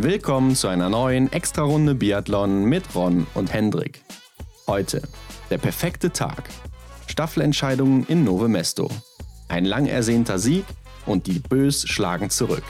Willkommen zu einer neuen Extra-Runde Biathlon mit Ron und Hendrik. Heute der perfekte Tag. Staffelentscheidungen in Nove Mesto. Ein lang ersehnter Sieg und die Bös schlagen zurück.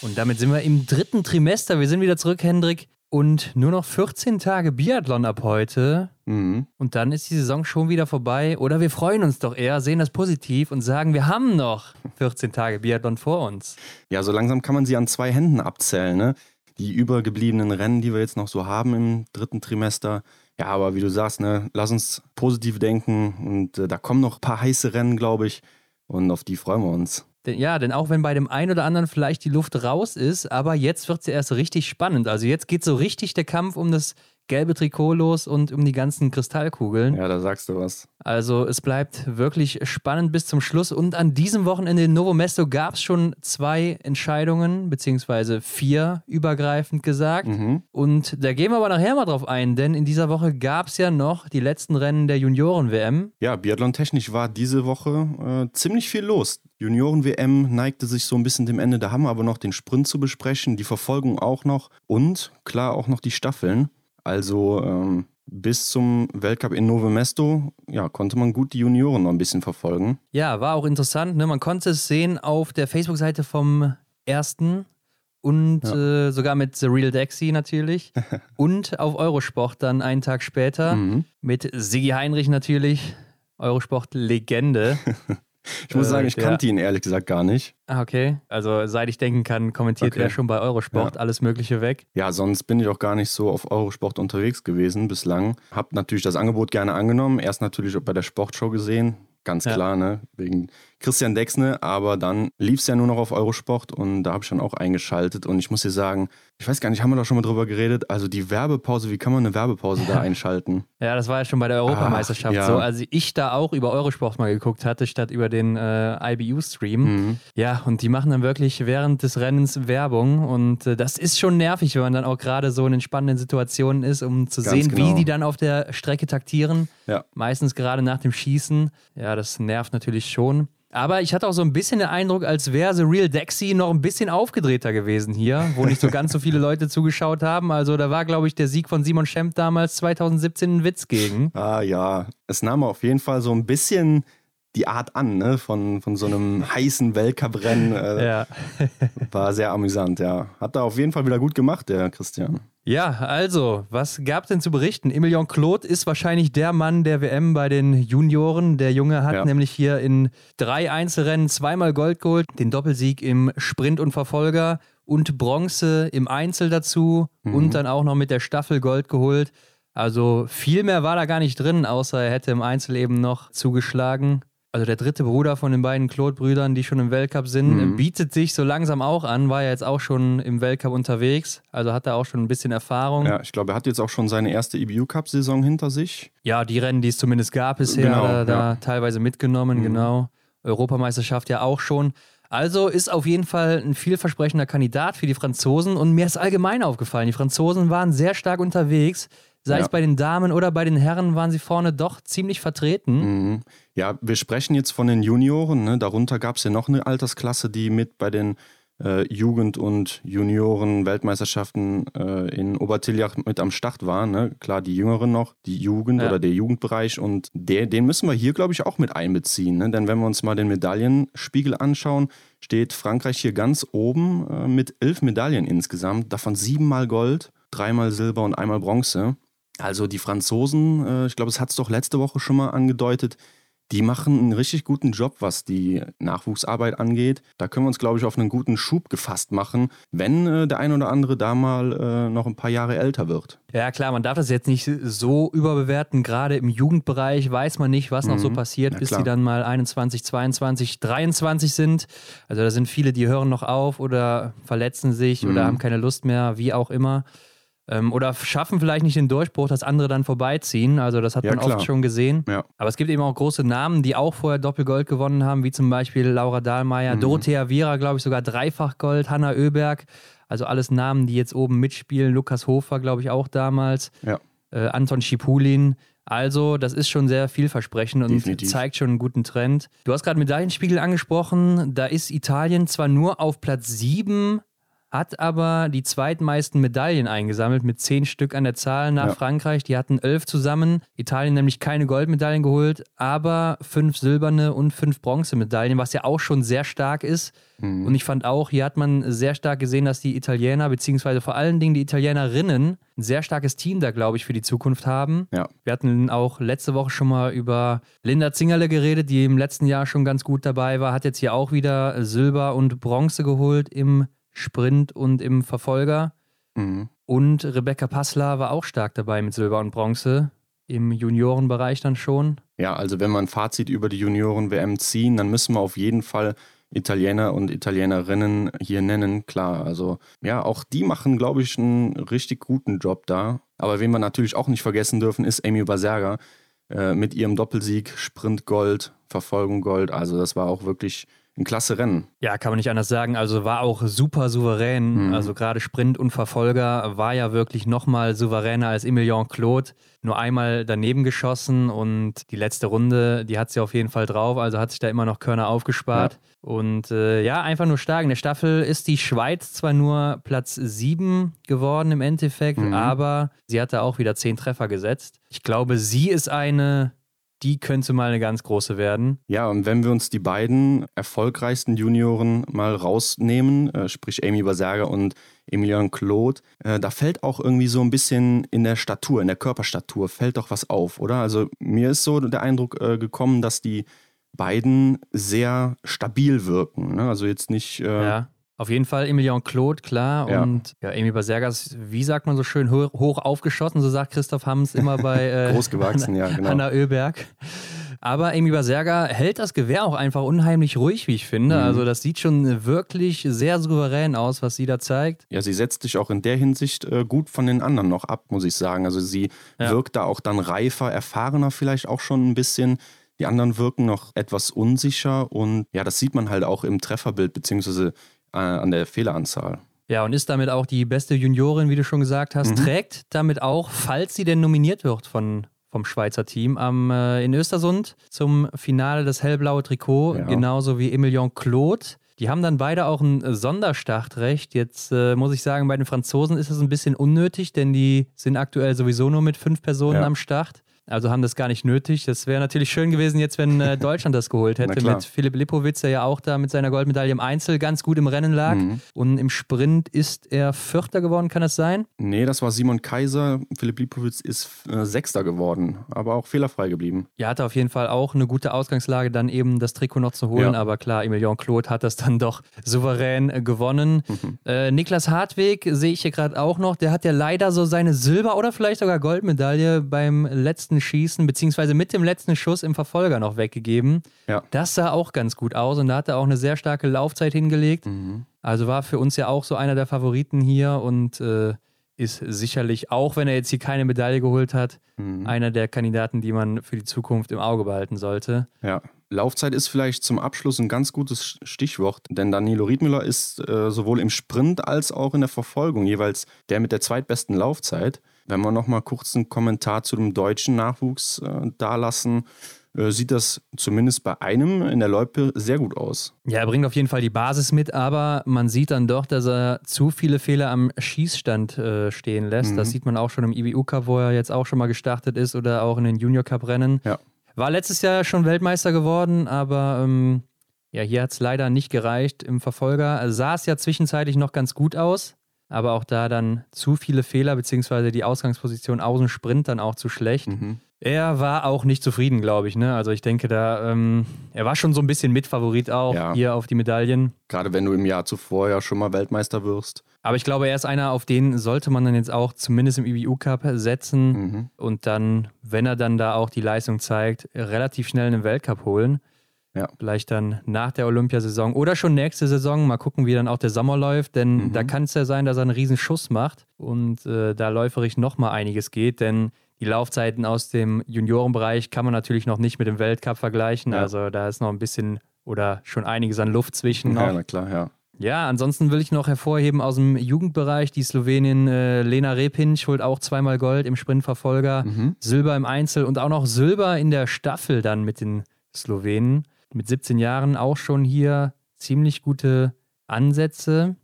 Und damit sind wir im dritten Trimester. Wir sind wieder zurück, Hendrik. Und nur noch 14 Tage Biathlon ab heute. Mhm. Und dann ist die Saison schon wieder vorbei. Oder wir freuen uns doch eher, sehen das positiv und sagen, wir haben noch 14 Tage Biathlon vor uns. Ja, so langsam kann man sie an zwei Händen abzählen. Ne? Die übergebliebenen Rennen, die wir jetzt noch so haben im dritten Trimester. Ja, aber wie du sagst, ne, lass uns positiv denken. Und äh, da kommen noch ein paar heiße Rennen, glaube ich. Und auf die freuen wir uns. Denn, ja, denn auch wenn bei dem einen oder anderen vielleicht die Luft raus ist, aber jetzt wird es ja erst richtig spannend. Also jetzt geht so richtig der Kampf um das gelbe Trikot los und um die ganzen Kristallkugeln. Ja, da sagst du was. Also es bleibt wirklich spannend bis zum Schluss. Und an diesem Wochenende in Novo Mesto gab es schon zwei Entscheidungen, beziehungsweise vier übergreifend gesagt. Mhm. Und da gehen wir aber nachher mal drauf ein, denn in dieser Woche gab es ja noch die letzten Rennen der Junioren-WM. Ja, Biathlon-technisch war diese Woche äh, ziemlich viel los. Junioren-WM neigte sich so ein bisschen dem Ende. Da haben wir aber noch den Sprint zu besprechen, die Verfolgung auch noch und klar auch noch die Staffeln. Also ähm, bis zum Weltcup in Nove Mesto ja, konnte man gut die Junioren noch ein bisschen verfolgen. Ja, war auch interessant. Ne? Man konnte es sehen auf der Facebook-Seite vom ersten und Ja. äh, sogar mit The Real Dexy natürlich. und auf Eurosport dann einen Tag später Mhm. mit Sigi Heinrich natürlich. Eurosport-Legende. Ich muss Äh, sagen, ich der- kannte ihn ehrlich gesagt gar nicht. Ah, okay. Also seit ich denken kann, kommentiert Okay. er schon bei Eurosport Ja. alles Mögliche weg. Ja, sonst bin ich auch gar nicht so auf Eurosport unterwegs gewesen bislang. Hab natürlich das Angebot gerne angenommen. Erst natürlich bei der Sportshow gesehen. Ganz Ja. klar, ne? Wegen Christian Dexne. Aber dann lief es ja nur noch auf Eurosport und da habe ich dann auch eingeschaltet. Und ich muss dir sagen, ich weiß gar nicht, haben wir da schon mal drüber geredet? Also die Werbepause, wie kann man eine Werbepause da einschalten? Ja, das war ja schon bei der Europameisterschaft Ah, ja. so. Als ich da auch über Eurosport mal geguckt hatte, statt über den äh, IBU-Stream. Mhm. Ja, und die machen dann wirklich während des Rennens Werbung. Und äh, das ist schon nervig, wenn man dann auch gerade so in den spannenden Situationen ist, um zu Ganz sehen, wie genau. die dann auf der Strecke taktieren. Ja. Meistens gerade nach dem Schießen. Ja, das nervt natürlich schon. Aber ich hatte auch so ein bisschen den Eindruck, als wäre The Real Dexy noch ein bisschen aufgedrehter gewesen hier, wo nicht so ganz so viele Leute zugeschaut haben. Also da war, glaube ich, der Sieg von Simon Schemp damals 2017 ein Witz gegen. Ah ja, es nahm auf jeden Fall so ein bisschen die Art an, ne? Von, von so einem heißen Weltcuprennen. Äh, Ja. War sehr amüsant, ja. Hat er auf jeden Fall wieder gut gemacht, der Christian. Ja, also, was gab denn zu berichten? Emilion Claude ist wahrscheinlich der Mann der WM bei den Junioren. Der Junge hat Ja. nämlich hier in drei Einzelrennen zweimal Gold geholt, den Doppelsieg im Sprint und Verfolger und Bronze im Einzel dazu Mhm. und dann auch noch mit der Staffel Gold geholt. Also viel mehr war da gar nicht drin, außer er hätte im Einzel eben noch zugeschlagen. Also der dritte Bruder von den beiden Claude-Brüdern, die schon im Weltcup sind, Mhm. bietet sich so langsam auch an, war ja jetzt auch schon im Weltcup unterwegs, also hat er auch schon ein bisschen Erfahrung. Ja, ich glaube, er hat jetzt auch schon seine erste EBU-Cup-Saison hinter sich. Ja, die Rennen, die es zumindest gab bisher, Genau, er da ja. teilweise mitgenommen, Mhm. genau. Europameisterschaft ja auch schon. Also ist auf jeden Fall ein vielversprechender Kandidat für die Franzosen und mir ist allgemein aufgefallen, die Franzosen waren sehr stark unterwegs. Sei Ja. es bei den Damen oder bei den Herren, waren sie vorne doch ziemlich vertreten. Mhm. Ja, wir sprechen jetzt von den Junioren. Ne? Darunter gab es ja noch eine Altersklasse, die mit bei den äh, Jugend- und Junioren-Weltmeisterschaften äh, in Obertiljach mit am Start war. Ne? Klar, die Jüngeren noch, die Jugend Ja. oder der Jugendbereich. Und der, den müssen wir hier, glaube ich, auch mit einbeziehen. Ne? Denn wenn wir uns mal den Medaillenspiegel anschauen, steht Frankreich hier ganz oben äh, mit elf Medaillen insgesamt. Davon siebenmal Gold, dreimal Silber und einmal Bronze. Also die Franzosen, äh, ich glaube, es hat es doch letzte Woche schon mal angedeutet, die machen einen richtig guten Job, was die Nachwuchsarbeit angeht. Da können wir uns, glaube ich, auf einen guten Schub gefasst machen, wenn äh, der ein oder andere da mal äh, noch ein paar Jahre älter wird. Ja, klar, man darf das jetzt nicht so überbewerten. Gerade im Jugendbereich weiß man nicht, was noch so Mhm. passiert, Ja, bis die dann mal 21, 22, 23 sind. Also da sind viele, die hören noch auf oder verletzen sich oder Mhm. haben keine Lust mehr, wie auch immer. Ähm, oder schaffen vielleicht nicht den Durchbruch, dass andere dann vorbeiziehen. Also das hat Ja, man klar. oft schon gesehen. Ja. Aber es gibt eben auch große Namen, die auch vorher Doppelgold gewonnen haben, wie zum Beispiel Laura Dahlmeier, Mhm. Dorothea Viera, glaube ich, sogar dreifach Gold, Hanna Oeberg. Also alles Namen, die jetzt oben mitspielen. Lukas Hofer, glaube ich, auch damals. Ja. äh, Anton Schipulin. Also, das ist schon sehr vielversprechend und Definitiv. zeigt schon einen guten Trend. Du hast gerade Medaillenspiegel angesprochen. Da ist Italien zwar nur auf Platz 7 hat aber die zweitmeisten Medaillen eingesammelt mit zehn Stück an der Zahl nach Ja. Frankreich. Die hatten elf zusammen. Italien nämlich keine Goldmedaillen geholt, aber fünf silberne und fünf Bronzemedaillen, was ja auch schon sehr stark ist. Mhm. Und ich fand auch, hier hat man sehr stark gesehen, dass die Italiener, beziehungsweise vor allen Dingen die Italienerinnen, ein sehr starkes Team da, glaube ich, für die Zukunft haben. Ja. Wir hatten auch letzte Woche schon mal über Linda Zingerle geredet, die im letzten Jahr schon ganz gut dabei war, hat jetzt hier auch wieder Silber und Bronze geholt im Sprint und im Verfolger. Mhm. Und Rebecca Passler war auch stark dabei mit Silber und Bronze. Im Juniorenbereich dann schon. Ja, also wenn wir ein Fazit über die Junioren-WM ziehen, dann müssen wir auf jeden Fall Italiener und Italienerinnen hier nennen. Klar, also ja, auch die machen, glaube ich, einen richtig guten Job da. Aber wen wir natürlich auch nicht vergessen dürfen, ist Amy Baserga äh, mit ihrem Doppelsieg, Sprint Gold, Verfolgung Gold. Also das war auch wirklich ein klasse Rennen. Ja, kann man nicht anders sagen. Also war auch super souverän. Mhm. Also gerade Sprint und Verfolger war ja wirklich nochmal souveräner als Emilien Claude. Nur einmal daneben geschossen und die letzte Runde, die hat sie auf jeden Fall drauf. Also hat sich da immer noch Körner aufgespart. Und äh, ja, einfach nur stark. In der Staffel ist die Schweiz zwar nur Platz 7 geworden im Endeffekt, Mhm. aber sie hatte auch wieder 10 Treffer gesetzt. Ich glaube, sie ist eine, die könnte mal eine ganz große werden. Ja, und wenn wir uns die beiden erfolgreichsten Junioren mal rausnehmen, äh, sprich Amy Baserga und Emilian Claude, äh, da fällt auch irgendwie so ein bisschen in der Statur, in der Körperstatur, fällt doch was auf, oder? Also mir ist so der Eindruck äh, gekommen, dass die beiden sehr stabil wirken. Ne? Also jetzt nicht. Äh, Ja. Auf jeden Fall Emilien Claude, klar. Ja. Und ja, Amy Basergas, wie sagt man so schön, ho hoch aufgeschossen, so sagt Christoph Hams immer bei äh, Groß gewachsen, ja, genau. Hanna Oeberg. Aber Amy Baserga hält das Gewehr auch einfach unheimlich ruhig, wie ich finde. Mhm. Also das sieht schon wirklich sehr souverän aus, was sie da zeigt. Ja, sie setzt sich auch in der Hinsicht äh, gut von den anderen noch ab, muss ich sagen. Also sie Ja. wirkt da auch dann reifer, erfahrener vielleicht auch schon ein bisschen. Die anderen wirken noch etwas unsicher und ja, das sieht man halt auch im Trefferbild beziehungsweise an der Fehleranzahl. Ja, und ist damit auch die beste Juniorin, wie du schon gesagt hast. Mhm. Trägt damit auch, falls sie denn nominiert wird von, vom Schweizer Team am, äh, in Östersund zum Finale das hellblaue Trikot, Ja. genauso wie Emilien Claude. Die haben dann beide auch ein äh, Sonderstartrecht. Jetzt äh, muss ich sagen, bei den Franzosen ist es ein bisschen unnötig, denn die sind aktuell sowieso nur mit fünf Personen Ja. am Start. Also haben das gar nicht nötig. Das wäre natürlich schön gewesen, jetzt, wenn äh, Deutschland das geholt hätte, mit Philipp Lipowitz, der ja auch da mit seiner Goldmedaille im Einzel ganz gut im Rennen lag. Mhm. Und im Sprint ist er Vierter geworden, kann das sein? Nee, das war Simon Kaiser. Philipp Lipowitz ist äh, Sechster geworden, aber auch fehlerfrei geblieben. Er hatte auf jeden Fall auch eine gute Ausgangslage, dann eben das Trikot noch zu holen. Ja. Aber klar, Emilien Claude hat das dann doch souverän äh, gewonnen. Mhm. Äh, Niklas Hartweg sehe ich hier gerade auch noch. Der hat ja leider so seine Silber- oder vielleicht sogar Goldmedaille beim letzten Schießen, beziehungsweise mit dem letzten Schuss im Verfolger noch weggegeben. Ja. Das sah auch ganz gut aus und da hat er auch eine sehr starke Laufzeit hingelegt. Mhm. Also war für uns ja auch so einer der Favoriten hier und äh, ist sicherlich, auch wenn er jetzt hier keine Medaille geholt hat, Mhm. einer der Kandidaten, die man für die Zukunft im Auge behalten sollte. Ja, Laufzeit ist vielleicht zum Abschluss ein ganz gutes Stichwort, denn Danilo Riedmüller ist äh, sowohl im Sprint als auch in der Verfolgung jeweils der mit der zweitbesten Laufzeit. Wenn wir nochmal kurz einen Kommentar zu dem deutschen Nachwuchs äh, dalassen, äh, sieht das zumindest bei einem in der Loipe sehr gut aus. Ja, er bringt auf jeden Fall die Basis mit, aber man sieht dann doch, dass er zu viele Fehler am Schießstand äh, stehen lässt. Mhm. Das sieht man auch schon im IBU Cup, wo er jetzt auch schon mal gestartet ist oder auch in den Junior Cup Rennen. Ja. War letztes Jahr schon Weltmeister geworden, aber ähm, ja, hier hat es leider nicht gereicht. Im Verfolger sah es ja zwischenzeitlich noch ganz gut aus, aber auch da dann zu viele Fehler, beziehungsweise die Ausgangsposition aus dem Sprint dann auch zu schlecht. Mhm. Er war auch nicht zufrieden, glaube ich. Ne? Also ich denke, da ähm, er war schon so ein bisschen Mitfavorit auch Ja. hier auf die Medaillen. Gerade wenn du im Jahr zuvor ja schon mal Weltmeister wirst. Aber ich glaube, er ist einer, auf den sollte man dann jetzt auch zumindest im IBU Cup setzen Mhm. und dann, wenn er dann da auch die Leistung zeigt, relativ schnell einen Weltcup holen. Ja. Vielleicht dann nach der Olympiasaison oder schon nächste Saison. Mal gucken, wie dann auch der Sommer läuft, denn Mhm. da kann es ja sein, dass er einen riesen Schuss macht und äh, da läuferisch nochmal einiges geht, denn die Laufzeiten aus dem Juniorenbereich kann man natürlich noch nicht mit dem Weltcup vergleichen. Ja. Also da ist noch ein bisschen oder schon einiges an Luft zwischen Ja, noch. na klar, ja. Ja, ansonsten will ich noch hervorheben aus dem Jugendbereich die Slowenin äh, Lena Repinch holt auch zweimal Gold im Sprintverfolger, Mhm. Silber im Einzel und auch noch Silber in der Staffel dann mit den Slowenen. Mit 17 Jahren auch schon hier ziemlich gute Ansätze.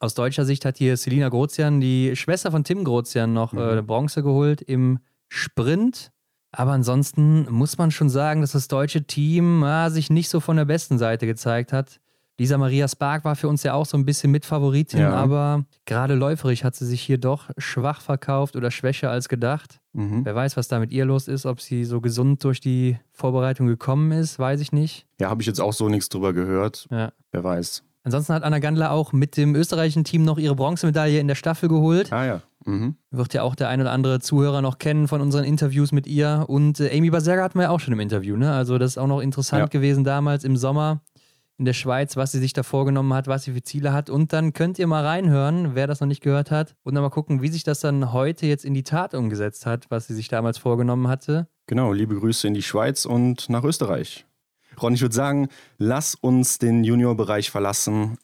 Aus deutscher Sicht hat hier Selina Grozian, die Schwester von Tim Grozian, noch Mhm. äh, Bronze geholt im Sprint. Aber ansonsten muss man schon sagen, dass das deutsche Team ah, sich nicht so von der besten Seite gezeigt hat. Lisa Maria Spark war für uns ja auch so ein bisschen Mitfavoritin, Ja. aber gerade läuferig hat sie sich hier doch schwach verkauft oder schwächer als gedacht. Mhm. Wer weiß, was da mit ihr los ist, ob sie so gesund durch die Vorbereitung gekommen ist, weiß ich nicht. Ja, habe ich jetzt auch so nichts drüber gehört. Ja. Wer weiß. Ansonsten hat Anna Gandler auch mit dem österreichischen Team noch ihre Bronzemedaille in der Staffel geholt. Ah ja. Mhm. Wird ja auch der ein oder andere Zuhörer noch kennen von unseren Interviews mit ihr. Und äh, Amy Baserga hatten wir ja auch schon im Interview, ne? Also das ist auch noch interessant Ja. gewesen damals im Sommer in der Schweiz, was sie sich da vorgenommen hat, was sie für Ziele hat. Und dann könnt ihr mal reinhören, wer das noch nicht gehört hat, und dann mal gucken, wie sich das dann heute jetzt in die Tat umgesetzt hat, was sie sich damals vorgenommen hatte. Genau, liebe Grüße in die Schweiz und nach Österreich. Ron, ich würde sagen, lass uns den Juniorbereich verlassen.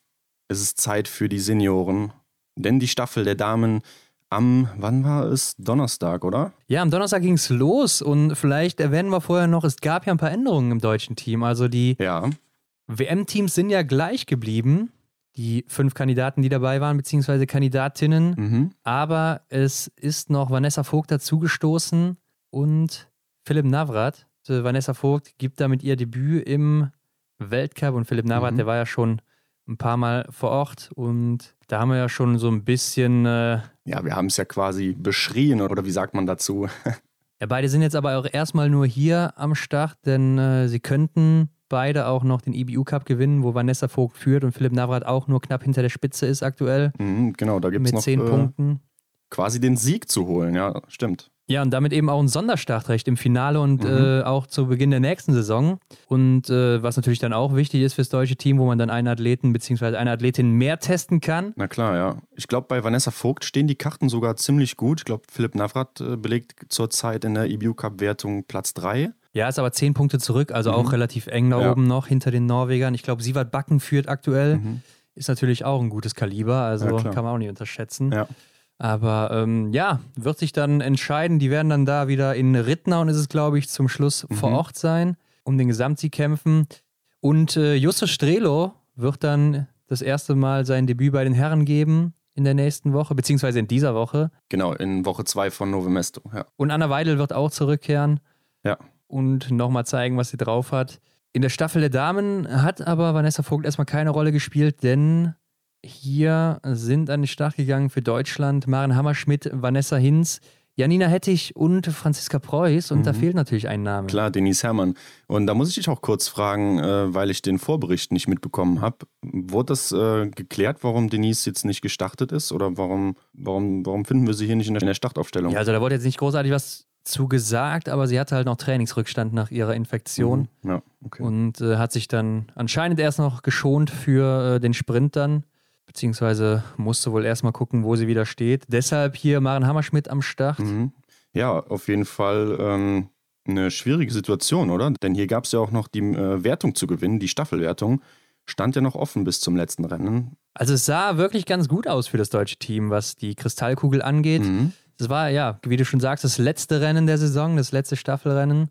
Es ist Zeit für die Senioren. Denn die Staffel der Damen am, wann war es? Donnerstag, oder? Ja, am Donnerstag ging es los und vielleicht erwähnen wir vorher noch, es gab ja ein paar Änderungen im deutschen Team. Also die Ja. WM-Teams sind ja gleich geblieben, die fünf Kandidaten, die dabei waren, beziehungsweise Kandidatinnen. Mhm. Aber es ist noch Vanessa Vogt dazugestoßen und Philipp Navrat. Vanessa Vogt gibt damit ihr Debüt im Weltcup und Philipp Navrat, Mhm. der war ja schon ein paar Mal vor Ort und da haben wir ja schon so ein bisschen, äh, Ja, wir haben es ja quasi beschrien, oder wie sagt man dazu? ja, beide sind jetzt aber auch erstmal nur hier am Start, denn äh, sie könnten beide auch noch den IBU Cup gewinnen, wo Vanessa Vogt führt und Philipp Navrat auch nur knapp hinter der Spitze ist aktuell Mhm, genau, da gibt es mit noch zehn äh, Punkten. quasi den Sieg zu holen. Ja, stimmt. Ja, und damit eben auch ein Sonderstartrecht im Finale und Mhm. äh, auch zu Beginn der nächsten Saison. Und äh, was natürlich dann auch wichtig ist fürs deutsche Team, wo man dann einen Athleten bzw. eine Athletin mehr testen kann. Na klar, ja. Ich glaube, bei Vanessa Vogt stehen die Karten sogar ziemlich gut. Ich glaube, Philipp Navrat äh, belegt zurzeit in der EBU Cup-Wertung Platz 3. Ja, ist aber zehn Punkte zurück, also Mhm. auch relativ eng da Ja. oben noch hinter den Norwegern. Ich glaube, Sivat Backen führt aktuell. Mhm. Ist natürlich auch ein gutes Kaliber, also Ja, kann man auch nicht unterschätzen. Ja. Aber ähm, ja, wird sich dann entscheiden. Die werden dann da wieder in Rittnauen, ist es, glaube ich, zum Schluss vor Mhm. Ort sein, um den Gesamtsieg kämpfen. Und äh, Justus Strelo wird dann das erste Mal sein Debüt bei den Herren geben in der nächsten Woche, beziehungsweise in dieser Woche. Genau, in Woche 2 von Novemesto. Ja. Und Anna Weidel wird auch zurückkehren Ja. Und nochmal zeigen, was sie drauf hat. In der Staffel der Damen hat aber Vanessa Vogt erstmal keine Rolle gespielt, denn hier sind an den Start gegangen für Deutschland Maren Hammerschmidt, Vanessa Hinz, Janina Hettich und Franziska Preuß. Und da Mhm. fehlt natürlich ein Name. Klar, Denise Herrmann. Und da muss ich dich auch kurz fragen, äh, weil ich den Vorbericht nicht mitbekommen habe. Wurde das äh, geklärt, warum Denise jetzt nicht gestartet ist? Oder warum, warum, warum finden wir sie hier nicht in der, in der Startaufstellung? Ja, also da wurde jetzt nicht großartig was zu gesagt, aber sie hatte halt noch Trainingsrückstand nach ihrer Infektion. Mhm. Ja, okay. und äh, hat sich dann anscheinend erst noch geschont für äh, den Sprint dann, beziehungsweise musste wohl erstmal gucken, wo sie wieder steht. Deshalb hier Maren Hammerschmidt am Start. Mhm. Ja, auf jeden Fall ähm, eine schwierige Situation, oder? Denn hier gab es ja auch noch die äh, Wertung zu gewinnen, die Staffelwertung. Stand ja noch offen bis zum letzten Rennen. Also es sah wirklich ganz gut aus für das deutsche Team, was die Kristallkugel angeht. Mhm. Das war ja, wie du schon sagst, das letzte Rennen der Saison, das letzte Staffelrennen.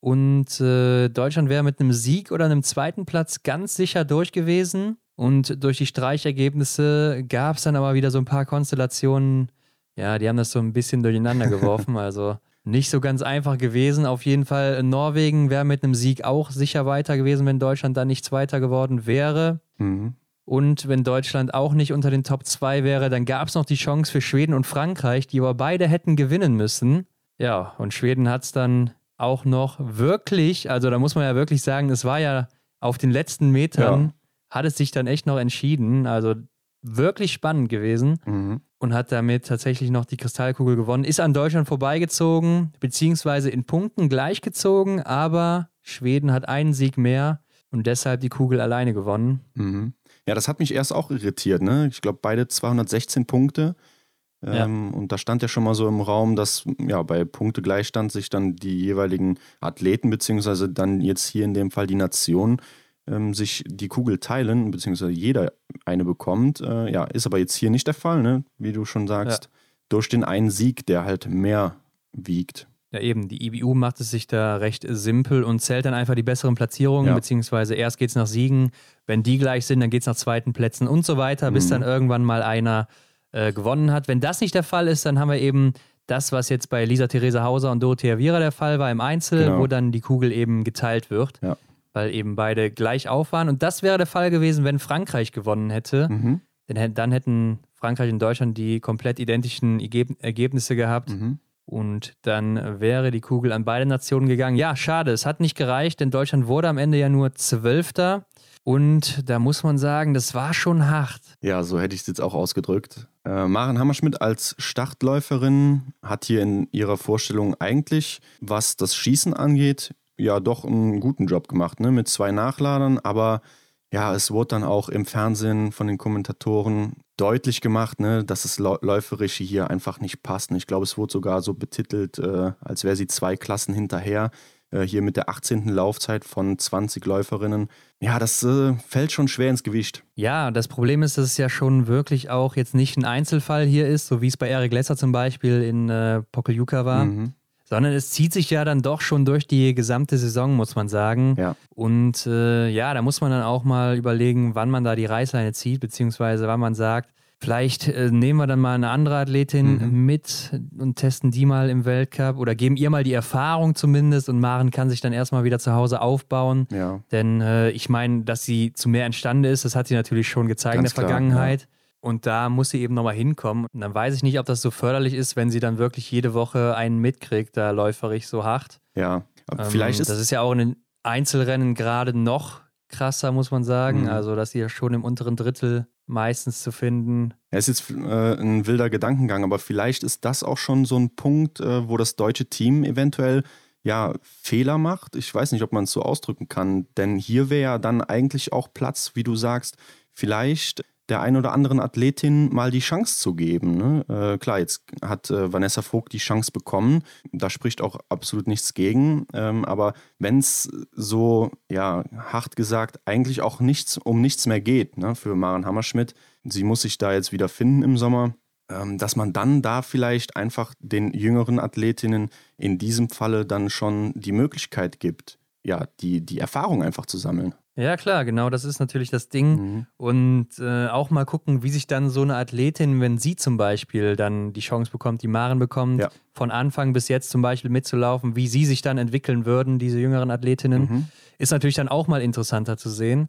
Und äh, Deutschland wäre mit einem Sieg oder einem zweiten Platz ganz sicher durch gewesen. Und durch die Streichergebnisse gab es dann aber wieder so ein paar Konstellationen. Ja, die haben das so ein bisschen durcheinander geworfen. Also nicht so ganz einfach gewesen. Auf jeden Fall Norwegen wäre mit einem Sieg auch sicher weiter gewesen, wenn Deutschland dann nicht Zweiter geworden wäre. Mhm. Und wenn Deutschland auch nicht unter den Top 2 wäre, dann gab es noch die Chance für Schweden und Frankreich, die aber beide hätten gewinnen müssen. Ja, und Schweden hat es dann auch noch wirklich, also da muss man ja wirklich sagen, es war ja auf den letzten Metern, Ja. hat es sich dann echt noch entschieden. Also wirklich spannend gewesen Mhm. und hat damit tatsächlich noch die Kristallkugel gewonnen. Ist an Deutschland vorbeigezogen, beziehungsweise in Punkten gleichgezogen, aber Schweden hat einen Sieg mehr und deshalb die Kugel alleine gewonnen. Mhm. Ja, das hat mich erst auch irritiert. Ne? Ich glaube, beide 216 Punkte. Ja. Ähm, Und da stand ja schon mal so im Raum, dass ja bei Punktegleichstand sich dann die jeweiligen Athleten, beziehungsweise dann jetzt hier in dem Fall die Nation, ähm, sich die Kugel teilen, beziehungsweise jeder eine bekommt. Äh, ja, ist aber jetzt hier nicht der Fall, ne? wie du schon sagst. Ja. Durch den einen Sieg, der halt mehr wiegt. Ja, eben. Die IBU macht es sich da recht simpel und zählt dann einfach die besseren Platzierungen, ja. beziehungsweise erst geht es nach Siegen. Wenn die gleich sind, dann geht es nach zweiten Plätzen und so weiter, mhm. bis dann irgendwann mal einer äh, gewonnen hat. Wenn das nicht der Fall ist, dann haben wir eben das, was jetzt bei Lisa Theresa Hauser und Dorothea Viera der Fall war im Einzel, genau. wo dann die Kugel eben geteilt wird. Ja. Weil eben beide gleich auf waren. Und das wäre der Fall gewesen, wenn Frankreich gewonnen hätte. Mhm. Denn dann hätten Frankreich und Deutschland die komplett identischen Ergebnisse gehabt. Mhm. Und dann wäre die Kugel an beide Nationen gegangen. Ja, schade, es hat nicht gereicht, denn Deutschland wurde am Ende ja nur Zwölfter. Und da muss man sagen, das war schon hart. Ja, so hätte ich es jetzt auch ausgedrückt. Äh, Maren Hammerschmidt als Startläuferin hat hier in ihrer Vorstellung eigentlich, was das Schießen angeht, ja doch einen guten Job gemacht, ne? mit zwei Nachladern. Aber ja, es wurde dann auch im Fernsehen von den Kommentatoren deutlich gemacht, ne, dass das Läuferische hier einfach nicht passt. Und ich glaube, es wurde sogar so betitelt, äh, als wäre sie zwei Klassen hinterher. Äh, hier mit der 18. Laufzeit von 20 Läuferinnen. Ja, das äh, fällt schon schwer ins Gewicht. Ja, das Problem ist, dass es ja schon wirklich auch jetzt nicht ein Einzelfall hier ist, so wie es bei Eric Lesser zum Beispiel in äh, Pokeljuka war. Mhm sondern es zieht sich ja dann doch schon durch die gesamte Saison, muss man sagen. Ja. Und äh, ja, da muss man dann auch mal überlegen, wann man da die Reißleine zieht, beziehungsweise wann man sagt, vielleicht äh, nehmen wir dann mal eine andere Athletin mhm. mit und testen die mal im Weltcup oder geben ihr mal die Erfahrung zumindest und Maren kann sich dann erstmal wieder zu Hause aufbauen. Ja. Denn äh, ich meine, dass sie zu mehr entstanden ist, das hat sie natürlich schon gezeigt Ganz in der klar, Vergangenheit. Ja. Und da muss sie eben nochmal hinkommen. Und dann weiß ich nicht, ob das so förderlich ist, wenn sie dann wirklich jede Woche einen mitkriegt, da läuferig so hart. Ja, aber ähm, vielleicht ist. Das ist ja auch in den Einzelrennen gerade noch krasser, muss man sagen. Mhm. Also, dass sie ja schon im unteren Drittel meistens zu finden. Es ist jetzt äh, ein wilder Gedankengang, aber vielleicht ist das auch schon so ein Punkt, äh, wo das deutsche Team eventuell ja, Fehler macht. Ich weiß nicht, ob man es so ausdrücken kann, denn hier wäre ja dann eigentlich auch Platz, wie du sagst, vielleicht der ein oder anderen Athletin mal die Chance zu geben. Ne? Äh, klar, jetzt hat äh, Vanessa Vogt die Chance bekommen. Da spricht auch absolut nichts gegen. Ähm, aber wenn es so, ja, hart gesagt, eigentlich auch nichts um nichts mehr geht ne, für Maren Hammerschmidt, sie muss sich da jetzt wieder finden im Sommer, ähm, dass man dann da vielleicht einfach den jüngeren Athletinnen in diesem Falle dann schon die Möglichkeit gibt, ja, die, die Erfahrung einfach zu sammeln. Ja, klar, genau, das ist natürlich das Ding. Mhm. Und äh, auch mal gucken, wie sich dann so eine Athletin, wenn sie zum Beispiel dann die Chance bekommt, die Maren bekommt, ja. von Anfang bis jetzt zum Beispiel mitzulaufen, wie sie sich dann entwickeln würden, diese jüngeren Athletinnen, mhm. ist natürlich dann auch mal interessanter zu sehen.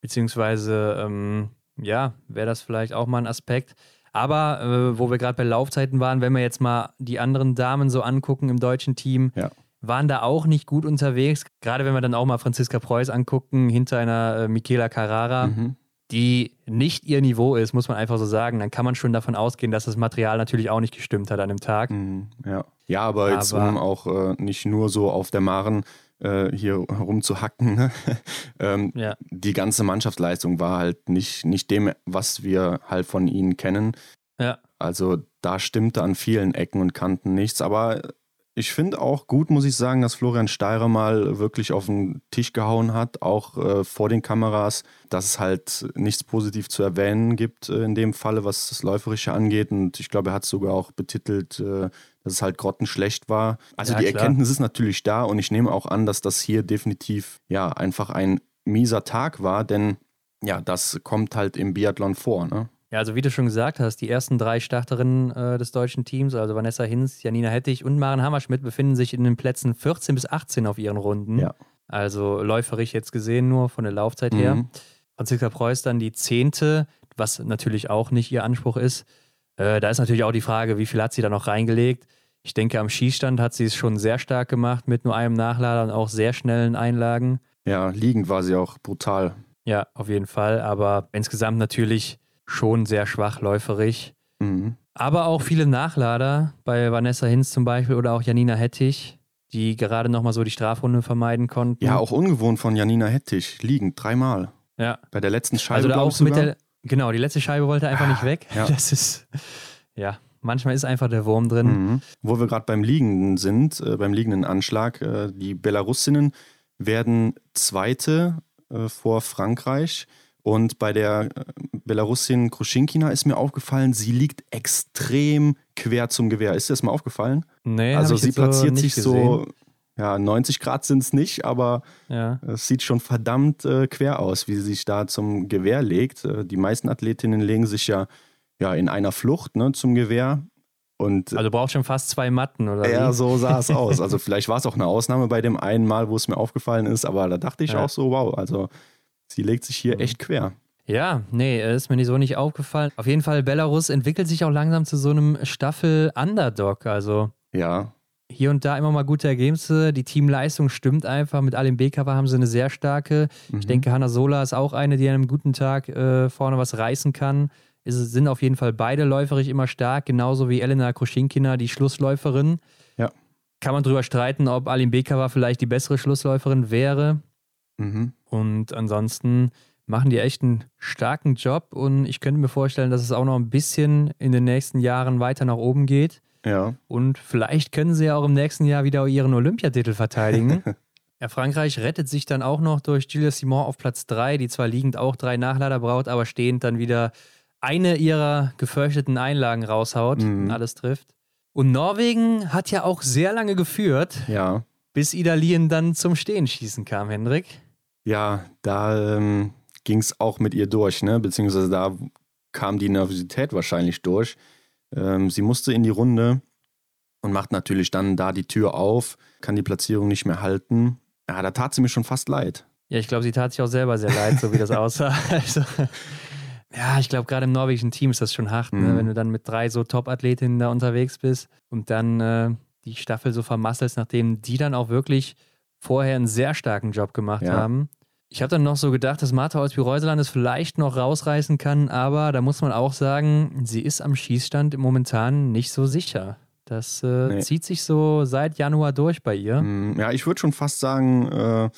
Beziehungsweise, ähm, ja, wäre das vielleicht auch mal ein Aspekt. Aber äh, wo wir gerade bei Laufzeiten waren, wenn wir jetzt mal die anderen Damen so angucken im deutschen Team, ja waren da auch nicht gut unterwegs. Gerade wenn wir dann auch mal Franziska Preuß angucken, hinter einer äh, Michaela Carrara, mhm. die nicht ihr Niveau ist, muss man einfach so sagen, dann kann man schon davon ausgehen, dass das Material natürlich auch nicht gestimmt hat an dem Tag. Mhm, ja. ja, aber, aber jetzt um auch äh, nicht nur so auf der Maren äh, hier rumzuhacken. Ne? ähm, ja. Die ganze Mannschaftsleistung war halt nicht, nicht dem, was wir halt von ihnen kennen. Ja. Also da stimmte an vielen Ecken und Kanten nichts, aber ich finde auch gut, muss ich sagen, dass Florian Steirer mal wirklich auf den Tisch gehauen hat, auch äh, vor den Kameras, dass es halt nichts positiv zu erwähnen gibt äh, in dem Falle, was das Läuferische angeht. Und ich glaube, er hat es sogar auch betitelt, äh, dass es halt grottenschlecht war. Also ja, die klar. Erkenntnis ist natürlich da und ich nehme auch an, dass das hier definitiv ja einfach ein mieser Tag war, denn ja, das kommt halt im Biathlon vor. Ne? Ja, also wie du schon gesagt hast, die ersten drei Starterinnen äh, des deutschen Teams, also Vanessa Hinz, Janina Hettich und Maren Hammerschmidt, befinden sich in den Plätzen 14 bis 18 auf ihren Runden. Ja. Also läuferisch jetzt gesehen nur von der Laufzeit mhm. her. Franziska Preuß dann die zehnte, was natürlich auch nicht ihr Anspruch ist. Äh, da ist natürlich auch die Frage, wie viel hat sie da noch reingelegt? Ich denke, am Schießstand hat sie es schon sehr stark gemacht mit nur einem Nachlader und auch sehr schnellen Einlagen. Ja, liegend war sie auch brutal. Ja, auf jeden Fall. Aber insgesamt natürlich schon sehr schwach läuferig. Mhm. Aber auch viele Nachlader, bei Vanessa Hinz zum Beispiel oder auch Janina Hettich, die gerade nochmal so die Strafrunde vermeiden konnten. Ja, auch ungewohnt von Janina Hettich, liegend, dreimal. Ja. Bei der letzten Scheibe. Also auch mit der, genau, die letzte Scheibe wollte einfach nicht weg. Ja. Das ist, ja, manchmal ist einfach der Wurm drin. Mhm. Wo wir gerade beim Liegenden sind, äh, beim liegenden Anschlag, äh, die Belarusinnen werden Zweite äh, vor Frankreich. Und bei der äh, Belarusin Kruschinkina ist mir aufgefallen, sie liegt extrem quer zum Gewehr. Ist dir das mal aufgefallen? Nee, also sie platziert so sich so, ja, 90 Grad sind es nicht, aber Ja. es sieht schon verdammt äh, quer aus, wie sie sich da zum Gewehr legt. Äh, die meisten Athletinnen legen sich ja, ja in einer Flucht ne, zum Gewehr. Und Also braucht schon fast zwei Matten, oder? ja, wie? so sah es aus. Also vielleicht war es auch eine Ausnahme bei dem einen Mal, wo es mir aufgefallen ist, aber da dachte ich Ja. auch so, wow, also sie legt sich hier Mhm. echt quer. Ja, nee, äh, ist mir nicht so nicht aufgefallen. Auf jeden Fall, Belarus entwickelt sich auch langsam zu so einem Staffel-Underdog. Also Ja, hier und da immer mal gute Ergebnisse. Die Teamleistung stimmt einfach. Mit Alim Bekava haben sie eine sehr starke. Mhm. Ich denke, Hanna Sola ist auch eine, die an einem guten Tag äh, vorne was reißen kann. Es sind auf jeden Fall beide läuferisch immer stark, genauso wie Elena Kruschinkina, die Schlussläuferin. Ja. Kann man drüber streiten, ob Alim Bekava vielleicht die bessere Schlussläuferin wäre. Mhm. Und ansonsten machen die echt einen starken Job und ich könnte mir vorstellen, dass es auch noch ein bisschen in den nächsten Jahren weiter nach oben geht. ja. Und vielleicht können sie ja auch im nächsten Jahr wieder ihren Olympiatitel verteidigen. ja, Frankreich rettet sich dann auch noch durch Julia Simon auf Platz 3, die zwar liegend auch drei Nachlader braucht, aber stehend dann wieder eine ihrer gefürchteten Einlagen raushaut Mhm. und alles trifft. Und Norwegen hat ja auch sehr lange geführt, Ja, bis Idalien dann zum Stehenschießen kam, Hendrik. Ja, da ähm, ging es auch mit ihr durch, ne? beziehungsweise da kam die Nervosität wahrscheinlich durch. Ähm, sie musste in die Runde und macht natürlich dann da die Tür auf, kann die Platzierung nicht mehr halten. Ja, da tat sie mir schon fast leid. Ja, ich glaube, sie tat sich auch selber sehr leid, so wie das aussah. Also, ja, ich glaube, gerade im norwegischen Team ist das schon hart, ne? Mhm. wenn du dann mit drei so Top-Athletinnen da unterwegs bist und dann äh, die Staffel so vermasselst, nachdem die dann auch wirklich vorher einen sehr starken Job gemacht Ja. haben. Ich habe dann noch so gedacht, dass Martha aus Reuseland es vielleicht noch rausreißen kann, aber da muss man auch sagen, sie ist am Schießstand momentan nicht so sicher. Das äh, Nee. zieht sich so seit Januar durch bei ihr. Mm, Ja, ich würde schon fast sagen, äh,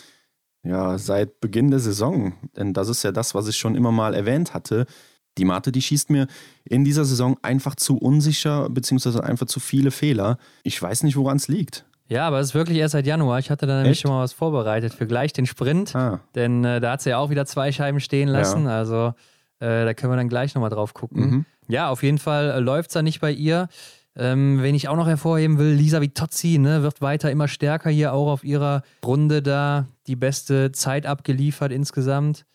ja, seit Beginn der Saison. Denn das ist ja das, was ich schon immer mal erwähnt hatte. Die Mate, die schießt mir in dieser Saison einfach zu unsicher, beziehungsweise einfach zu viele Fehler. Ich weiß nicht, woran es liegt. Ja, aber es ist wirklich erst seit Januar. Ich hatte da nämlich Echt? schon mal was vorbereitet für gleich den Sprint, Ah, denn äh, da hat sie ja auch wieder zwei Scheiben stehen lassen. Also äh, da können wir dann gleich nochmal drauf gucken. mhm. Ja, auf jeden Fall äh, läuft es da nicht bei ihr. Ähm, wen ich auch noch hervorheben will, Lisa Vitozzi, ne, wird weiter immer stärker hier auch auf ihrer Runde da die beste Zeit abgeliefert insgesamt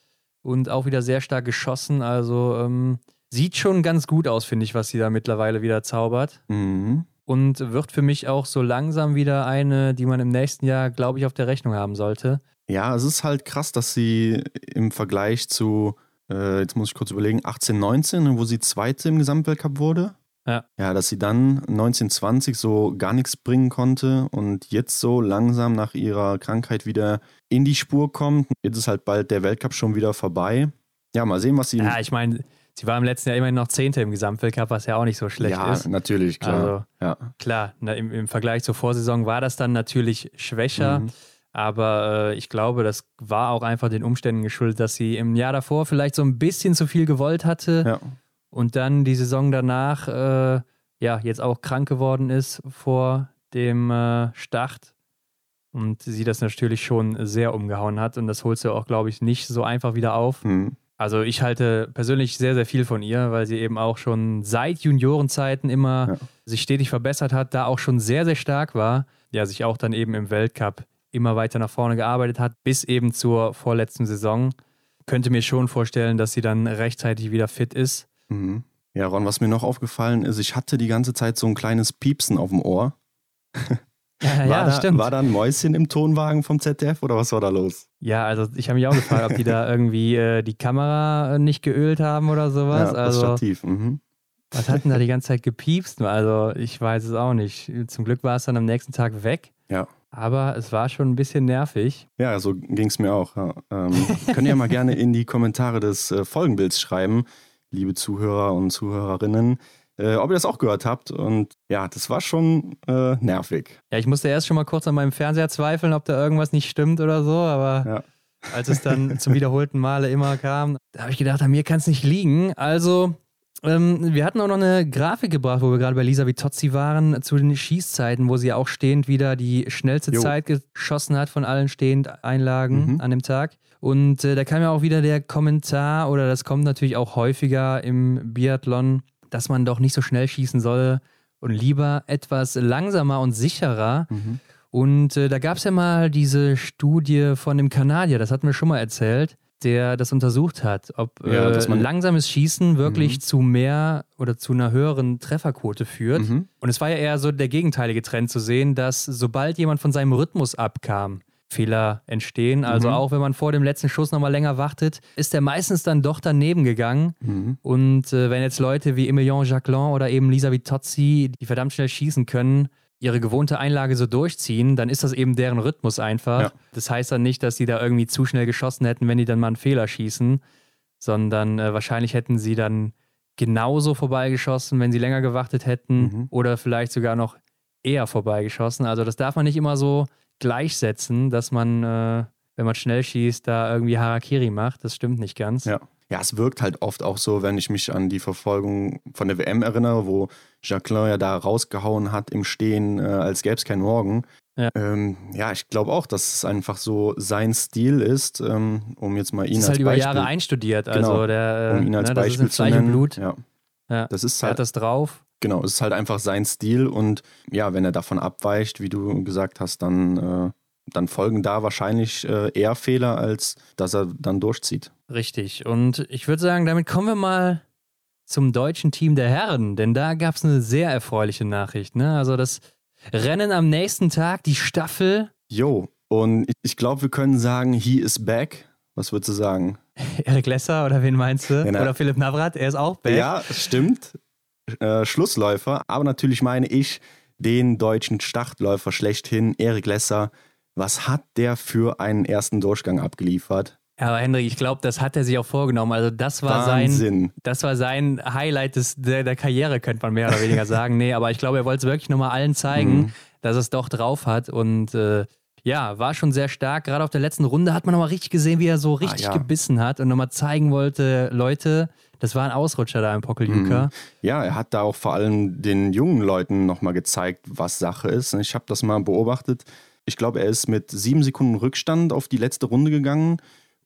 und auch wieder sehr stark geschossen. Also ähm, sieht schon ganz gut aus, finde ich, was sie da mittlerweile wieder zaubert Mhm. Und wird für mich auch so langsam wieder eine, die man im nächsten Jahr, glaube ich, auf der Rechnung haben sollte. Ja, es ist halt krass, dass sie im Vergleich zu, äh, jetzt muss ich kurz überlegen, 18, 19, wo sie Zweite im Gesamtweltcup wurde. Ja. Ja, dass sie dann 1920 so gar nichts bringen konnte und jetzt so langsam nach ihrer Krankheit wieder in die Spur kommt. Jetzt ist halt bald der Weltcup schon wieder vorbei. Ja, mal sehen, was sie. Ja, ich meine, sie war im letzten Jahr immerhin noch Zehnte im Gesamtweltcup, was ja auch nicht so schlecht ja, ist. natürlich, klar. Also, ja. klar, na, im, im Vergleich zur Vorsaison war das dann natürlich schwächer. Mhm. Aber äh, ich glaube, das war auch einfach den Umständen geschuldet, dass sie im Jahr davor vielleicht so ein bisschen zu viel gewollt hatte ja. und dann die Saison danach äh, ja jetzt auch krank geworden ist vor dem äh, Start und sie das natürlich schon sehr umgehauen hat und das holst du auch, glaube ich, nicht so einfach wieder auf. Mhm. Also ich halte persönlich sehr, sehr viel von ihr, weil sie eben auch schon seit Juniorenzeiten immer Ja. sich stetig verbessert hat, da auch schon sehr, sehr stark war. Ja, sich auch dann eben im Weltcup immer weiter nach vorne gearbeitet hat, bis eben zur vorletzten Saison. Könnte mir schon vorstellen, dass sie dann rechtzeitig wieder fit ist. Mhm. Ja, Ron, was mir noch aufgefallen ist, ich hatte die ganze Zeit so ein kleines Piepsen auf dem Ohr. Ja, war, da, stimmt. war da ein Mäuschen im Tonwagen vom ZDF oder was war da los? ja, also ich habe mich auch gefragt, ob die da irgendwie äh, die Kamera äh, nicht geölt haben oder sowas. ja, das also Stativ. Mhm. Was hat denn da die ganze Zeit gepiepst? Also, ich weiß es auch nicht. Zum Glück war es dann am nächsten Tag weg. Ja. Aber es war schon ein bisschen nervig. Ja, so ging es mir auch. Ja. Ähm, könnt ihr ja mal gerne in die Kommentare des äh, Folgenbilds schreiben, liebe Zuhörer und Zuhörerinnen, äh, ob ihr das auch gehört habt. Und ja, das war schon äh, nervig. Ja, ich musste erst schon mal kurz an meinem Fernseher zweifeln, ob da irgendwas nicht stimmt oder so. Aber Ja. als es dann zum wiederholten Male immer kam, da habe ich gedacht, an mir kann es nicht liegen. Also Ähm, wir hatten auch noch eine Grafik gebracht, wo wir gerade bei Lisa Vitozzi waren, zu den Schießzeiten, wo sie auch stehend wieder die schnellste jo. Zeit geschossen hat von allen Stehend-Einlagen mhm. an dem Tag. Und äh, da kam ja auch wieder der Kommentar, oder das kommt natürlich auch häufiger im Biathlon, dass man doch nicht so schnell schießen soll und lieber etwas langsamer und sicherer. Mhm. Und äh, da gab es ja mal diese Studie von dem Kanadier, das hatten wir schon mal erzählt, der das untersucht hat, ob ja, äh, langsames Schießen wirklich mhm. zu mehr oder zu einer höheren Trefferquote führt. Mhm. Und es war ja eher so der gegenteilige Trend zu sehen, dass sobald jemand von seinem Rhythmus abkam, Fehler entstehen. Also mhm. auch wenn man vor dem letzten Schuss nochmal länger wartet, ist er meistens dann doch daneben gegangen. Mhm. Und äh, wenn jetzt Leute wie Emilien Jacquelin oder eben Lisa Vitozzi, die verdammt schnell schießen können, ihre gewohnte Einlage so durchziehen, dann ist das eben deren Rhythmus einfach. Ja. Das heißt dann nicht, dass sie da irgendwie zu schnell geschossen hätten, wenn die dann mal einen Fehler schießen, sondern äh, wahrscheinlich hätten sie dann genauso vorbeigeschossen, wenn sie länger gewartet hätten mhm. oder vielleicht sogar noch eher vorbeigeschossen. Also das darf man nicht immer so gleichsetzen, dass man, äh, wenn man schnell schießt, da irgendwie Harakiri macht. Das stimmt nicht ganz. Ja ja, es wirkt halt oft auch so, wenn ich mich an die Verfolgung von der WM erinnere, wo Jacqueline ja da rausgehauen hat im Stehen, äh, als gäbe es keinen Morgen. Ja, ähm, ja ich glaube auch, dass es einfach so sein Stil ist, ähm, um jetzt mal ihn das ist halt über Beispiel, Jahre einstudiert, also genau, der, um ihn als ne, Beispiel zu nennen. Blut. Ja. ja. Das ist halt, er hat das drauf. Genau, es ist halt einfach sein Stil und ja, wenn er davon abweicht, wie du gesagt hast, dann äh, dann folgen da wahrscheinlich äh, eher Fehler, als dass er dann durchzieht. Richtig. Und ich würde sagen, damit kommen wir mal zum deutschen Team der Herren, denn da gab es eine sehr erfreuliche Nachricht. Ne? Also das Rennen am nächsten Tag, die Staffel. Jo, und ich glaube, wir können sagen, he is back. Was würdest du sagen? Erik Lesser oder wen meinst du? Genau. Oder Philipp Navrat, er ist auch back. Ja, stimmt. Äh, Schlussläufer, aber natürlich meine ich den deutschen Startläufer schlechthin, Erik Lesser, was hat der für einen ersten Durchgang abgeliefert? Ja, aber Henrik, ich glaube, das hat er sich auch vorgenommen. Also das war Wahnsinn. sein, das war sein Highlight des, der, der Karriere, könnte man mehr oder weniger sagen. Nee, aber ich glaube, er wollte es wirklich nochmal allen zeigen, mhm. dass es doch drauf hat. Und äh, ja, war schon sehr stark. Gerade auf der letzten Runde hat man nochmal richtig gesehen, wie er so ah, richtig ah, ja. gebissen hat und nochmal zeigen wollte, Leute, das war ein Ausrutscher da im Pokeljuka. Mhm. Ja, er hat da auch vor allem den jungen Leuten nochmal gezeigt, was Sache ist. Ich habe das mal beobachtet ich glaube, er ist mit sieben Sekunden Rückstand auf die letzte Runde gegangen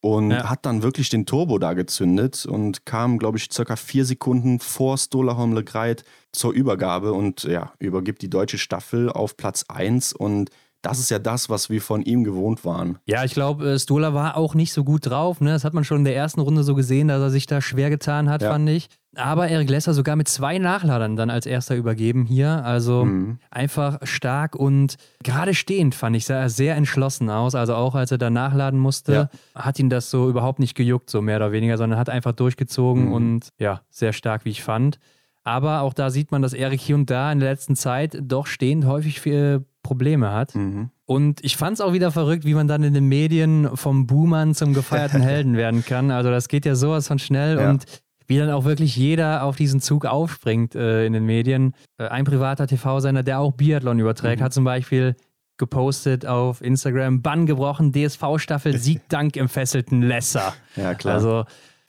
und ja. hat dann wirklich den Turbo da gezündet und kam, glaube ich, circa vier Sekunden vor Stolaholm Legreit zur Übergabe und ja, übergibt die deutsche Staffel auf Platz 1 und das ist ja das, was wir von ihm gewohnt waren. Ja, ich glaube, äh, Stola war auch nicht so gut drauf. Ne? Das hat man schon in der ersten Runde so gesehen, dass er sich da schwer getan hat, ja. fand ich. Aber Eric Lesser sogar mit zwei Nachladern dann als erster übergeben hier. Also mhm. einfach stark und gerade stehend fand ich, sah er sehr entschlossen aus. Also auch als er da nachladen musste, ja. hat ihn das so überhaupt nicht gejuckt, so mehr oder weniger, sondern hat einfach durchgezogen mhm. und ja, sehr stark, wie ich fand. Aber auch da sieht man, dass Erik hier und da in der letzten Zeit doch stehend häufig viele Probleme hat. Mhm. Und ich fand es auch wieder verrückt, wie man dann in den Medien vom Boomern zum gefeierten Helden werden kann. Also das geht ja sowas von schnell ja. und wie dann auch wirklich jeder auf diesen Zug aufspringt äh, in den Medien. Äh, ein privater TV-Sender, der auch Biathlon überträgt, mhm. hat zum Beispiel gepostet auf Instagram, Bann gebrochen, DSV-Staffel, Siegdank im fesselten Lesser. Ja, klar. Also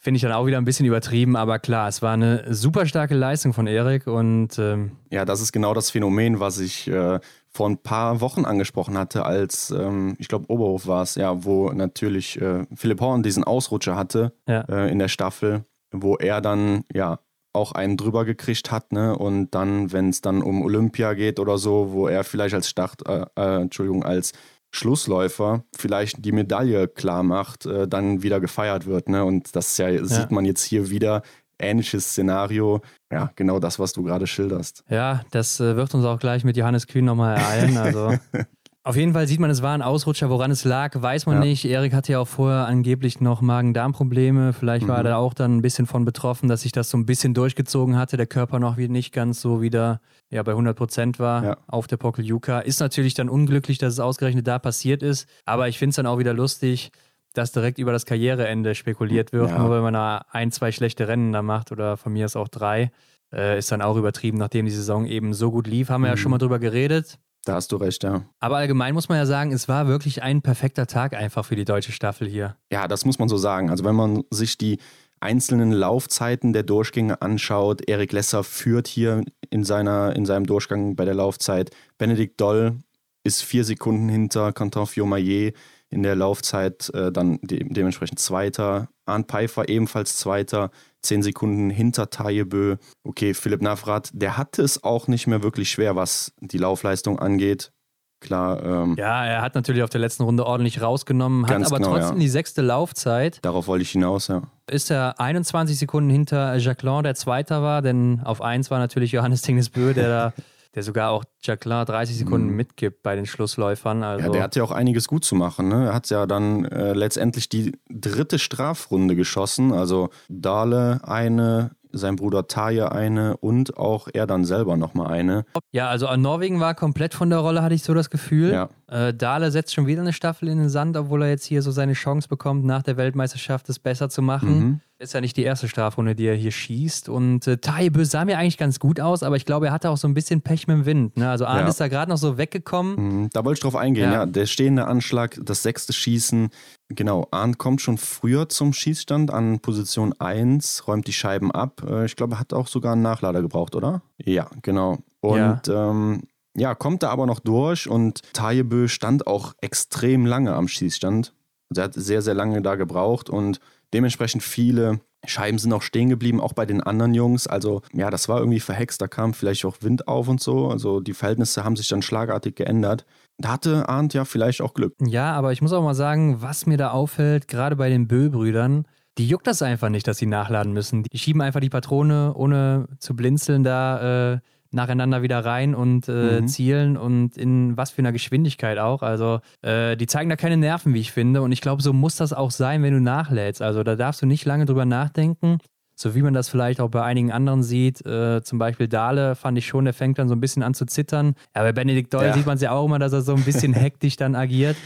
Finde ich dann auch wieder ein bisschen übertrieben, aber klar, es war eine super starke Leistung von Erik und. Ähm ja, das ist genau das Phänomen, was ich äh, vor ein paar Wochen angesprochen hatte, als, ähm, ich glaube, Oberhof war es, ja, wo natürlich äh, Philipp Horn diesen Ausrutscher hatte ja. äh, in der Staffel, wo er dann, ja, auch einen drüber gekriegt hat, ne? Und dann, wenn es dann um Olympia geht oder so, wo er vielleicht als Start, äh, äh Entschuldigung, als Schlussläufer vielleicht die Medaille klar macht, äh, dann wieder gefeiert wird. Ne? Und das ja, ja. sieht man jetzt hier wieder. Ähnliches Szenario. Ja, genau das, was du gerade schilderst. Ja, das äh, wird uns auch gleich mit Johannes Kühn nochmal ereilen. Also Auf jeden Fall sieht man, es war ein Ausrutscher. Woran es lag, weiß man ja. nicht. Erik hatte ja auch vorher angeblich noch Magen-Darm-Probleme. Vielleicht mhm. war er da auch dann ein bisschen von betroffen, dass sich das so ein bisschen durchgezogen hatte. Der Körper noch nicht ganz so wieder ja, bei 100 Prozent war ja. auf der Pokeljuka. Ist natürlich dann unglücklich, dass es ausgerechnet da passiert ist. Aber ich finde es dann auch wieder lustig, dass direkt über das Karriereende spekuliert wird. Ja. Nur wenn man da ein, zwei schlechte Rennen da macht oder von mir ist auch drei. Äh, ist dann auch übertrieben, nachdem die Saison eben so gut lief. Haben wir mhm. ja schon mal drüber geredet. Da hast du recht, ja. Aber allgemein muss man ja sagen, es war wirklich ein perfekter Tag einfach für die deutsche Staffel hier. Ja, das muss man so sagen. Also wenn man sich die einzelnen Laufzeiten der Durchgänge anschaut, Erik Lesser führt hier in, seiner, in seinem Durchgang bei der Laufzeit. Benedikt Doll ist vier Sekunden hinter Quentin Fiomayer in der Laufzeit, äh, dann de dementsprechend Zweiter. Arndt Pfeiffer ebenfalls Zweiter, zehn Sekunden hinter Tajebö. Okay, Philipp Navrat, der hatte es auch nicht mehr wirklich schwer, was die Laufleistung angeht. Klar. Ähm, ja, er hat natürlich auf der letzten Runde ordentlich rausgenommen, hat aber genau, trotzdem ja. die sechste Laufzeit. Darauf wollte ich hinaus, ja. Ist er 21 Sekunden hinter Jacqueline, der Zweiter war, denn auf 1 war natürlich Johannes Tingesbö, der da der sogar auch Jacqueline 30 Sekunden mhm. mitgibt bei den Schlussläufern. Also ja, der hat ja auch einiges gut zu machen. Ne? Er hat ja dann äh, letztendlich die dritte Strafrunde geschossen. Also Dahle eine, sein Bruder Taje eine und auch er dann selber nochmal eine. Ja, also Norwegen war komplett von der Rolle, hatte ich so das Gefühl. Ja. Äh, Dahle setzt schon wieder eine Staffel in den Sand, obwohl er jetzt hier so seine Chance bekommt, nach der Weltmeisterschaft es besser zu machen. Mhm. Ist ja nicht die erste Strafrunde, die er hier schießt. Und äh, Taibö sah mir eigentlich ganz gut aus, aber ich glaube, er hatte auch so ein bisschen Pech mit dem Wind. Ne? Also Arndt ja. ist da gerade noch so weggekommen. Mhm, da wollte ich drauf eingehen, ja. ja. Der stehende Anschlag, das sechste Schießen. Genau, Arndt kommt schon früher zum Schießstand an Position 1, räumt die Scheiben ab. Äh, ich glaube, er hat auch sogar einen Nachlader gebraucht, oder? Ja, genau. Und ja. Ähm, ja, kommt da aber noch durch und Tajebö stand auch extrem lange am Schießstand. Also er hat sehr, sehr lange da gebraucht und dementsprechend viele Scheiben sind auch stehen geblieben, auch bei den anderen Jungs. Also ja, das war irgendwie verhext, da kam vielleicht auch Wind auf und so. Also die Verhältnisse haben sich dann schlagartig geändert. Da hatte Arndt ja vielleicht auch Glück. Ja, aber ich muss auch mal sagen, was mir da auffällt, gerade bei den Bö-Brüdern, die juckt das einfach nicht, dass sie nachladen müssen. Die schieben einfach die Patrone, ohne zu blinzeln, da äh, nacheinander wieder rein und äh, mhm. zielen und in was für einer Geschwindigkeit auch. Also äh, die zeigen da keine Nerven, wie ich finde. Und ich glaube, so muss das auch sein, wenn du nachlädst. Also da darfst du nicht lange drüber nachdenken. So wie man das vielleicht auch bei einigen anderen sieht, äh, zum Beispiel Dale fand ich schon, der fängt dann so ein bisschen an zu zittern. Ja, bei Benedikt Doll ja. sieht man es ja auch immer, dass er so ein bisschen hektisch dann agiert.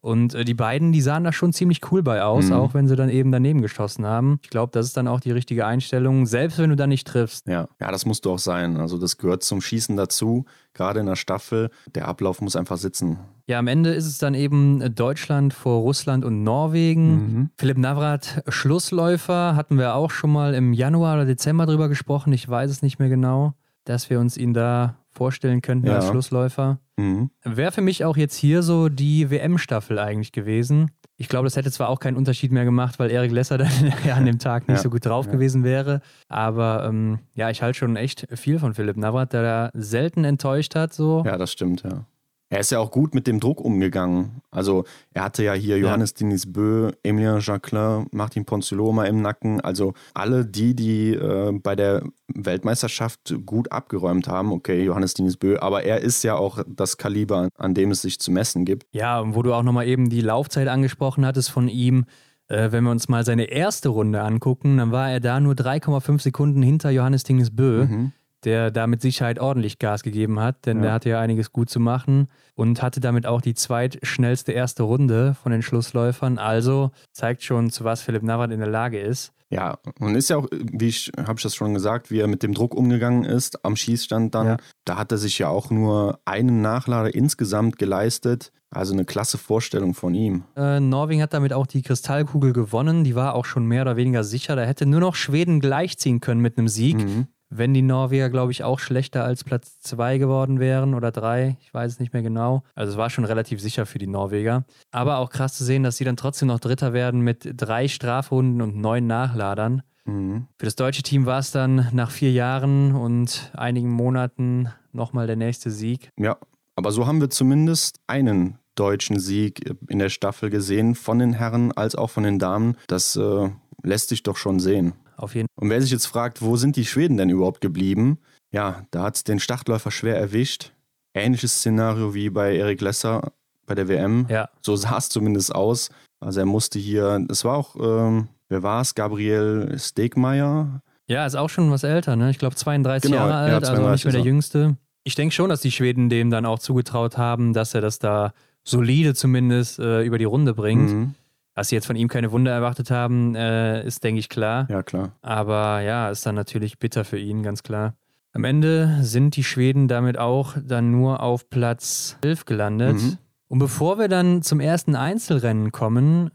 Und äh, die beiden, die sahen da schon ziemlich cool bei aus, mhm. auch wenn sie dann eben daneben geschossen haben. Ich glaube, das ist dann auch die richtige Einstellung, selbst wenn du da nicht triffst. Ja, ja, das musst du auch sein. Also das gehört zum Schießen dazu, gerade in der Staffel. Der Ablauf muss einfach sitzen. Ja, am Ende ist es dann eben Deutschland vor Russland und Norwegen. Mhm. Philipp Navrat, Schlussläufer, hatten wir auch schon mal im Januar oder Dezember drüber gesprochen. Ich weiß es nicht mehr genau, dass wir uns ihn da vorstellen könnten ja. als Schlussläufer. Mhm. Wäre für mich auch jetzt hier so die WM-Staffel eigentlich gewesen. Ich glaube, das hätte zwar auch keinen Unterschied mehr gemacht, weil Erik Lesser dann ja an dem Tag nicht ja. so gut drauf ja. gewesen wäre. Aber ähm, ja, ich halte schon echt viel von Philipp Navrat, der da selten enttäuscht hat. So. Ja, das stimmt, ja. Er ist ja auch gut mit dem Druck umgegangen. Also er hatte ja hier Johannes ja. Denis Bö, Emilien Jacquelin, Martin Ponziloma im Nacken. Also alle die, die äh, bei der Weltmeisterschaft gut abgeräumt haben. Okay, Johannes Denis Bö, aber er ist ja auch das Kaliber, an dem es sich zu messen gibt. Ja, wo du auch nochmal eben die Laufzeit angesprochen hattest von ihm. Äh, wenn wir uns mal seine erste Runde angucken, dann war er da nur 3,5 Sekunden hinter Johannes Denis Bö. Mhm der da mit Sicherheit ordentlich Gas gegeben hat, denn ja. der hatte ja einiges gut zu machen und hatte damit auch die zweitschnellste erste Runde von den Schlussläufern. Also zeigt schon, zu was Philipp Navrat in der Lage ist. Ja, und ist ja auch, wie ich, habe ich das schon gesagt, wie er mit dem Druck umgegangen ist am Schießstand dann. Ja. Da hat er sich ja auch nur einen Nachlader insgesamt geleistet. Also eine klasse Vorstellung von ihm. Äh, Norwegen hat damit auch die Kristallkugel gewonnen. Die war auch schon mehr oder weniger sicher. Da hätte nur noch Schweden gleichziehen können mit einem Sieg. Mhm wenn die Norweger, glaube ich, auch schlechter als Platz 2 geworden wären oder 3. Ich weiß es nicht mehr genau. Also es war schon relativ sicher für die Norweger. Aber auch krass zu sehen, dass sie dann trotzdem noch Dritter werden mit drei Strafrunden und neun Nachladern. Mhm. Für das deutsche Team war es dann nach vier Jahren und einigen Monaten nochmal der nächste Sieg. Ja, aber so haben wir zumindest einen deutschen Sieg in der Staffel gesehen, von den Herren als auch von den Damen. Das äh, lässt sich doch schon sehen auf jeden Und wer sich jetzt fragt, wo sind die Schweden denn überhaupt geblieben? Ja, da hat es den Startläufer schwer erwischt. Ähnliches Szenario wie bei Erik Lesser bei der WM. Ja. So sah es zumindest aus. Also er musste hier, es war auch, ähm, wer war es? Gabriel Stegmeier. Ja, ist auch schon was älter, ne? Ich glaube 32 genau, Jahre alt, ja, 32 also nicht mehr der Jüngste. Ich denke schon, dass die Schweden dem dann auch zugetraut haben, dass er das da solide zumindest äh, über die Runde bringt. Mhm. Dass sie jetzt von ihm keine Wunder erwartet haben, äh, ist, denke ich, klar. Ja, klar. Aber ja, ist dann natürlich bitter für ihn, ganz klar. Am Ende sind die Schweden damit auch dann nur auf Platz 11 gelandet. Mhm. Und bevor wir dann zum ersten Einzelrennen kommen,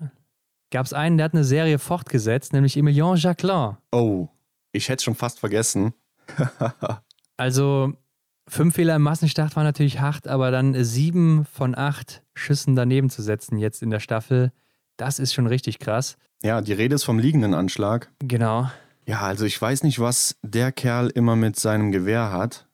gab es einen, der hat eine Serie fortgesetzt, nämlich Emilien Jacquelin. Oh, ich hätte es schon fast vergessen. also fünf Fehler im Massenstart war natürlich hart, aber dann sieben von acht Schüssen daneben zu setzen jetzt in der Staffel, das ist schon richtig krass. Ja, die Rede ist vom liegenden Anschlag. Genau. Ja, also ich weiß nicht, was der Kerl immer mit seinem Gewehr hat.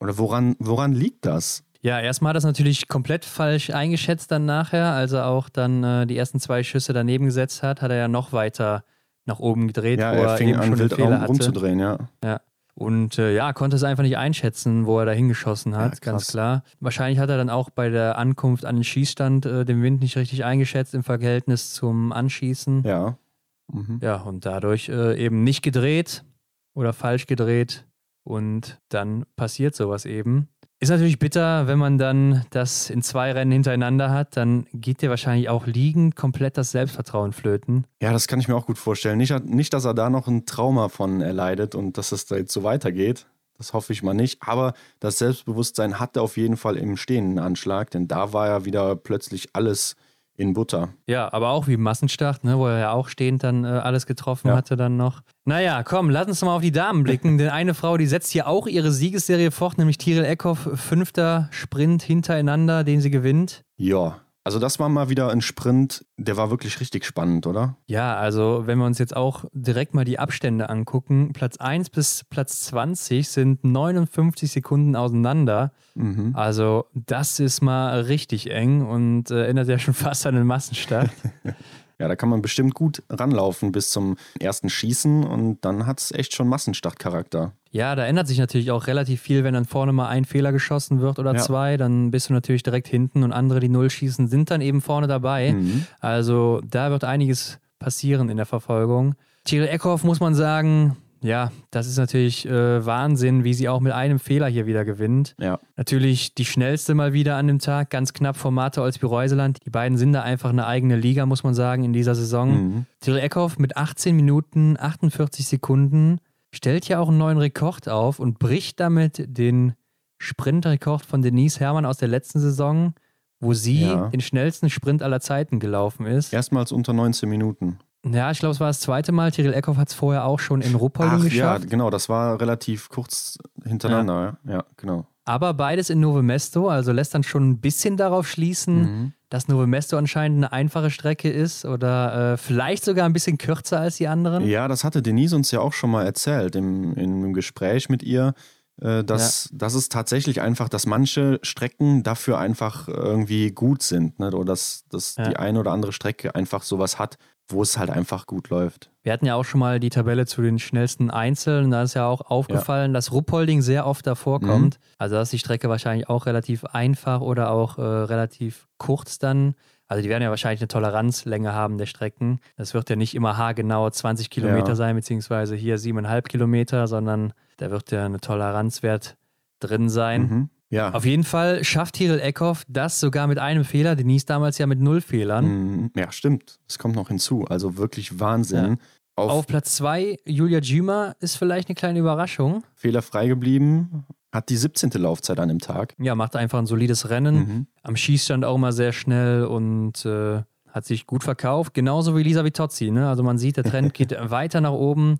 Oder woran, woran liegt das? Ja, erstmal hat er das natürlich komplett falsch eingeschätzt dann nachher. Als er auch dann äh, die ersten zwei Schüsse daneben gesetzt hat, hat er ja noch weiter nach oben gedreht. Ja, er fing an, wild rumzudrehen, ja. Ja. Und äh, ja, konnte es einfach nicht einschätzen, wo er da hingeschossen hat, ja, ganz klar. Wahrscheinlich hat er dann auch bei der Ankunft an den Schießstand äh, den Wind nicht richtig eingeschätzt im Verhältnis zum Anschießen. Ja. Mhm. Ja, und dadurch äh, eben nicht gedreht oder falsch gedreht. Und dann passiert sowas eben. Ist natürlich bitter, wenn man dann das in zwei Rennen hintereinander hat, dann geht dir wahrscheinlich auch liegend komplett das Selbstvertrauen flöten. Ja, das kann ich mir auch gut vorstellen. Nicht, nicht dass er da noch ein Trauma von erleidet und dass es da jetzt so weitergeht. Das hoffe ich mal nicht. Aber das Selbstbewusstsein hatte auf jeden Fall im stehenden Anschlag, denn da war ja wieder plötzlich alles in Butter. Ja, aber auch wie Massenstart, ne, wo er ja auch stehend dann äh, alles getroffen ja. hatte dann noch. Naja, komm, lass uns mal auf die Damen blicken, denn eine Frau, die setzt hier auch ihre Siegesserie fort, nämlich Tiril Eckhoff, fünfter Sprint hintereinander, den sie gewinnt. Ja, also das war mal wieder ein Sprint, der war wirklich richtig spannend, oder? Ja, also wenn wir uns jetzt auch direkt mal die Abstände angucken, Platz 1 bis Platz 20 sind 59 Sekunden auseinander. Mhm. Also das ist mal richtig eng und äh, erinnert ja schon fast an den Massenstart. Ja, da kann man bestimmt gut ranlaufen bis zum ersten Schießen und dann hat es echt schon Massenstartcharakter. Ja, da ändert sich natürlich auch relativ viel, wenn dann vorne mal ein Fehler geschossen wird oder ja. zwei, dann bist du natürlich direkt hinten und andere, die Null schießen, sind dann eben vorne dabei. Mhm. Also da wird einiges passieren in der Verfolgung. Thierry Eckhoff muss man sagen, ja, das ist natürlich äh, Wahnsinn, wie sie auch mit einem Fehler hier wieder gewinnt. Ja. Natürlich die schnellste mal wieder an dem Tag, ganz knapp vor Martha Olsby-Reuseland. Die beiden sind da einfach eine eigene Liga, muss man sagen, in dieser Saison. Mhm. Tyrell Eckhoff mit 18 Minuten, 48 Sekunden stellt ja auch einen neuen Rekord auf und bricht damit den Sprintrekord von Denise Herrmann aus der letzten Saison, wo sie ja. den schnellsten Sprint aller Zeiten gelaufen ist. Erstmals unter 19 Minuten. Ja, ich glaube, es war das zweite Mal. Tyrell Eckhoff hat es vorher auch schon in Ruppolding geschafft. Ja, genau, das war relativ kurz hintereinander. Ja, ja genau. Aber beides in Nove Mesto, also lässt dann schon ein bisschen darauf schließen, mhm. Dass Nove Mesto anscheinend eine einfache Strecke ist oder äh, vielleicht sogar ein bisschen kürzer als die anderen. Ja, das hatte Denise uns ja auch schon mal erzählt im, im Gespräch mit ihr, äh, dass, ja. dass es tatsächlich einfach, dass manche Strecken dafür einfach irgendwie gut sind ne? oder dass, dass ja. die eine oder andere Strecke einfach sowas hat, wo es halt einfach gut läuft. Wir hatten ja auch schon mal die Tabelle zu den schnellsten Einzelnen. Da ist ja auch aufgefallen, ja. dass Ruppolding sehr oft davor kommt. Mhm. Also da ist die Strecke wahrscheinlich auch relativ einfach oder auch äh, relativ kurz dann. Also die werden ja wahrscheinlich eine Toleranzlänge haben der Strecken. Das wird ja nicht immer haargenau 20 Kilometer ja. sein, beziehungsweise hier 7,5 Kilometer, sondern da wird ja eine Toleranzwert drin sein. Mhm. Ja. Auf jeden Fall schafft Tyrell Eckhoff das sogar mit einem Fehler. Denise damals ja mit null Fehlern. Mhm. Ja, stimmt. Das kommt noch hinzu. Also wirklich Wahnsinn. Ja. Auf, Auf, Platz 2, Julia Juma ist vielleicht eine kleine Überraschung. Fehlerfrei geblieben, hat die 17. Laufzeit an dem Tag. Ja, macht einfach ein solides Rennen. Mhm. Am Schießstand auch immer sehr schnell und äh, hat sich gut verkauft. Genauso wie Lisa Vitozzi. Ne? Also man sieht, der Trend geht weiter nach oben.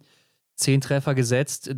Zehn Treffer gesetzt.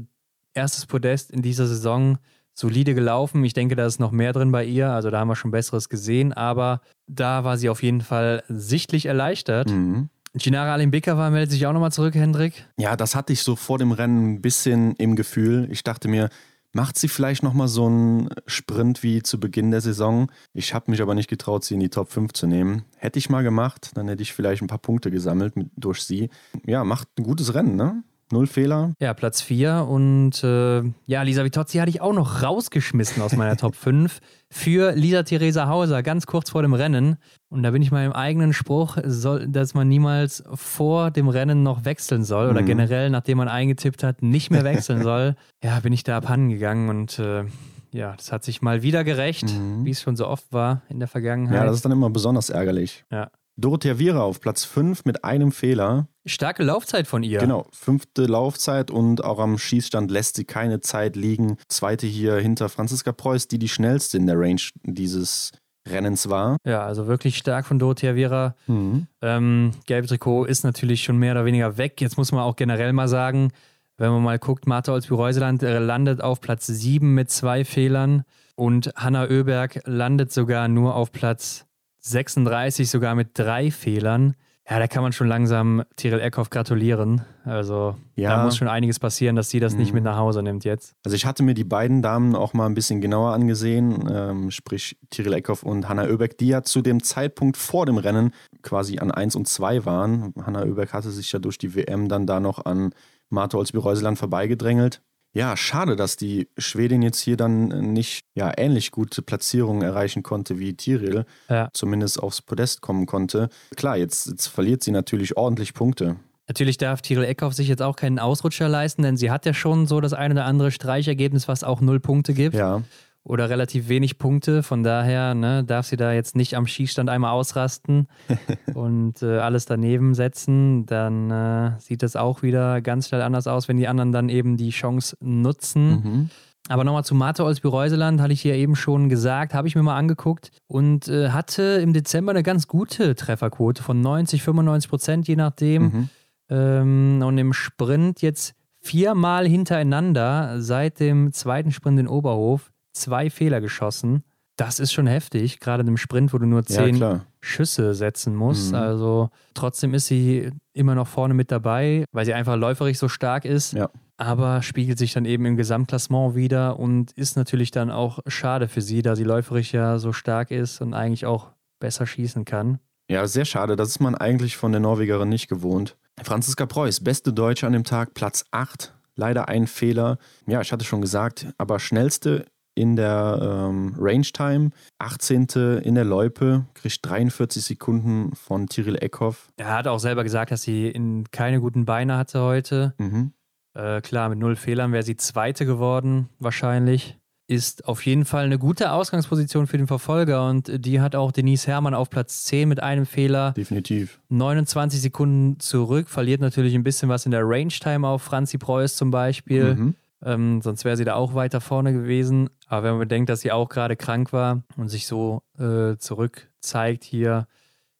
Erstes Podest in dieser Saison solide gelaufen. Ich denke, da ist noch mehr drin bei ihr. Also da haben wir schon Besseres gesehen. Aber da war sie auf jeden Fall sichtlich erleichtert. Mhm. Ginara Alimbekava meldet sich auch nochmal zurück, Hendrik. Ja, das hatte ich so vor dem Rennen ein bisschen im Gefühl. Ich dachte mir, macht sie vielleicht nochmal so einen Sprint wie zu Beginn der Saison. Ich habe mich aber nicht getraut, sie in die Top 5 zu nehmen. Hätte ich mal gemacht, dann hätte ich vielleicht ein paar Punkte gesammelt mit, durch sie. Ja, macht ein gutes Rennen, ne? Null Fehler. Ja, Platz 4. Und äh, ja, Lisa Vitozzi hatte ich auch noch rausgeschmissen aus meiner Top 5 für Lisa Theresa Hauser, ganz kurz vor dem Rennen. Und da bin ich meinem eigenen Spruch, soll, dass man niemals vor dem Rennen noch wechseln soll oder mhm. generell, nachdem man eingetippt hat, nicht mehr wechseln soll. Ja, bin ich da abhanden gegangen und äh, ja, das hat sich mal wieder gerecht, mhm. wie es schon so oft war in der Vergangenheit. Ja, das ist dann immer besonders ärgerlich. Ja. Dorothea Viera auf Platz 5 mit einem Fehler. Starke Laufzeit von ihr. Genau, fünfte Laufzeit und auch am Schießstand lässt sie keine Zeit liegen. Zweite hier hinter Franziska Preuß, die die schnellste in der Range dieses Rennens war. Ja, also wirklich stark von Dorothea Viera. Mhm. Ähm, gelbe Trikot ist natürlich schon mehr oder weniger weg. Jetzt muss man auch generell mal sagen, wenn man mal guckt, Martha Olsby-Reuseland äh, landet auf Platz 7 mit zwei Fehlern und Hanna Oeberg landet sogar nur auf Platz 36, sogar mit drei Fehlern. Ja, da kann man schon langsam Tiril Eckhoff gratulieren. Also Ja. da muss schon einiges passieren, dass sie das nicht Mhm. mit nach Hause nimmt jetzt. Also ich hatte mir die beiden Damen auch mal ein bisschen genauer angesehen, ähm, sprich Tiril Eckhoff und Hanna Oeberg, die ja zu dem Zeitpunkt vor dem Rennen quasi an 1 und 2 waren. Hanna Oeberg hatte sich ja durch die WM dann da noch an Martha Olsby-Reuseland vorbeigedrängelt. Ja, schade, dass die Schwedin jetzt hier dann nicht ja, ähnlich gute Platzierungen erreichen konnte wie Tiril, Ja. zumindest aufs Podest kommen konnte. Klar, jetzt, jetzt verliert sie natürlich ordentlich Punkte. Natürlich darf Tiril Eckhoff sich jetzt auch keinen Ausrutscher leisten, denn sie hat ja schon so das eine oder andere Streichergebnis, was auch null Punkte gibt. Ja, oder relativ wenig Punkte. Von daher ne, darf sie da jetzt nicht am Schießstand einmal ausrasten und äh, alles daneben setzen. Dann äh, sieht das auch wieder ganz schnell anders aus, wenn die anderen dann eben die Chance nutzen. mhm. Aber nochmal zu Martha Olsby-Reuseland, hatte ich ja eben schon gesagt, habe ich mir mal angeguckt und äh, hatte im Dezember eine ganz gute Trefferquote von 90, 95 Prozent, je nachdem. Mhm. Ähm, und im Sprint jetzt viermal hintereinander seit dem zweiten Sprint in Oberhof zwei Fehler geschossen. Das ist schon heftig, gerade im Sprint, wo du nur ja zehn klar. Schüsse setzen musst. Mhm. Also trotzdem ist sie immer noch vorne mit dabei, weil sie einfach läuferig so stark ist. Ja. Aber spiegelt sich dann eben im Gesamtklassement wieder und ist natürlich dann auch schade für sie, da sie läuferig ja so stark ist und eigentlich auch besser schießen kann. Ja, sehr schade. Das ist man eigentlich von der Norwegerin nicht gewohnt. Franziska Preuß, beste Deutsche an dem Tag, Platz 8. Leider ein Fehler. Ja, ich hatte schon gesagt, aber schnellste in der ähm, Range Time, 18. in der Loipe, kriegt 43 Sekunden von Tiril Eckhoff. Er hat auch selber gesagt, dass sie in keine guten Beine hatte heute. Mhm. Äh, klar, mit null Fehlern wäre sie Zweite geworden, wahrscheinlich. Ist auf jeden Fall eine gute Ausgangsposition für den Verfolger und die hat auch Denise Herrmann auf Platz 10 mit einem Fehler. Definitiv. 29 Sekunden zurück, verliert natürlich ein bisschen was in der Range-Time auf Franzi Preuß zum Beispiel. Mhm. Ähm, sonst wäre sie da auch weiter vorne gewesen. Aber wenn man bedenkt, dass sie auch gerade krank war und sich so äh, zurück zeigt hier,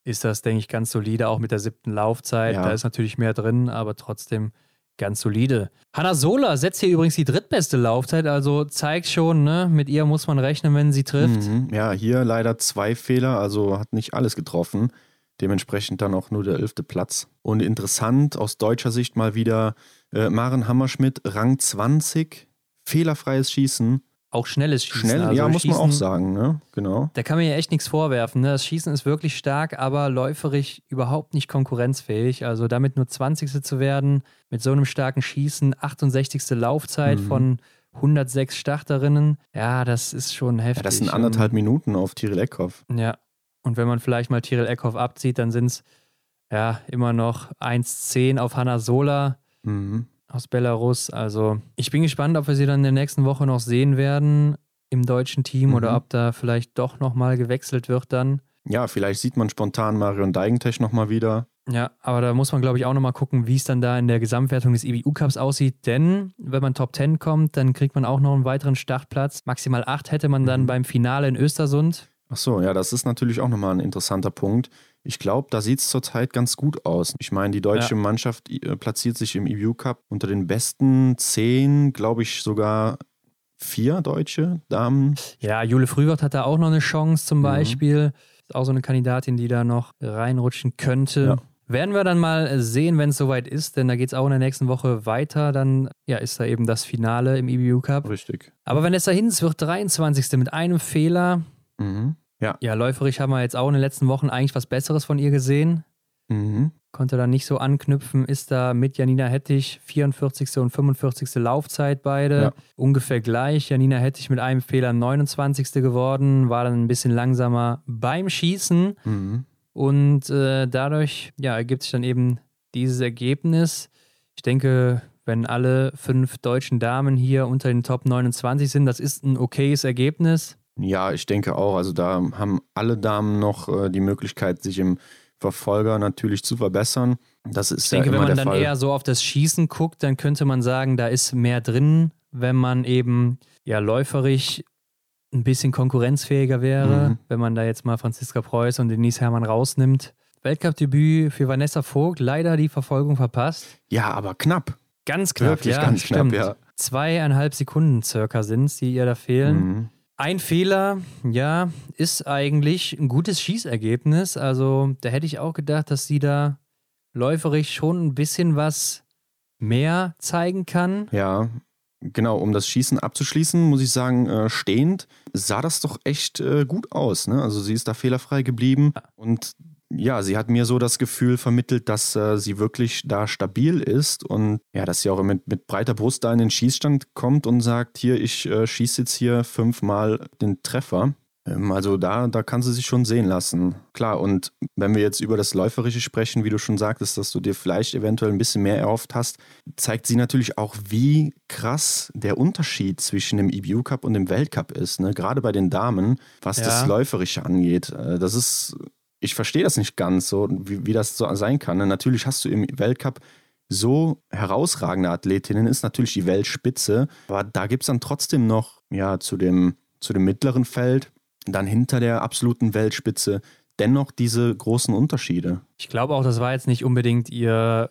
ist das, denke ich, ganz solide, auch mit der siebten Laufzeit. Ja. Da ist natürlich mehr drin, aber trotzdem ganz solide. Hanna Sola setzt hier übrigens die drittbeste Laufzeit, also zeigt schon, ne, mit ihr muss man rechnen, wenn sie trifft. Mhm. Ja, hier leider zwei Fehler, also hat nicht alles getroffen. Dementsprechend dann auch nur der elfte Platz. Und interessant aus deutscher Sicht mal wieder äh, Maren Hammerschmidt, Rang 20, fehlerfreies Schießen. Auch schnelles Schießen. Schnell, also ja, muss man auch Schießen- sagen, ne? Genau. Da kann man ja echt nichts vorwerfen. Ne? Das Schießen ist wirklich stark, aber läuferig überhaupt nicht konkurrenzfähig. Also damit nur 20. zu werden, mit so einem starken Schießen, 68. Laufzeit Mhm. von 106 Starterinnen, ja, das ist schon heftig. Ja, das sind anderthalb Minuten auf Tiril Eckhoff. Ja, und wenn man vielleicht mal Tiril Eckhoff abzieht, dann sind es ja immer noch 1,10 auf Hanna Sola Mhm. aus Belarus. Also ich bin gespannt, ob wir sie dann in der nächsten Woche noch sehen werden im deutschen Team Mhm. oder ob da vielleicht doch nochmal gewechselt wird dann. Ja, vielleicht sieht man spontan Marion Deigentech nochmal wieder. Ja, aber da muss man, glaube ich, auch nochmal gucken, wie es dann da in der Gesamtwertung des IBU-Cups aussieht. Denn wenn man Top 10 kommt, dann kriegt man auch noch einen weiteren Startplatz. Maximal 8 hätte man dann Mhm. beim Finale in Östersund. Ach so, ja, das ist natürlich auch nochmal ein interessanter Punkt. Ich glaube, da sieht es zurzeit ganz gut aus. Ich meine, die deutsche Mannschaft äh, platziert sich im EBU Cup unter den besten zehn, glaube ich, sogar vier deutsche Damen. Ja, Jule Frühwirt hat da auch noch eine Chance zum Mhm. Beispiel. Ist auch so eine Kandidatin, die da noch reinrutschen könnte. Ja. Werden wir dann mal sehen, wenn es soweit ist, denn da geht es auch in der nächsten Woche weiter. Dann ja, ist da eben das Finale im EBU Cup. Richtig. Aber Vanessa Hinz wird 23. mit einem Fehler. Mhm. Ja, läuferig haben wir jetzt auch in den letzten Wochen eigentlich was Besseres von ihr gesehen. Mhm. Konnte da nicht so anknüpfen, ist da mit Janina Hettich 44. und 45. Laufzeit beide. Ja. Ungefähr gleich. Janina Hettich mit einem Fehler 29. geworden, war dann ein bisschen langsamer beim Schießen. Mhm. Und äh, dadurch ja, ergibt sich dann eben dieses Ergebnis. Ich denke, wenn alle fünf deutschen Damen hier unter den Top 29 sind, das ist ein okayes Ergebnis. Ja, ich denke auch. Also da haben alle Damen noch äh, die Möglichkeit, sich im Verfolger natürlich zu verbessern. Das ist Ich denke, ja wenn man dann Fall. eher so auf das Schießen guckt, dann könnte man sagen, da ist mehr drin, wenn man eben ja läuferig ein bisschen konkurrenzfähiger wäre, Mhm. wenn man da jetzt mal Franziska Preuß und Denise Herrmann rausnimmt. Weltcup-Debüt für Vanessa Vogt, leider die Verfolgung verpasst. Ja, aber knapp. Ganz knapp, Wirklich ja, ganz stimmt. knapp, ja. Zweieinhalb Sekunden circa sind es, die ihr da fehlen. Mhm. Ein Fehler, ja, ist eigentlich ein gutes Schießergebnis. Also da hätte ich auch gedacht, dass sie da läuferisch schon ein bisschen was mehr zeigen kann. Ja, genau. Um das Schießen abzuschließen, muss ich sagen, äh, stehend sah das doch echt äh, gut aus. Ne? Also sie ist da fehlerfrei geblieben und ja, sie hat mir so das Gefühl vermittelt, dass äh, sie wirklich da stabil ist und ja, dass sie auch mit, mit breiter Brust da in den Schießstand kommt und sagt, hier, ich äh, schieße jetzt hier fünfmal den Treffer. Ähm, also da, da kann sie sich schon sehen lassen. Klar, und wenn wir jetzt über das Läuferische sprechen, wie du schon sagtest, dass du dir vielleicht eventuell ein bisschen mehr erhofft hast, zeigt sie natürlich auch, wie krass der Unterschied zwischen dem EBU Cup und dem Weltcup ist. Ne? Gerade bei den Damen, was Ja. das Läuferische angeht. Äh, Das ist, ich verstehe das nicht ganz so, wie, wie das so sein kann. Ne? Natürlich hast du im Weltcup so herausragende Athletinnen, ist natürlich die Weltspitze, aber da gibt es dann trotzdem noch, ja, zu dem, zu dem mittleren Feld, dann hinter der absoluten Weltspitze, dennoch diese großen Unterschiede. Ich glaube auch, das war jetzt nicht unbedingt ihr,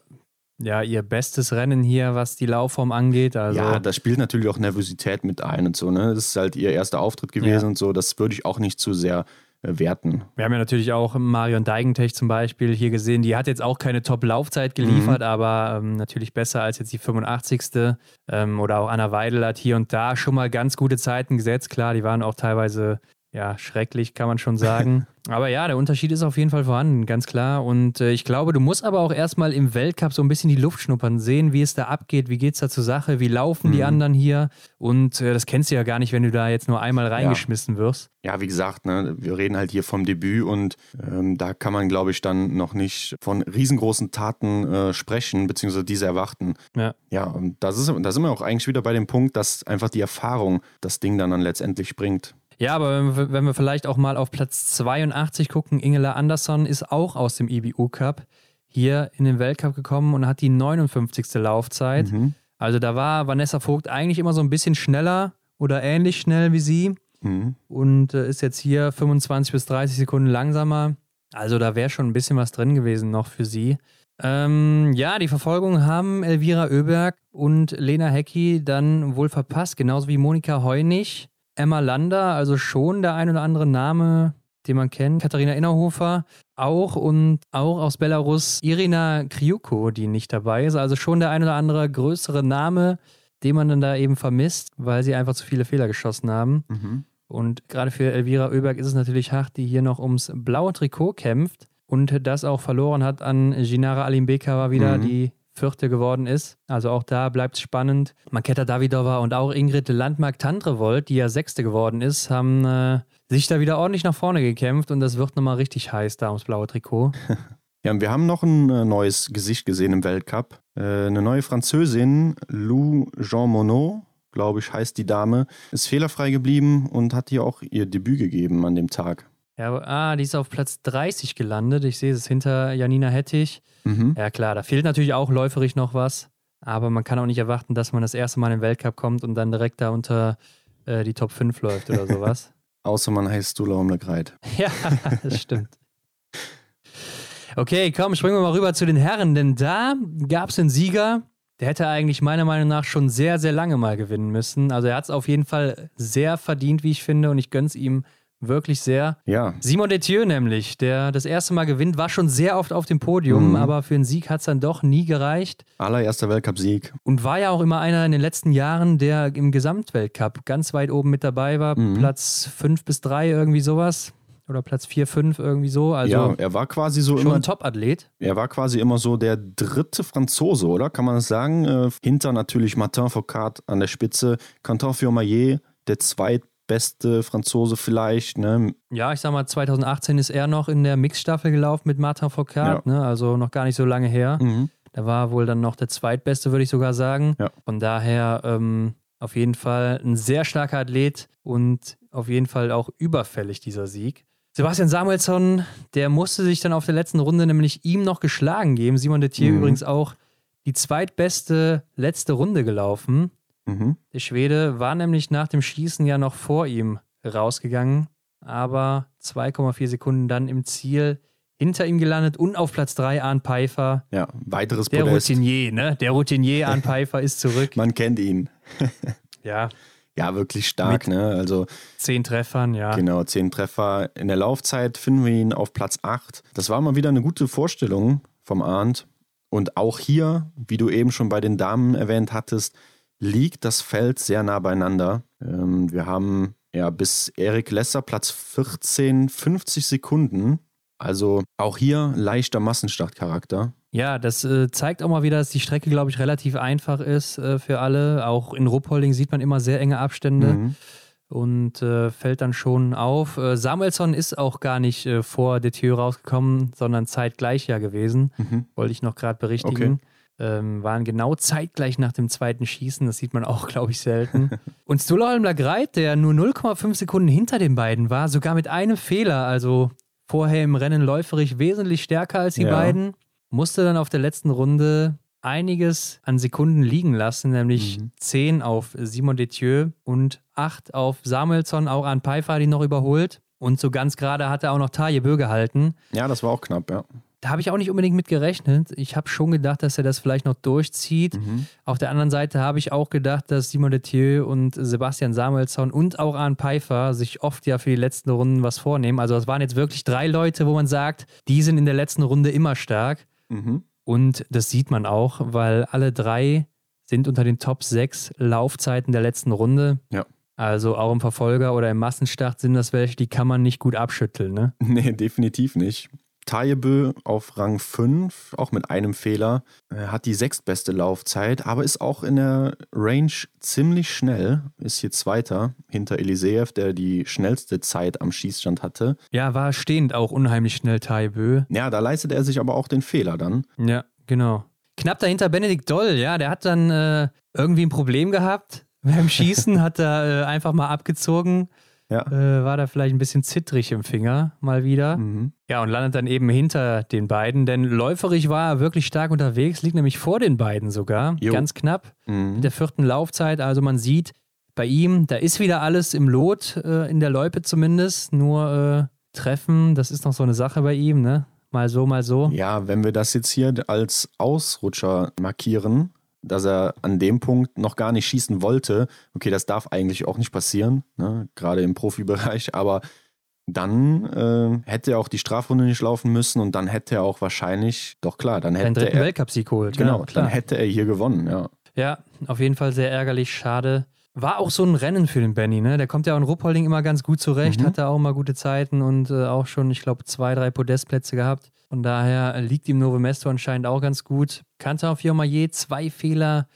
ja, ihr bestes Rennen hier, was die Laufform angeht. Also, ja, da spielt natürlich auch Nervosität mit ein und so, ne? Das ist halt ihr erster Auftritt gewesen Ja. und so, das würde ich auch nicht zu sehr werten. Wir haben ja natürlich auch Marion Deigentech zum Beispiel hier gesehen. Die hat jetzt auch keine Top-Laufzeit Mhm. geliefert, aber ähm, natürlich besser als jetzt die 85. Ähm, oder auch Anna Weidel hat hier und da schon mal ganz gute Zeiten gesetzt. Klar, die waren auch teilweise ja schrecklich, kann man schon sagen. aber ja, der Unterschied ist auf jeden Fall vorhanden, ganz klar. Und äh, ich glaube, du musst aber auch erstmal im Weltcup so ein bisschen die Luft schnuppern, sehen, wie es da abgeht, wie geht es da zur Sache, wie laufen die Mhm. anderen hier. Und äh, das kennst du ja gar nicht, wenn du da jetzt nur einmal reingeschmissen wirst. Ja, wie gesagt, ne, wir reden halt hier vom Debüt und ähm, da kann man, glaube ich, dann noch nicht von riesengroßen Taten äh, sprechen, beziehungsweise diese erwarten. Ja. Ja, und das ist, da sind wir auch eigentlich wieder bei dem Punkt, dass einfach die Erfahrung das Ding dann, dann letztendlich bringt. Ja, aber wenn wir, wenn wir vielleicht auch mal auf Platz 82 gucken, Ingela Andersson ist auch aus dem IBU Cup hier in den Weltcup gekommen und hat die 59. Laufzeit. Mhm. Also da war Vanessa Vogt eigentlich immer so ein bisschen schneller oder ähnlich schnell wie sie Mhm. und äh, ist jetzt hier 25 bis 30 Sekunden langsamer. Also da wäre schon ein bisschen was drin gewesen noch für sie. Ähm, ja, die Verfolgung haben Elvira Oeberg und Lena Hecki dann wohl verpasst, genauso wie Monika Heunig, Emma Lander, also schon der ein oder andere Name, den man kennt. Katharina Innerhofer auch und auch aus Belarus Irina Kriuko, die nicht dabei ist. Also schon der ein oder andere größere Name, den man dann da eben vermisst, weil sie einfach zu viele Fehler geschossen haben. Mhm. Und gerade für Elvira Oeberg ist es natürlich hart, die hier noch ums blaue Trikot kämpft und das auch verloren hat an Ginara Alimbekova wieder, Mhm. die vierte geworden ist. Also auch da bleibt es spannend. Maketa Davidova und auch Ingrid Landmark-Tantrevold, die ja sechste geworden ist, haben äh, sich da wieder ordentlich nach vorne gekämpft und das wird nochmal richtig heiß da ums blaue Trikot. Ja, und wir haben noch ein äh, neues Gesicht gesehen im Weltcup. Äh, eine neue Französin, Lou Jean Monod, glaube ich, heißt die Dame, ist fehlerfrei geblieben und hat hier auch ihr Debüt gegeben an dem Tag. Ja, aber- ah, die ist auf Platz 30 gelandet. Ich sehe es hinter Janina Hettich. Mhm. Ja, klar, da fehlt natürlich auch läuferisch noch was. Aber man kann auch nicht erwarten, dass man das erste Mal in den Weltcup kommt und dann direkt da unter äh, die Top 5 läuft oder sowas. Außer man heißt Stula Omlegreit. ja, das stimmt. Okay, komm, springen wir mal rüber zu den Herren, denn da gab es einen Sieger, der hätte eigentlich meiner Meinung nach schon sehr, sehr lange mal gewinnen müssen. Also er hat es auf jeden Fall sehr verdient, wie ich finde, und ich gönn's ihm wirklich sehr. Ja, Simon Detieu nämlich, der das erste Mal gewinnt, war schon sehr oft auf dem Podium, Mhm. aber für einen Sieg hat es dann doch nie gereicht. allererster Weltcup-Sieg. Und war ja auch immer einer in den letzten Jahren, der im Gesamtweltcup ganz weit oben mit dabei war. Mhm. Platz 5 bis 3, irgendwie sowas. Oder Platz 4, 5, irgendwie so. Also ja, er war quasi so schon immer, ein Top-Athlet. er war quasi immer so der dritte Franzose, oder? Kann man das sagen? Äh, hinter natürlich Martin Foucault an der Spitze, Quentin Fillon-Maillet, der zweitbeste Franzose vielleicht, ne? Ja, ich sag mal, 2018 ist er noch in der Mixstaffel gelaufen mit Martin Foucault, Ja. ne? also noch gar nicht so lange her. Mhm. Da war wohl dann noch der zweitbeste, würde ich sogar sagen. Ja. Von daher ähm, auf jeden Fall ein sehr starker Athlet und auf jeden Fall auch überfällig dieser Sieg. Sebastian Samuelsson, der musste sich dann auf der letzten Runde nämlich ihm noch geschlagen geben. Simon Detier Mhm. übrigens auch die zweitbeste letzte Runde gelaufen. Mhm. Der Schwede war nämlich nach dem Schießen ja noch vor ihm rausgegangen, aber 2,4 Sekunden dann im Ziel hinter ihm gelandet und auf Platz 3 Arne Pfeiffer. Ja, weiteres Der Podest. Routinier, ne? Der Routinier Arne Pfeiffer ist zurück. Man kennt ihn. Ja, Ja, wirklich stark, ne? Also zehn Treffern, ja. genau, zehn Treffer. In der Laufzeit finden wir ihn auf Platz 8. Das war mal wieder eine gute Vorstellung vom Arndt. Und auch hier, wie du eben schon bei den Damen erwähnt hattest, liegt das Feld sehr nah beieinander. Ähm, wir haben ja bis Erik Lesser Platz 14, 50 Sekunden. Also auch hier leichter Massenstartcharakter. Ja, das äh, zeigt auch mal wieder, dass die Strecke, glaube ich, relativ einfach ist äh, für alle. Auch in Ruppolding sieht man immer sehr enge Abstände Mhm. und äh, fällt dann schon auf. Äh, Samuelsson ist auch gar nicht äh, vor der Tür rausgekommen, sondern zeitgleich ja gewesen. Mhm. Wollte ich noch gerade berichtigen. Ähm, waren genau zeitgleich nach dem zweiten Schießen. Das sieht man auch, glaube ich, selten. Und Stula Holmler Greit, der nur 0,5 Sekunden hinter den beiden war, sogar mit einem Fehler, also vorher im Rennen läuferig wesentlich stärker als die Ja. beiden, musste dann auf der letzten Runde einiges an Sekunden liegen lassen, nämlich Mhm. 10 auf Simon Detieu und 8 auf Samuelsson, auch an Pfeiffer ihn noch überholt. Und so ganz gerade hat er auch noch Taje Bö gehalten. Ja, das war auch knapp, ja. Da habe ich auch nicht unbedingt mit gerechnet. Ich habe schon gedacht, dass er das vielleicht noch durchzieht. Mhm. Auf der anderen Seite habe ich auch gedacht, dass Simon Detieu und Sebastian Samuelsson und auch Arne Pfeiffer sich oft ja für die letzten Runden was vornehmen. Also es waren jetzt wirklich drei Leute, wo man sagt, die sind in der letzten Runde immer stark. Mhm. Und das sieht man auch, weil alle drei sind unter den Top 6 Laufzeiten der letzten Runde. Ja. Also auch im Verfolger oder im Massenstart sind das welche, die kann man nicht gut abschütteln. Ne? Nee, definitiv nicht. Tajebö auf Rang 5, auch mit einem Fehler, äh, hat die sechstbeste Laufzeit, aber ist auch in der Range ziemlich schnell, ist hier Zweiter hinter Eliseev, der die schnellste Zeit am Schießstand hatte. Ja, war stehend auch unheimlich schnell Taibö. Ja, da leistet er sich aber auch den Fehler dann. Ja, genau. Knapp dahinter Benedikt Doll, ja, der hat dann äh, irgendwie ein Problem gehabt beim Schießen, hat er äh, einfach mal abgezogen, Ja. äh, war da vielleicht ein bisschen zittrig im Finger mal wieder. Mhm. Ja, und landet dann eben hinter den beiden, denn läuferig war er wirklich stark unterwegs, liegt nämlich vor den beiden sogar, Jo. ganz knapp Mhm. mit der vierten Laufzeit. Also man sieht bei ihm, da ist wieder alles im Lot, äh, in der Loipe zumindest, nur äh, Treffen, das ist noch so eine Sache bei ihm, ne? Mal so, mal so. Ja, wenn wir das jetzt hier als Ausrutscher markieren, dass er an dem Punkt noch gar nicht schießen wollte, okay, das darf eigentlich auch nicht passieren, ne? gerade im Profibereich, aber dann äh, hätte er auch die Strafrunde nicht laufen müssen und dann hätte er auch wahrscheinlich, doch klar, dann Einen hätte dritten er, Weltcupsieg holt. genau, ja, klar. dann hätte er hier gewonnen, ja. Ja, auf jeden Fall sehr ärgerlich, schade. War auch so ein Rennen für den Benny, ne? Der kommt ja auch in Ruppolding immer ganz gut zurecht, Mhm. hat da auch mal gute Zeiten und äh, auch schon, ich glaube, zwei, drei Podestplätze gehabt. Von daher liegt ihm Novo Mesto anscheinend auch ganz gut. Kannte auf Jomayer zwei Fehler,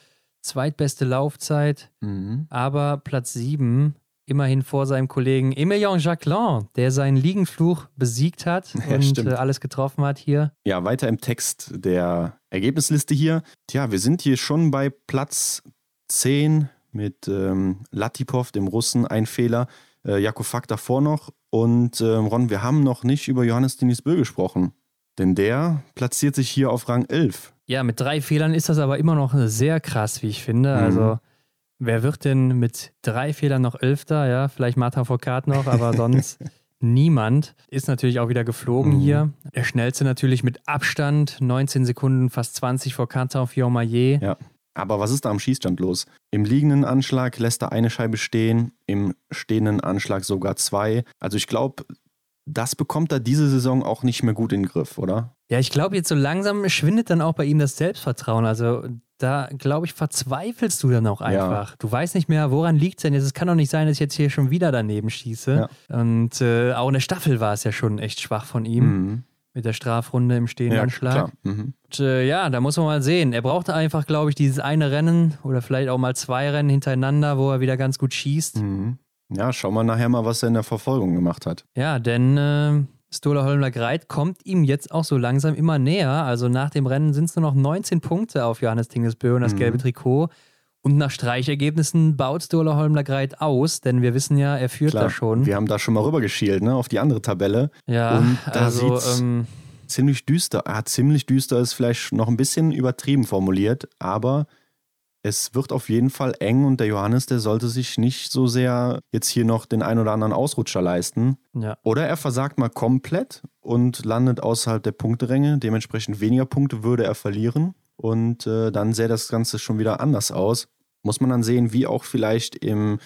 zweitbeste Laufzeit, Mhm. aber Platz sieben immerhin vor seinem Kollegen Emilien Jacquelin, der seinen Liegenfluch besiegt hat Ja, und stimmt. äh, alles getroffen hat hier. Ja, weiter im Text der Ergebnisliste hier. Tja, wir sind hier schon bei Platz 10 mit ähm, Latipov, dem Russen, ein Fehler. Äh, Jakofak davor noch. Und ähm, Ron, wir haben noch nicht über Johannes Denis Bö gesprochen. Denn der platziert sich hier auf Rang 11. Ja, mit drei Fehlern ist das aber immer noch sehr krass, wie ich finde. Mhm. Also, wer wird denn mit drei Fehlern noch Elfter? Ja, vielleicht Martin Foucault noch, aber sonst niemand. Ist natürlich auch wieder geflogen Mhm. hier. Der schnellste natürlich mit Abstand, 19 Sekunden, fast 20 vor Quentin Fiormaillet. Ja. Aber was ist da am Schießstand los? Im liegenden Anschlag lässt er eine Scheibe stehen, im stehenden Anschlag sogar zwei. Also ich glaube, das bekommt er diese Saison auch nicht mehr gut in den Griff, oder? Ja, ich glaube, jetzt so langsam schwindet dann auch bei ihm das Selbstvertrauen. Also da, glaube ich, verzweifelst du dann auch Ja. einfach. Du weißt nicht mehr, woran liegt es denn jetzt? Es kann doch nicht sein, dass ich jetzt hier schon wieder daneben schieße. Und äh, auch in der Staffel war es ja schon echt schwach von ihm Mhm. mit der Strafrunde im stehenden Anschlag. klar. Mhm. Und, äh, ja, da muss man mal sehen. Er brauchte einfach, glaube ich, dieses eine Rennen oder vielleicht auch mal zwei Rennen hintereinander, wo er wieder ganz gut schießt. Mhm. Ja, schauen wir nachher mal, was er in der Verfolgung gemacht hat. Ja, denn äh, Stola Holmler Greit kommt ihm jetzt auch so langsam immer näher. Also nach dem Rennen sind es nur noch 19 Punkte auf Johannes Tingesbö und das Mhm. gelbe Trikot. Und nach Streichergebnissen baut Stola Holmler Greit aus, denn wir wissen ja, er führt Klar, da schon. wir haben da schon mal rüber geschielt, ne, auf die andere Tabelle. ja, und da also sieht's- ähm, Ziemlich düster. Ah, ziemlich düster ist vielleicht noch ein bisschen übertrieben formuliert, aber es wird auf jeden Fall eng und der Johannes, der sollte sich nicht so sehr jetzt hier noch den ein oder anderen Ausrutscher leisten. Ja. Oder er versagt mal komplett und landet außerhalb der Punkteränge. Dementsprechend weniger Punkte würde er verlieren. Und äh, dann sähe das Ganze schon wieder anders aus. Muss man dann sehen, wie auch vielleicht im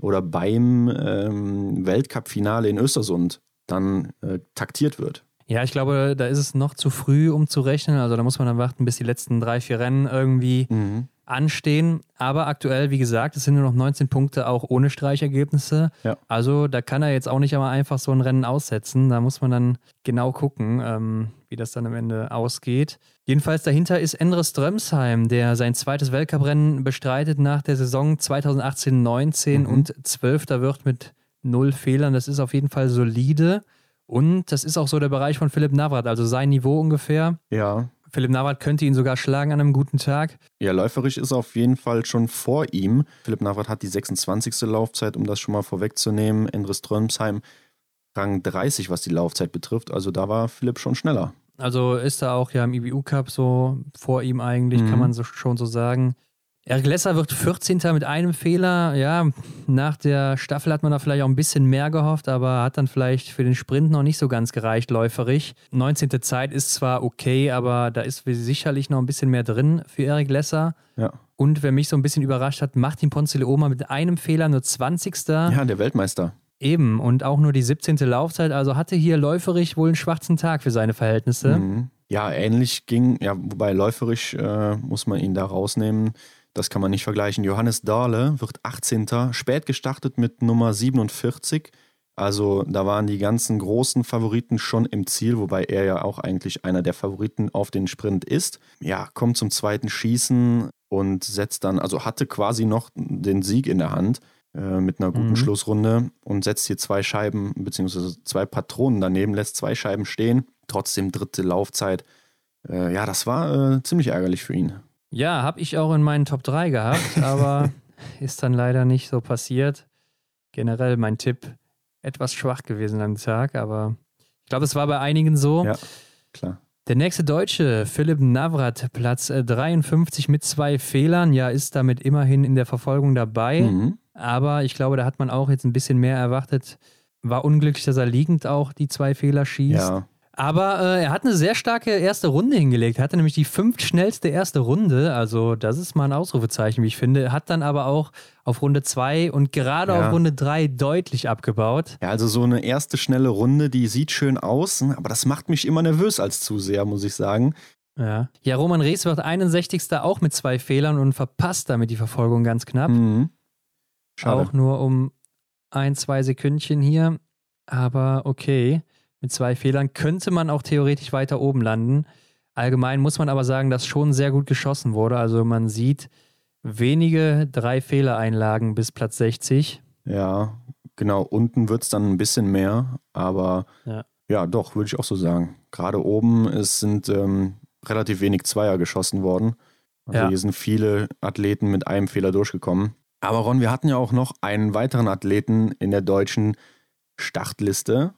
oder beim ähm, Weltcup-Finale in Östersund dann äh, taktiert wird. Ja, ich glaube, da ist es noch zu früh, um zu rechnen. Also da muss man dann warten, bis die letzten drei, vier Rennen irgendwie Mhm. Anstehen. Aber aktuell, wie gesagt, es sind nur noch 19 Punkte, auch ohne Streichergebnisse. Ja. Also da kann er jetzt auch nicht einmal einfach so ein Rennen aussetzen. Da muss man dann genau gucken, ähm, wie das dann am Ende ausgeht. Jedenfalls dahinter ist Endre Strömsheim, der sein zweites Weltcuprennen bestreitet nach der Saison 2018-19 Mhm. und Zwölfter wird mit null Fehlern. Das ist auf jeden Fall solide. Und das ist auch so der Bereich von Philipp Navrat, also sein Niveau ungefähr. Ja. Philipp Navrat könnte ihn sogar schlagen an einem guten Tag. Ja, läuferisch ist er auf jeden Fall schon vor ihm. Philipp Navrat hat die 26. Laufzeit, um das schon mal vorwegzunehmen. Endres Trömsheim Rang 30, was die Laufzeit betrifft. Also da war Philipp schon schneller. Also ist er auch ja im IBU Cup so vor ihm eigentlich, Mhm. kann man so, schon so sagen. Eric Lesser wird 14. mit einem Fehler. Ja, nach der Staffel hat man da vielleicht auch ein bisschen mehr gehofft, aber hat dann vielleicht für den Sprint noch nicht so ganz gereicht, läuferig. 19. Zeit ist zwar okay, aber da ist sicherlich noch ein bisschen mehr drin für Eric Lesser. Ja. Und wer mich so ein bisschen überrascht hat, Martin Ponzeleoma mit einem Fehler, nur 20. Ja, der Weltmeister. Eben, und auch nur die 17. Laufzeit, also hatte hier läuferig wohl einen schwarzen Tag für seine Verhältnisse. Mhm. Ja, ähnlich ging, ja, wobei läuferisch äh, muss man ihn da rausnehmen. Das kann man nicht vergleichen. Johannes Dahle wird 18. Spät gestartet mit Nummer 47. Also da waren die ganzen großen Favoriten schon im Ziel, wobei er ja auch eigentlich einer der Favoriten auf den Sprint ist. Ja, kommt zum zweiten Schießen und setzt dann, also hatte quasi noch den Sieg in der Hand äh, mit einer guten Mhm. Schlussrunde und setzt hier zwei Scheiben beziehungsweise zwei Patronen daneben, lässt zwei Scheiben stehen. Trotzdem dritte Laufzeit. Äh, ja, das war äh, ziemlich ärgerlich für ihn. Ja, habe ich auch in meinen Top 3 gehabt, aber ist dann leider nicht so passiert. Generell mein Tipp etwas schwach gewesen am Tag, aber ich glaube, es war bei einigen so. Ja. Klar. Der nächste Deutsche, Philipp Navrat, Platz äh, 53 mit zwei Fehlern, ja, ist damit immerhin in der Verfolgung dabei. Mhm. Aber ich glaube, da hat man auch jetzt ein bisschen mehr erwartet. War unglücklich, dass er liegend auch die zwei Fehler schießt. Ja, Aber äh, er hat eine sehr starke erste Runde hingelegt. Er hatte nämlich die fünftschnellste erste Runde. Also, das ist mal ein Ausrufezeichen, wie ich finde. Hat dann aber auch auf Runde 2 und gerade Ja. auf Runde 3 deutlich abgebaut. ja, also so eine erste schnelle Runde, die sieht schön aus, aber das macht mich immer nervös als Zuseher, muss ich sagen. Ja. ja, Roman Rees wird 61. auch mit zwei Fehlern und verpasst damit die Verfolgung ganz knapp. Mhm. Schade. Auch nur um ein, zwei Sekündchen hier. Aber okay, mit zwei Fehlern könnte man auch theoretisch weiter oben landen. Allgemein muss man aber sagen, dass schon sehr gut geschossen wurde. Also man sieht wenige drei Fehlereinlagen bis Platz 60. Ja, genau. Unten wird es dann ein bisschen mehr, aber Ja. ja, doch, würde ich auch so sagen. Gerade oben es sind ähm, relativ wenig Zweier geschossen worden. Also Ja. hier sind viele Athleten mit einem Fehler durchgekommen. Aber Ron, wir hatten ja auch noch einen weiteren Athleten in der deutschen Startliste,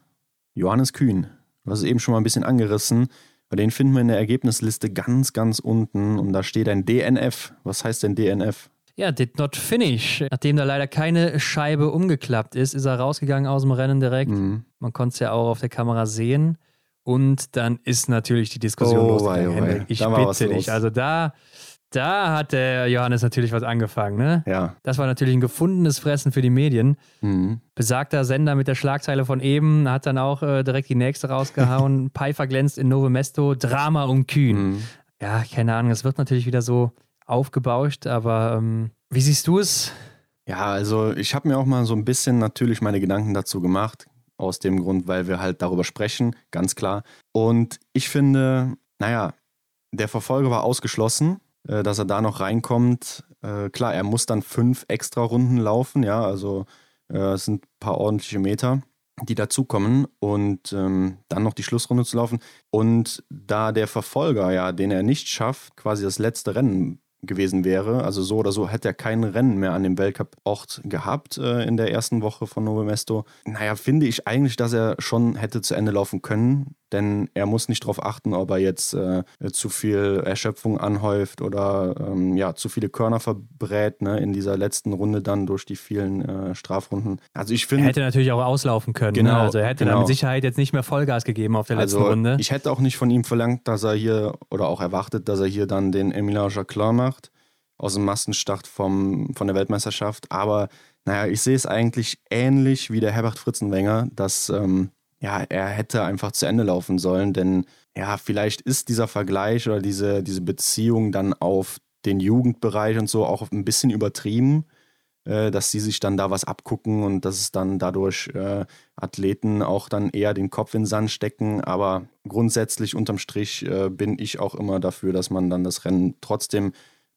Johannes Kühn. Du hast es eben schon mal ein bisschen angerissen. Bei den finden wir in der Ergebnisliste ganz, ganz unten und da steht ein DNF. Was heißt denn DNF? Ja, did not finish. Nachdem da leider keine Scheibe umgeklappt ist, ist er rausgegangen aus dem Rennen direkt. Mhm. Man konnte es ja auch auf der Kamera sehen. Und dann ist natürlich die Diskussion Oh, losgegangen. oh. Henrik. Ich was bitte dich. Also da, da hat der Johannes natürlich was angefangen. Ne? Ja. Das war natürlich ein gefundenes Fressen für die Medien. Mhm. Besagter Sender mit der Schlagzeile von eben hat dann auch äh, direkt die nächste rausgehauen. Pfeiffer glänzt in Novo Mesto, Drama um Kühn. Mhm. Ja, keine Ahnung, es wird natürlich wieder so aufgebauscht, aber ähm, wie siehst du es? Ja, also ich habe mir auch mal so ein bisschen natürlich meine Gedanken dazu gemacht. Aus dem Grund, weil wir halt darüber sprechen, ganz klar. Und ich finde, naja, der Verfolger war ausgeschlossen, äh, dass er da noch reinkommt. Äh, klar, er muss dann fünf extra Runden laufen, ja, also äh, es sind ein paar ordentliche Meter, die dazukommen und ähm, dann noch die Schlussrunde zu laufen. Und da der Verfolger, ja, den er nicht schafft, quasi das letzte Rennen gewesen wäre. Also so oder so hätte er kein Rennen mehr an dem Weltcup-Ort gehabt äh, in der ersten Woche von Novo Mesto. Naja, finde ich eigentlich, dass er schon hätte zu Ende laufen können, denn er muss nicht darauf achten, ob er jetzt äh, zu viel Erschöpfung anhäuft oder ähm, ja, zu viele Körner verbrät ne, in dieser letzten Runde dann durch die vielen äh, Strafrunden. Also ich finde. Er hätte natürlich auch auslaufen können. Ne? Genau. Ne? Also er hätte genau. dann mit Sicherheit jetzt nicht mehr Vollgas gegeben auf der letzten also, Runde. Ich hätte auch nicht von ihm verlangt, dass er hier oder auch erwartet, dass er hier dann den Emilien Jacquelin macht aus dem Massenstart vom, von der Weltmeisterschaft. Aber naja, ich sehe es eigentlich ähnlich wie der Herbert Fritzenwenger, dass ähm, ja, er hätte einfach zu Ende laufen sollen, denn ja, vielleicht ist dieser Vergleich oder diese, diese Beziehung dann auf den Jugendbereich und so auch ein bisschen übertrieben, äh, dass sie sich dann da was abgucken und dass es dann dadurch äh, Athleten auch dann eher den Kopf in den Sand stecken. Aber grundsätzlich unterm Strich äh, bin ich auch immer dafür, dass man dann das Rennen trotzdem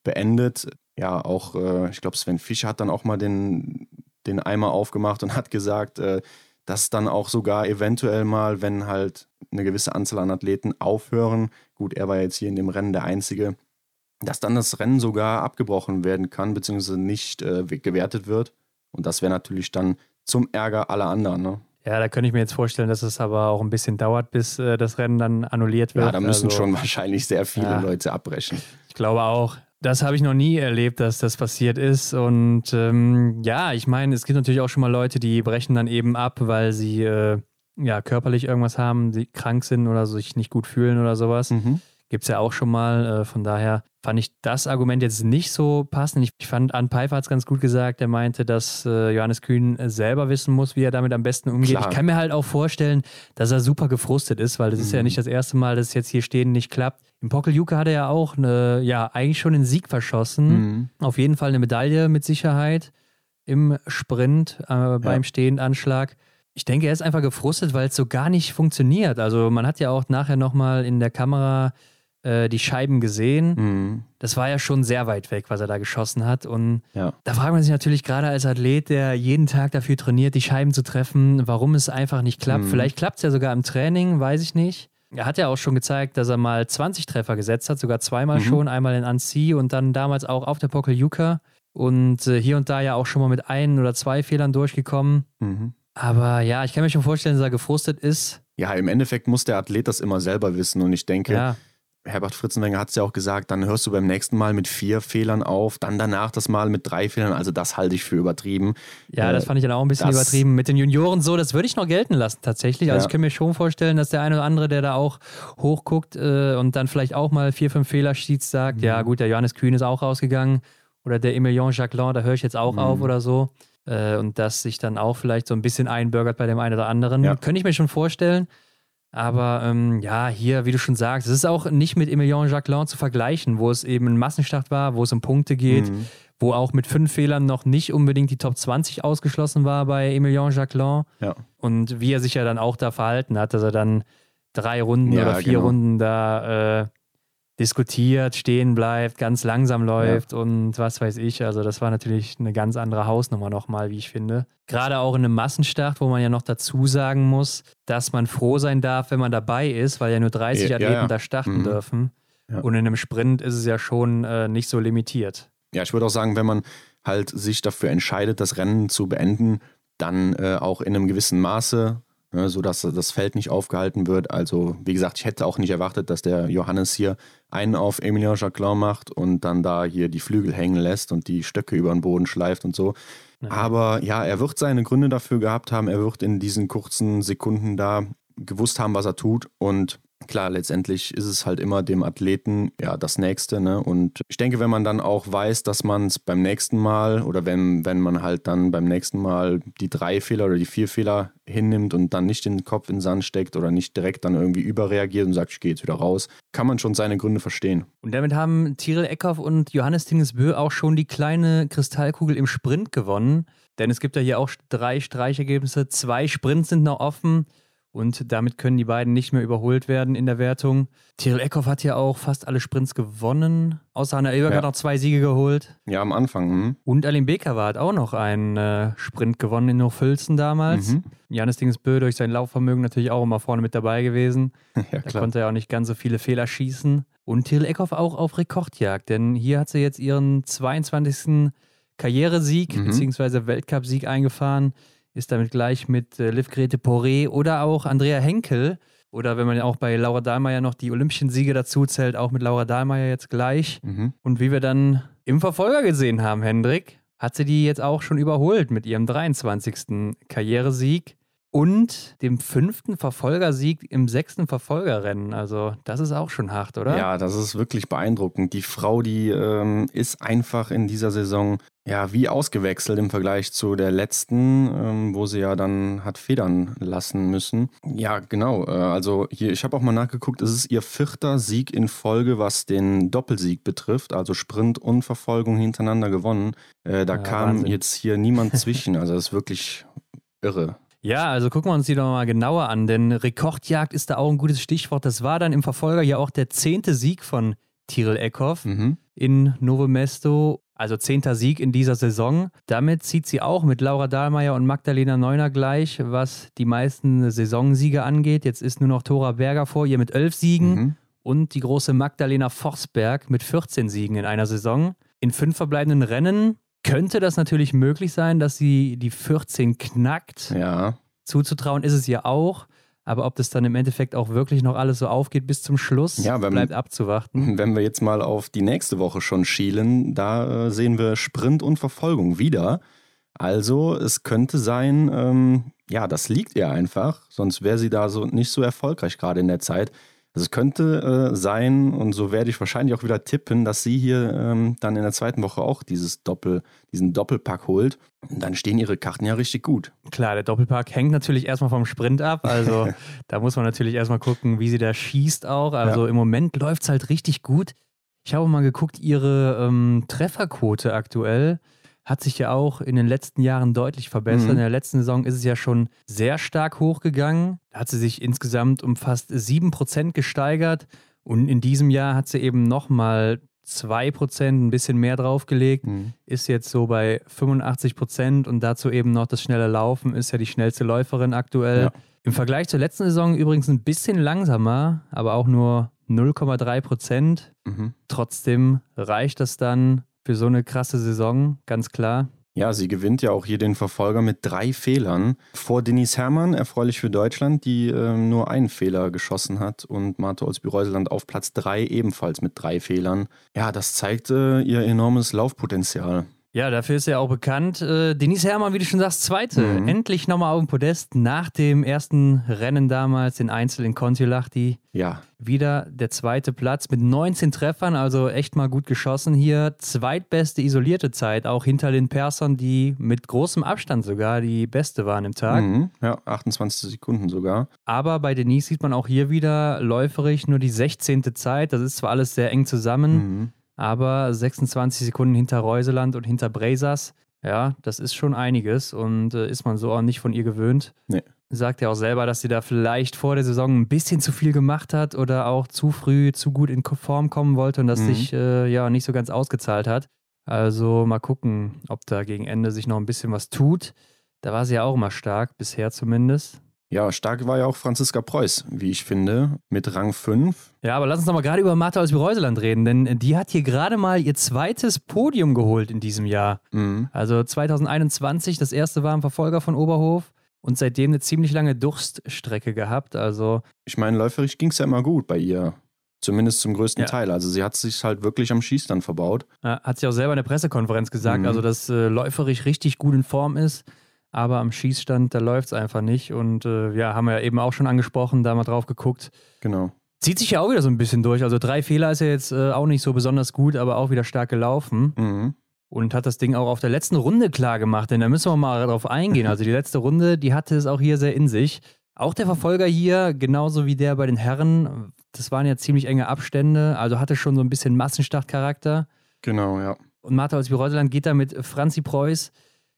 beendet. Ja, auch, äh, ich glaube, Sven Fischer hat dann auch mal den, den Eimer aufgemacht und hat gesagt, äh, dass dann auch sogar eventuell mal, wenn halt eine gewisse Anzahl an Athleten aufhören, gut, er war jetzt hier in dem Rennen der Einzige, dass dann das Rennen sogar abgebrochen werden kann, beziehungsweise nicht äh, gewertet wird. Und das wäre natürlich dann zum Ärger aller anderen. Ne? Ja, da könnte ich mir jetzt vorstellen, dass es aber auch ein bisschen dauert, bis äh, das Rennen dann annulliert wird. Ja, da müssen also, schon wahrscheinlich sehr viele ja, Leute abbrechen. Ich glaube auch. Das habe ich noch nie erlebt, dass das passiert ist. Und ähm, ja, ich meine, es gibt natürlich auch schon mal Leute, die brechen dann eben ab, weil sie äh, ja körperlich irgendwas haben, die krank sind oder sich nicht gut fühlen oder sowas. Mhm. Gibt es ja auch schon mal. Äh, von daher fand ich das Argument jetzt nicht so passend. Ich, fand, Ann Pfeiffer hat es ganz gut gesagt. Er meinte, dass äh, Johannes Kühn selber wissen muss, wie er damit am besten umgeht. Klar. Ich kann mir halt auch vorstellen, dass er super gefrustet ist, weil das mhm. ist ja mhm. nicht das erste Mal, dass es jetzt hier stehen nicht klappt. Im Pokeljuke hat er ja auch eine, ja, eigentlich schon einen Sieg verschossen. Mhm. Auf jeden Fall eine Medaille mit Sicherheit im Sprint äh, beim ja. Stehendanschlag. Ich denke, er ist einfach gefrustet, weil es so gar nicht funktioniert. Also man hat ja auch nachher nochmal in der Kamera äh, die Scheiben gesehen. Mhm. Das war ja schon sehr weit weg, was er da geschossen hat. Und ja. da fragt man sich natürlich gerade als Athlet, der jeden Tag dafür trainiert, die Scheiben zu treffen, warum es einfach nicht klappt. Mhm. Vielleicht klappt es ja sogar im Training, weiß ich nicht. Er hat ja auch schon gezeigt, dass er mal 20 Treffer gesetzt hat, sogar zweimal mhm. schon, einmal in Annecy und dann damals auch auf der Pokeljuka. Und äh, hier und da ja auch schon mal mit ein oder zwei Fehlern durchgekommen. Mhm. Aber ja, ich kann mir schon vorstellen, dass er gefrustet ist. Ja, im Endeffekt muss der Athlet das immer selber wissen. Und ich denke, ja. Herbert Fritzenwenger hat es ja auch gesagt, dann hörst du beim nächsten Mal mit vier Fehlern auf, dann danach das Mal mit drei Fehlern. Also das halte ich für übertrieben. Ja, äh, das fand ich dann auch ein bisschen übertrieben. Mit den Junioren so, das würde ich noch gelten lassen tatsächlich. Also ja. ich kann mir schon vorstellen, dass der eine oder andere, der da auch hochguckt äh, und dann vielleicht auch mal vier, fünf Fehler schießt, sagt, mhm. ja gut, der Johannes Kühn ist auch rausgegangen oder der Emilien Jacquelin, da höre ich jetzt auch mhm. auf oder so. Äh, und das sich dann auch vielleicht so ein bisschen einbürgert bei dem einen oder anderen. Ja. Könnte ich mir schon vorstellen. Aber ähm, ja, hier, wie du schon sagst, es ist auch nicht mit Emilien Jacquelin zu vergleichen, wo es eben ein Massenstart war, wo es um Punkte geht, mhm. wo auch mit fünf Fehlern noch nicht unbedingt die Top 20 ausgeschlossen war bei Emilien Jacquelin. Ja. Und wie er sich ja dann auch da verhalten hat, dass er dann drei Runden ja, oder vier genau. Runden da äh, diskutiert, stehen bleibt, ganz langsam läuft ja. und was weiß ich. Also das war natürlich eine ganz andere Hausnummer nochmal, wie ich finde. Gerade auch in einem Massenstart, wo man ja noch dazu sagen muss, dass man froh sein darf, wenn man dabei ist, weil ja nur 30 ja, Athleten ja, da starten mhm. dürfen. Und in einem Sprint ist es ja schon äh, nicht so limitiert. Ja, ich würde auch sagen, wenn man halt sich dafür entscheidet, das Rennen zu beenden, dann äh, auch in einem gewissen Maße ne, sodass das Feld nicht aufgehalten wird. Also, wie gesagt, ich hätte auch nicht erwartet, dass der Johannes hier einen auf Emilien Jacquelin macht und dann da hier die Flügel hängen lässt und die Stöcke über den Boden schleift und so. Ja. Aber ja, er wird seine Gründe dafür gehabt haben. Er wird in diesen kurzen Sekunden da gewusst haben, was er tut. Und klar, letztendlich ist es halt immer dem Athleten ja das Nächste. Ne? Und ich denke, wenn man dann auch weiß, dass man es beim nächsten Mal oder wenn, wenn man halt dann beim nächsten Mal die drei Fehler oder die vier Fehler hinnimmt und dann nicht den Kopf in den Sand steckt oder nicht direkt dann irgendwie überreagiert und sagt, ich gehe jetzt wieder raus, kann man schon seine Gründe verstehen. Und damit haben Tyrell Eckhoff und Johannes Tingesbö auch schon die kleine Kristallkugel im Sprint gewonnen. Denn es gibt ja hier auch drei Streichergebnisse. Zwei Sprints sind noch offen. Und damit können die beiden nicht mehr überholt werden in der Wertung. Tyrell Eckhoff hat ja auch fast alle Sprints gewonnen. Außer Hanna Ilberg Ja. hat noch zwei Siege geholt. Ja, am Anfang. Hm? Und Alim Bekava hat auch noch einen äh, Sprint gewonnen in Hochfilzen damals. Mhm. Janis Dingesbö durch sein Laufvermögen natürlich auch immer vorne mit dabei gewesen. Ja, Da konnte er auch nicht ganz so viele Fehler schießen. Und Tyrell Eckhoff auch auf Rekordjagd, denn hier hat sie jetzt ihren 22. Karrieresieg Mhm. bzw. Weltcupsieg eingefahren, ist damit gleich mit äh, Liv Grete Poré oder auch Andrea Henkel oder wenn man auch bei Laura Dahlmeier noch die Olympischen Siege dazu zählt, auch mit Laura Dahlmeier jetzt gleich. Mhm. Und wie wir dann im Verfolger gesehen haben, Hendrik, hat sie die jetzt auch schon überholt mit ihrem 23. Karrieresieg und dem fünften Verfolgersieg im sechsten Verfolgerrennen. Also das ist auch schon hart, oder? Ja, das ist wirklich beeindruckend. Die Frau, die ähm, ist einfach in dieser Saison ja wie ausgewechselt im Vergleich zu der letzten, ähm, wo sie ja dann hat federn lassen müssen. Ja, genau. Äh, also hier, ich habe auch mal nachgeguckt, es ist ihr vierter Sieg in Folge, was den Doppelsieg betrifft, also Sprint und Verfolgung hintereinander gewonnen. Äh, da Ja, kam Wahnsinn. jetzt hier niemand zwischen. Also das ist wirklich irre. Ja, also gucken wir uns die doch mal genauer an, denn Rekordjagd ist da auch ein gutes Stichwort. Das war dann im Verfolger ja auch der zehnte Sieg von Tyrell Eckhoff Mhm. in Novo Mesto. Also zehnter Sieg in dieser Saison. Damit zieht sie auch mit Laura Dahlmeier und Magdalena Neuner gleich, was die meisten Saisonsiege angeht. Jetzt ist nur noch Thora Berger vor ihr mit elf Siegen Mhm. und die große Magdalena Forsberg mit 14 Siegen in einer Saison. In fünf verbleibenden Rennen könnte das natürlich möglich sein, dass sie die 14 knackt. Ja, Zuzutrauen ist es ihr auch. Aber ob das dann im Endeffekt auch wirklich noch alles so aufgeht bis zum Schluss, Ja, wenn- bleibt abzuwarten. Wenn wir jetzt mal auf die nächste Woche schon schielen, da äh, sehen wir Sprint und Verfolgung wieder. Also es könnte sein, ähm, ja, das liegt ihr einfach, sonst wäre sie da so nicht so erfolgreich gerade in der Zeit. Also es könnte äh, sein, und so werde ich wahrscheinlich auch wieder tippen, dass sie hier ähm, dann in der zweiten Woche auch dieses Doppel, diesen Doppelpack holt. Und dann stehen ihre Karten ja richtig gut. Klar, der Doppelpack hängt natürlich erstmal vom Sprint ab. Also da muss man natürlich erstmal gucken, wie sie da schießt auch. Also im Moment läuft es halt richtig gut. Ich habe mal geguckt, ihre ähm, Trefferquote aktuell hat sich ja auch in den letzten Jahren deutlich verbessert. Mhm. In der letzten Saison ist es ja schon sehr stark hochgegangen. Da hat sie sich insgesamt um fast 7% gesteigert. Und in diesem Jahr hat sie eben nochmal 2%, ein bisschen mehr draufgelegt ist jetzt so bei 85 Prozent und dazu eben noch das schnelle Laufen, ist ja die schnellste Läuferin aktuell. Ja. Im Vergleich zur letzten Saison übrigens ein bisschen langsamer, aber auch nur 0,3 Prozent. Mhm. Trotzdem reicht das dann für so eine krasse Saison, ganz klar. Ja, sie gewinnt ja auch hier den Verfolger mit drei Fehlern. Vor Denise Herrmann, erfreulich für Deutschland, die ähm, nur einen Fehler geschossen hat. Und Marte Olsby-Reuseland auf Platz drei ebenfalls mit drei Fehlern. Ja, das zeigt äh, ihr enormes Laufpotenzial. Ja, dafür ist ja auch bekannt. Äh, Denise Herrmann, wie du schon sagst, zweite. Mhm. Endlich nochmal auf dem Podest nach dem ersten Rennen damals, den Einzel in Kontiolahti. Ja, Wieder der zweite Platz mit 19 Treffern, also echt mal gut geschossen hier. Zweitbeste isolierte Zeit, auch hinter den Persern, die mit großem Abstand sogar die beste waren im Tag. mhm. ja 28 Sekunden sogar. Aber bei Denise sieht man auch hier wieder läuferig nur die 16. Zeit. Das ist zwar alles sehr eng zusammen, Mhm. Aber 26 Sekunden hinter Reuseland und hinter Brazers. Ja, das ist schon einiges und äh, ist man so auch nicht von ihr gewöhnt. Nee. Sagt ja auch selber, dass sie da vielleicht vor der Saison ein bisschen zu viel gemacht hat oder auch zu früh zu gut in Form kommen wollte und das Mhm. sich äh, ja nicht so ganz ausgezahlt hat. Also mal gucken, ob da gegen Ende sich noch ein bisschen was tut. Da war sie ja auch immer stark, bisher zumindest. Ja, stark war ja auch Franziska Preuß, wie ich finde, mit Rang 5. Ja, aber lass uns noch mal gerade über Martha aus Reuseland reden, denn die hat hier gerade mal ihr zweites Podium geholt in diesem Jahr. Mhm. Also 2021, das erste war im Verfolger von Oberhof und seitdem eine ziemlich lange Durststrecke gehabt. Also Ich meine, läuferisch ging es ja immer gut bei ihr. Zumindest zum größten Ja. Teil. Also sie hat sich halt wirklich am Schießstand verbaut. hat sie auch selber in der Pressekonferenz gesagt, Mhm. also dass äh, läuferisch richtig gut in Form ist, aber am Schießstand, da läuft es einfach nicht. Und äh, ja, haben wir ja eben auch schon angesprochen, da mal drauf geguckt. Genau. Zieht sich ja auch wieder so ein bisschen durch. Also drei Fehler ist ja jetzt äh, auch nicht so besonders gut, aber auch wieder stark gelaufen. Mhm. und hat das Ding auch auf der letzten Runde klar gemacht, denn da müssen wir mal drauf eingehen. Also die letzte Runde, die hatte es auch hier sehr in sich. Auch der Verfolger hier, genauso wie der bei den Herren, das waren ja ziemlich enge Abstände, also hatte schon so ein bisschen Massenstartcharakter. Genau, ja. Und Martha aus geht da mit Franzi Preuß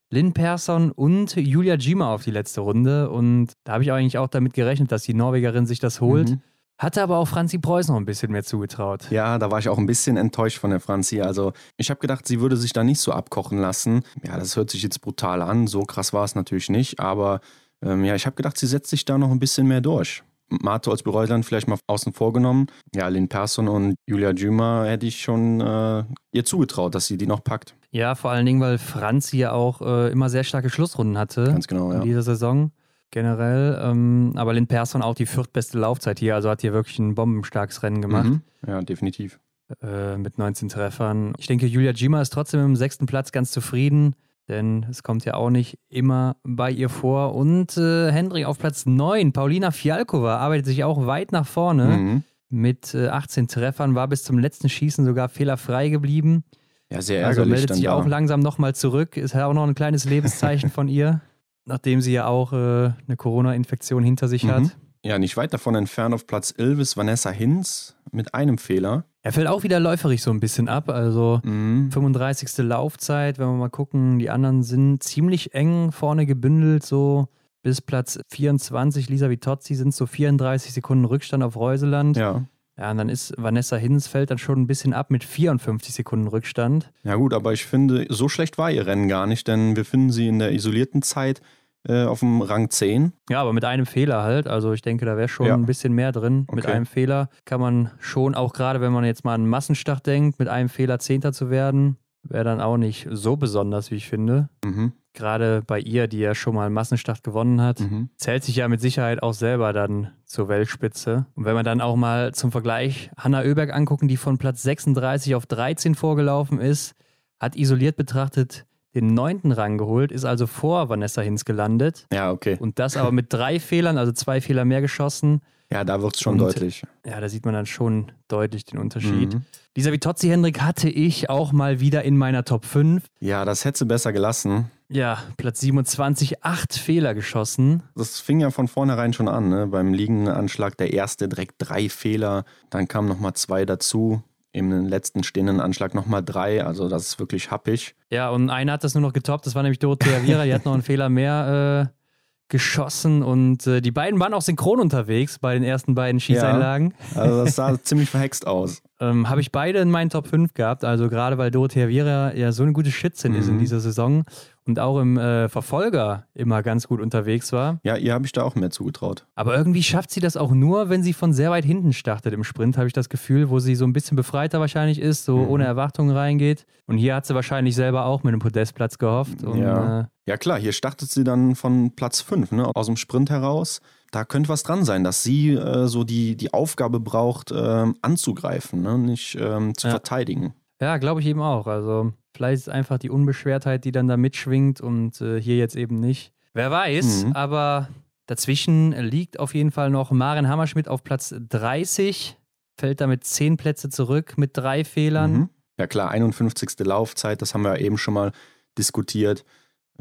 Lynn Persson und Julia Gima auf die letzte Runde. Und da habe ich eigentlich auch damit gerechnet, dass die Norwegerin sich das holt. Mhm. Hatte aber auch Franzi Preuß noch ein bisschen mehr zugetraut. Ja, da war ich auch ein bisschen enttäuscht von der Franzi. Also ich habe gedacht, sie würde sich da nicht so abkochen lassen. Ja, das hört sich jetzt brutal an. So krass war es natürlich nicht. Aber ähm, ja, ich habe gedacht, sie setzt sich da noch ein bisschen mehr durch. Mato als Bereutland vielleicht mal außen vor genommen. Ja, Lynn Persson und Julia Jümer hätte ich schon äh, ihr zugetraut, dass sie die noch packt. Ja, vor allen Dingen, weil Franzi ja auch äh, immer sehr starke Schlussrunden hatte Ganz genau, in ja. dieser Saison generell. Ähm, aber Lynn Persson auch die viertbeste Laufzeit hier, also hat hier wirklich ein bombenstarkes Rennen gemacht Mhm. Ja, definitiv. äh, mit 19 Treffern. Ich denke, Julia Gima ist trotzdem im sechsten Platz ganz zufrieden, denn es kommt ja auch nicht immer bei ihr vor. Und äh, Hendrik auf Platz 9, Paulina Fialkova, arbeitet sich auch weit nach vorne. Mhm. Mit äh, 18 Treffern, war bis zum letzten Schießen sogar fehlerfrei geblieben. Ja, sehr Also ärgerlich meldet dann sich da. auch langsam nochmal zurück. Ist ja auch noch ein kleines Lebenszeichen von ihr, nachdem sie ja auch äh, eine Corona-Infektion hinter sich hat. Mhm. Ja, nicht weit davon entfernt auf Platz 11 ist Vanessa Hinz mit einem Fehler. Er fällt auch wieder läuferig so ein bisschen ab. Also Mhm. 35. Laufzeit, wenn wir mal gucken, die anderen sind ziemlich eng vorne gebündelt, so bis Platz 24. Lisa Vitozzi sind so 34 Sekunden Rückstand auf Reuseland. Ja. Ja. und dann ist Vanessa Hinz fällt dann schon ein bisschen ab mit 54 Sekunden Rückstand. ja, gut, aber ich finde, so schlecht war ihr Rennen gar nicht, denn wir finden sie in der isolierten Zeit äh, auf dem Rang 10. Ja, aber mit einem Fehler halt. Also ich denke, da wäre schon Ja. ein bisschen mehr drin. Mit Okay. einem Fehler kann man schon, auch gerade wenn man jetzt mal an Massenstart denkt, mit einem Fehler Zehnter zu werden, wäre dann auch nicht so besonders, wie ich finde. Mhm. Gerade bei ihr, die ja schon mal einen Massenstart gewonnen hat, Mhm. zählt sich ja mit Sicherheit auch selber dann zur Weltspitze. Und wenn wir dann auch mal zum Vergleich Hanna Oeberg angucken, die von Platz 36 auf 13 vorgelaufen ist, hat isoliert betrachtet den neunten Rang geholt, ist also vor Vanessa Hinz gelandet. Ja, okay. Und das aber mit drei Fehlern, also zwei Fehler mehr geschossen. Ja, da wird es schon Und- deutlich. Ja, da sieht man dann schon deutlich den Unterschied. Mhm. Dieser Vitozzi Hendrik hatte ich auch mal wieder in meiner Top 5. Ja, das hätte sie besser gelassen. Ja, Platz 27, acht Fehler geschossen. Das fing ja von vornherein schon an. Ne? Beim liegenden Anschlag der erste direkt drei Fehler, dann kamen nochmal zwei dazu. Im letzten stehenden Anschlag nochmal drei. Also das ist wirklich happig. Ja, und einer hat das nur noch getoppt, das war nämlich Dorothea Viera, die hat noch einen Fehler mehr äh, geschossen und äh, die beiden waren auch synchron unterwegs bei den ersten beiden Schießeinlagen. Also das sah ziemlich verhext aus. Ähm, Habe ich beide in meinen Top 5 gehabt, also gerade weil Dorothea Viera ja so eine gute Schützin ist in Mhm. dieser Saison und auch im äh, Verfolger immer ganz gut unterwegs war. Ja, ihr habe ich da auch mehr zugetraut. Aber irgendwie schafft sie das auch nur, wenn sie von sehr weit hinten startet im Sprint, habe ich das Gefühl, wo sie so ein bisschen befreiter wahrscheinlich ist, so Mhm. ohne Erwartungen reingeht. Und hier hat sie wahrscheinlich selber auch mit einem Podestplatz gehofft. Und, Ja. äh, Ja klar, hier startet sie dann von Platz 5, ne? aus dem Sprint heraus. Da könnte was dran sein, dass sie äh, so die, die Aufgabe braucht, ähm, anzugreifen, ne? nicht ähm, zu Ja. verteidigen. Ja, glaube ich eben auch. Also vielleicht ist es einfach die Unbeschwertheit, die dann da mitschwingt und äh, hier jetzt eben nicht. Wer weiß, Mhm. aber dazwischen liegt auf jeden Fall noch Maren Hammerschmidt auf Platz 30, fällt damit 10 Plätze zurück mit drei Fehlern. Mhm. Ja klar, 51. Laufzeit, das haben wir ja eben schon mal diskutiert.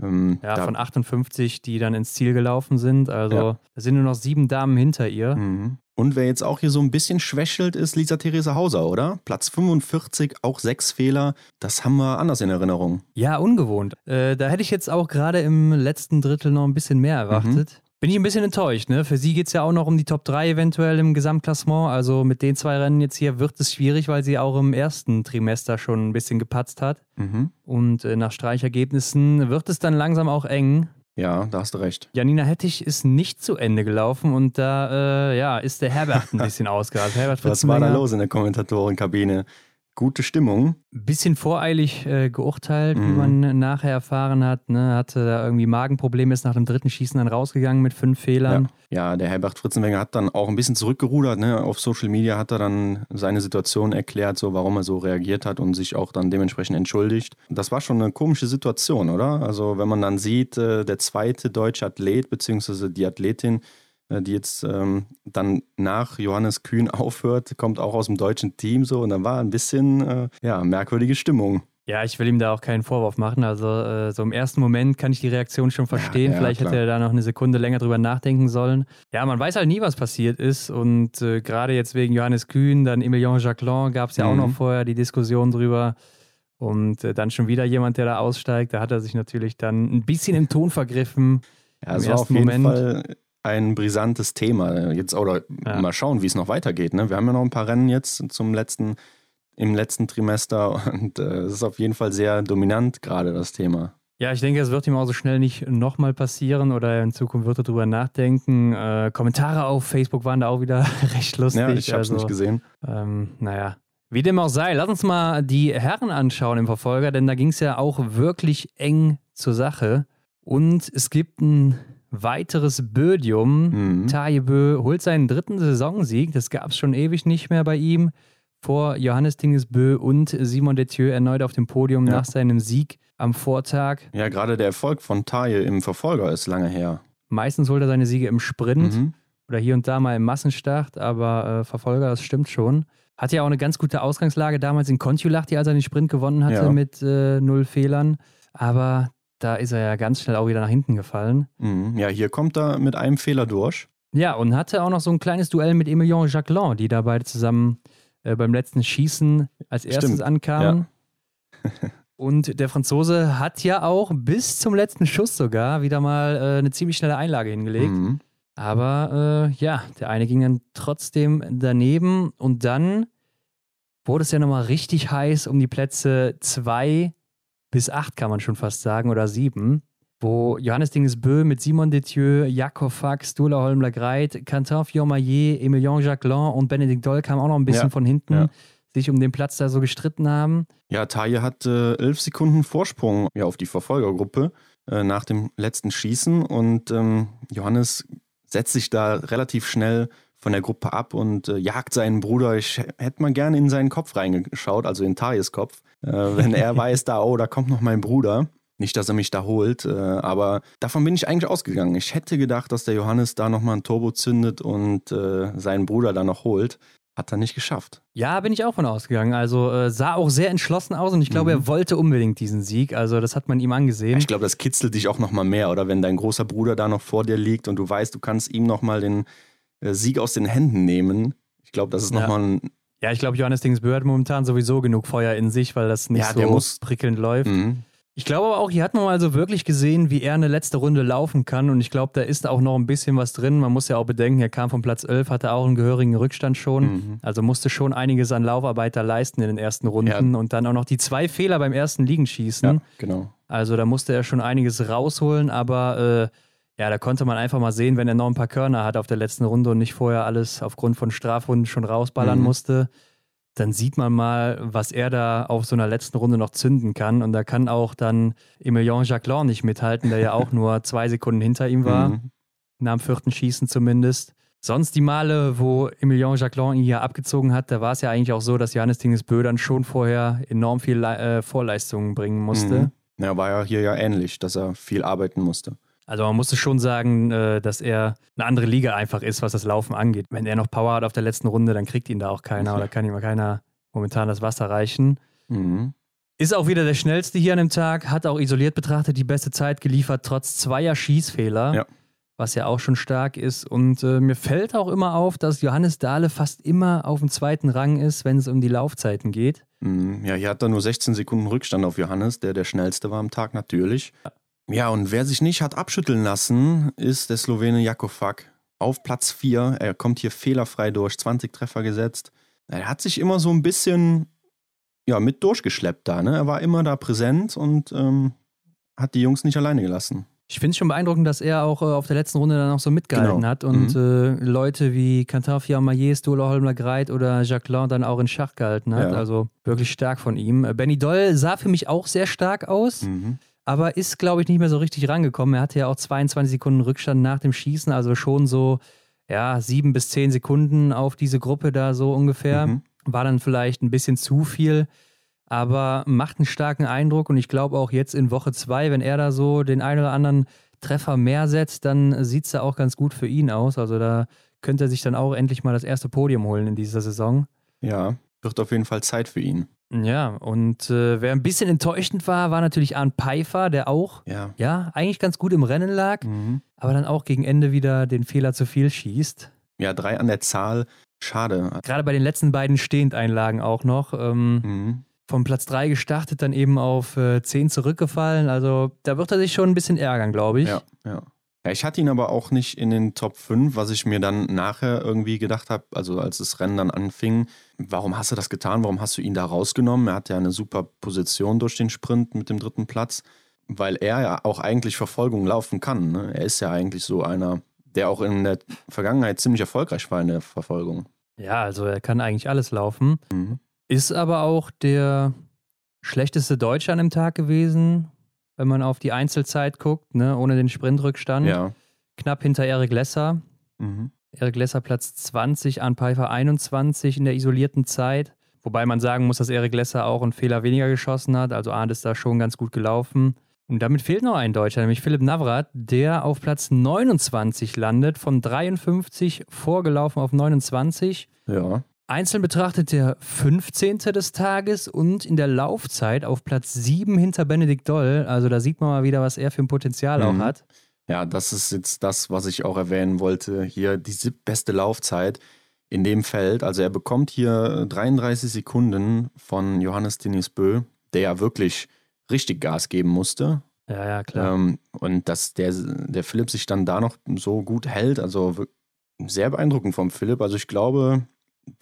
Ähm, Ja, von 58, die dann ins Ziel gelaufen sind. Also Ja. da sind nur noch sieben Damen hinter ihr. Mhm. Und wer jetzt auch hier so ein bisschen schwächelt, ist Lisa Therese Hauser, oder? Platz 45, auch sechs Fehler. Das haben wir anders in Erinnerung. Ja, ungewohnt. Äh, da hätte ich jetzt auch gerade im letzten Drittel noch ein bisschen mehr erwartet. Bin ich ein bisschen enttäuscht, ne? Für sie geht es ja auch noch um die Top 3 eventuell im Gesamtklassement. Also mit den zwei Rennen jetzt hier wird es schwierig, weil sie auch im ersten Trimester schon ein bisschen gepatzt hat. Mhm. Und äh, nach Streichergebnissen wird es dann langsam auch eng. Ja, da hast du recht. Janina Hettich ist nicht zu Ende gelaufen und da äh, ja, ist der Herbert ein bisschen ausgerast. Herbert Was war da los in der Kommentatorenkabine? Gute Stimmung. bisschen voreilig äh, geurteilt, wie Mhm. man nachher erfahren hat. Ne? Hatte da irgendwie Magenprobleme, ist nach dem dritten Schießen dann rausgegangen mit fünf Fehlern. Ja. ja, der Herbert Fritzenwenger hat dann auch ein bisschen zurückgerudert. Ne? Auf Social Media hat er dann seine Situation erklärt, so warum er so reagiert hat und sich auch dann dementsprechend entschuldigt. Das war schon eine komische Situation, oder? Also wenn man dann sieht, äh, der zweite deutsche Athlet beziehungsweise die Athletin, die jetzt ähm, dann nach Johannes Kühn aufhört, kommt auch aus dem deutschen Team so und dann war ein bisschen äh, ja merkwürdige Stimmung. Ja, ich will ihm da auch keinen Vorwurf machen. Also äh, so im ersten Moment kann ich die Reaktion schon verstehen. ja, Vielleicht klar. hätte er da noch eine Sekunde länger drüber nachdenken sollen. Ja, man weiß halt nie, was passiert ist. Und äh, gerade jetzt wegen Johannes Kühn, dann Emilien Jacquelin gab es ja auch Mhm. noch vorher die Diskussion drüber. Und äh, dann schon wieder jemand, der da aussteigt. Da hat er sich natürlich dann ein bisschen im Ton vergriffen. Ja, auf jeden Moment. Fall ein brisantes Thema. Jetzt oder ja. mal schauen, wie es noch weitergeht. Ne? Wir haben ja noch ein paar Rennen jetzt zum letzten, im letzten Trimester und äh, es ist auf jeden Fall sehr dominant gerade das Thema. Ja, ich denke, es wird ihm auch so schnell nicht nochmal passieren oder in Zukunft wird er drüber nachdenken. Äh, Kommentare auf Facebook waren da auch wieder recht lustig. Ja, ich habe es also, nicht gesehen. Ähm, naja, wie dem auch sei, lass uns mal die Herren anschauen im Verfolger, denn da ging es ja auch wirklich eng zur Sache. Und es gibt ein weiteres Bödium. Mhm. Taje Bö holt seinen dritten Saisonsieg. Das gab es schon ewig nicht mehr bei ihm. Vor Johannes Dingesbö und Simon Detieu erneut auf dem Podium ja. nach seinem Sieg am Vortag. Ja, gerade der Erfolg von Taje im Verfolger ist lange her. Meistens holt er seine Siege im Sprint mhm. oder hier und da mal im Massenstart, aber äh, Verfolger, das stimmt schon. Hatte ja auch eine ganz gute Ausgangslage damals in Kontiolahti, als er den Sprint gewonnen hatte ja. mit äh, null Fehlern. Aber da ist er ja ganz schnell auch wieder nach hinten gefallen. Mhm. Ja, hier kommt er mit einem Fehler durch. Ja, und hatte auch noch so ein kleines Duell mit Emilien Jacquelin, die da beide zusammen äh, beim letzten Schießen als erstes Stimmt. ankamen. Ja. und der Franzose hat ja auch bis zum letzten Schuss sogar wieder mal äh, eine ziemlich schnelle Einlage hingelegt. Mhm. Aber äh, ja, der eine ging dann trotzdem daneben und dann wurde es ja nochmal richtig heiß um die Plätze 2 bis 8, kann man schon fast sagen, oder 7, wo Johannes Dingesbö mit Simon Detieu, Jakob Fax, Dula Holmler Greit, Quentin Fiormaillet, Emilien Jacquelin und Benedikt Doll kamen auch noch ein bisschen ja, von hinten. Ja. sich um den Platz da so gestritten haben. Ja, Taje hatte elf Sekunden Vorsprung ja, auf die Verfolgergruppe äh, nach dem letzten Schießen und ähm, Johannes setzt sich da relativ schnell von der Gruppe ab und äh, jagt seinen Bruder. Ich hätte mal gerne in seinen Kopf reingeschaut, also in Tajes Kopf, äh, wenn er weiß, da, oh, da kommt noch mein Bruder. Nicht, dass er mich da holt, äh, aber davon bin ich eigentlich ausgegangen. Ich hätte gedacht, dass der Johannes da nochmal ein Turbo zündet und äh, seinen Bruder da noch holt. Hat er nicht geschafft. Ja, bin ich auch von ausgegangen. Also äh, sah auch sehr entschlossen aus und ich glaube, mhm. er wollte unbedingt diesen Sieg. Also das hat man ihm angesehen. Ich glaube, das kitzelt dich auch nochmal mehr, oder wenn dein großer Bruder da noch vor dir liegt und du weißt, du kannst ihm nochmal den Sieg aus den Händen nehmen. Ich glaube, das ist ja. nochmal ein. Ja, ich glaube, Johannes Dingsbö hat momentan sowieso genug Feuer in sich, weil das nicht ja, so muss, prickelnd läuft. Mhm. Ich glaube aber auch, hier hat man mal so wirklich gesehen, wie er eine letzte Runde laufen kann. Und ich glaube, da ist auch noch ein bisschen was drin. Man muss ja auch bedenken, er kam von Platz 11, hatte auch einen gehörigen Rückstand schon. Mhm. Also musste schon einiges an Laufarbeit da leisten in den ersten Runden. Ja. Und dann auch noch die zwei Fehler beim ersten Liegenschießen. Ja, genau. Also da musste er schon einiges rausholen. Aber äh, ja, da konnte man einfach mal sehen, wenn er noch ein paar Körner hat auf der letzten Runde und nicht vorher alles aufgrund von Strafrunden schon rausballern mhm. musste dann sieht man mal, was er da auf so einer letzten Runde noch zünden kann. Und da kann auch dann Emilien Jacquelin nicht mithalten, der ja auch nur zwei Sekunden hinter ihm war. Mhm. Nach dem vierten Schießen zumindest. Sonst die Male, wo Emilien Jacquelin ihn hier abgezogen hat, da war es ja eigentlich auch so, dass Johannes Dingesbö dann schon vorher enorm viel äh, Vorleistungen bringen musste. Mhm. Ja, war ja hier ja ähnlich, dass er viel arbeiten musste. Also man musste schon sagen, äh, dass er eine andere Liga einfach ist, was das Laufen angeht. Wenn er noch Power hat auf der letzten Runde, dann kriegt ihn da auch keiner okay. oder kann ihm keiner momentan das Wasser reichen. Mhm. Ist auch wieder der schnellste hier an dem Tag, hat auch isoliert betrachtet die beste Zeit geliefert, trotz zweier Schießfehler. Ja. Was ja auch schon stark ist. Und äh, mir fällt auch immer auf, dass Johannes Dahle fast immer auf dem zweiten Rang ist, wenn es um die Laufzeiten geht. Mhm. Ja, hier hat er nur 16 Sekunden Rückstand auf Johannes, der der schnellste war am Tag natürlich. Ja. Und wer sich nicht hat abschütteln lassen, ist der Slowene Jakofak. Auf Platz 4. Er kommt hier fehlerfrei durch, 20 Treffer gesetzt. Er hat sich immer so ein bisschen ja, mit durchgeschleppt da. Ne? Er war immer da präsent und ähm, hat die Jungs nicht alleine gelassen. Ich finde es schon beeindruckend, dass er auch äh, auf der letzten Runde dann auch so mitgehalten genau. hat und mhm. äh, Leute wie Cantafia Maillet, Stola Holmler Greit oder Jacqueline dann auch in Schach gehalten hat. Ja. Also wirklich stark von ihm. Äh, Benny Doll sah für mich auch sehr stark aus. Mhm aber ist, glaube ich, nicht mehr so richtig rangekommen. Er hatte ja auch 22 Sekunden Rückstand nach dem Schießen, also schon so, ja, sieben bis zehn Sekunden auf diese Gruppe da so ungefähr. Mhm. War dann vielleicht ein bisschen zu viel, aber macht einen starken Eindruck und ich glaube auch jetzt in Woche zwei, wenn er da so den einen oder anderen Treffer mehr setzt, dann sieht es da auch ganz gut für ihn aus. Also da könnte er sich dann auch endlich mal das erste Podium holen in dieser Saison. Ja, wird auf jeden Fall Zeit für ihn. Ja, und äh, wer ein bisschen enttäuschend war, war natürlich Arne Pfeiffer, der auch, ja, ja eigentlich ganz gut im Rennen lag, mhm. aber dann auch gegen Ende wieder den Fehler zu viel schießt. Ja, drei an der Zahl, schade. Gerade bei den letzten beiden Stehend-Einlagen auch noch. Ähm, mhm. vom Platz 3 gestartet, dann eben auf äh, 10 zurückgefallen. Also da wird er sich schon ein bisschen ärgern, glaube ich. Ja, ja. Ja, ich hatte ihn aber auch nicht in den Top 5, was ich mir dann nachher irgendwie gedacht habe, also als das Rennen dann anfing, warum hast du das getan? Warum hast du ihn da rausgenommen? Er hat ja eine super Position durch den Sprint mit dem dritten Platz, weil er ja auch eigentlich Verfolgung laufen kann. Ne? Er ist ja eigentlich so einer, der auch in der Vergangenheit ziemlich erfolgreich war in der Verfolgung. Ja, also er kann eigentlich alles laufen. Mhm. Ist aber auch der schlechteste Deutsche an dem Tag gewesen, wenn man auf die Einzelzeit guckt, ne, ohne den Sprintrückstand. Ja. Knapp hinter Erik Lesser. Mhm. Erik Lesser Platz 20, an Pfeiffer 21 in der isolierten Zeit. Wobei man sagen muss, dass Erik Lesser auch einen Fehler weniger geschossen hat. Also Arndt ist da schon ganz gut gelaufen. Und damit fehlt noch ein Deutscher, nämlich Philipp Navrat, der auf Platz 29 landet, von 53 vorgelaufen auf 29. Ja. Einzeln betrachtet der 15. des Tages und in der Laufzeit auf Platz 7 hinter Benedikt Doll. Also da sieht man mal wieder, was er für ein Potenzial Mhm. auch hat. Ja, das ist jetzt das, was ich auch erwähnen wollte. Hier die siebtbeste Laufzeit in dem Feld. Also er bekommt hier 33 Sekunden von Johannes Denis Bö, der ja wirklich richtig Gas geben musste. Ja, ja, klar. Ähm, und dass der, der Philipp sich dann da noch so gut hält, also sehr beeindruckend vom Philipp. Also ich glaube,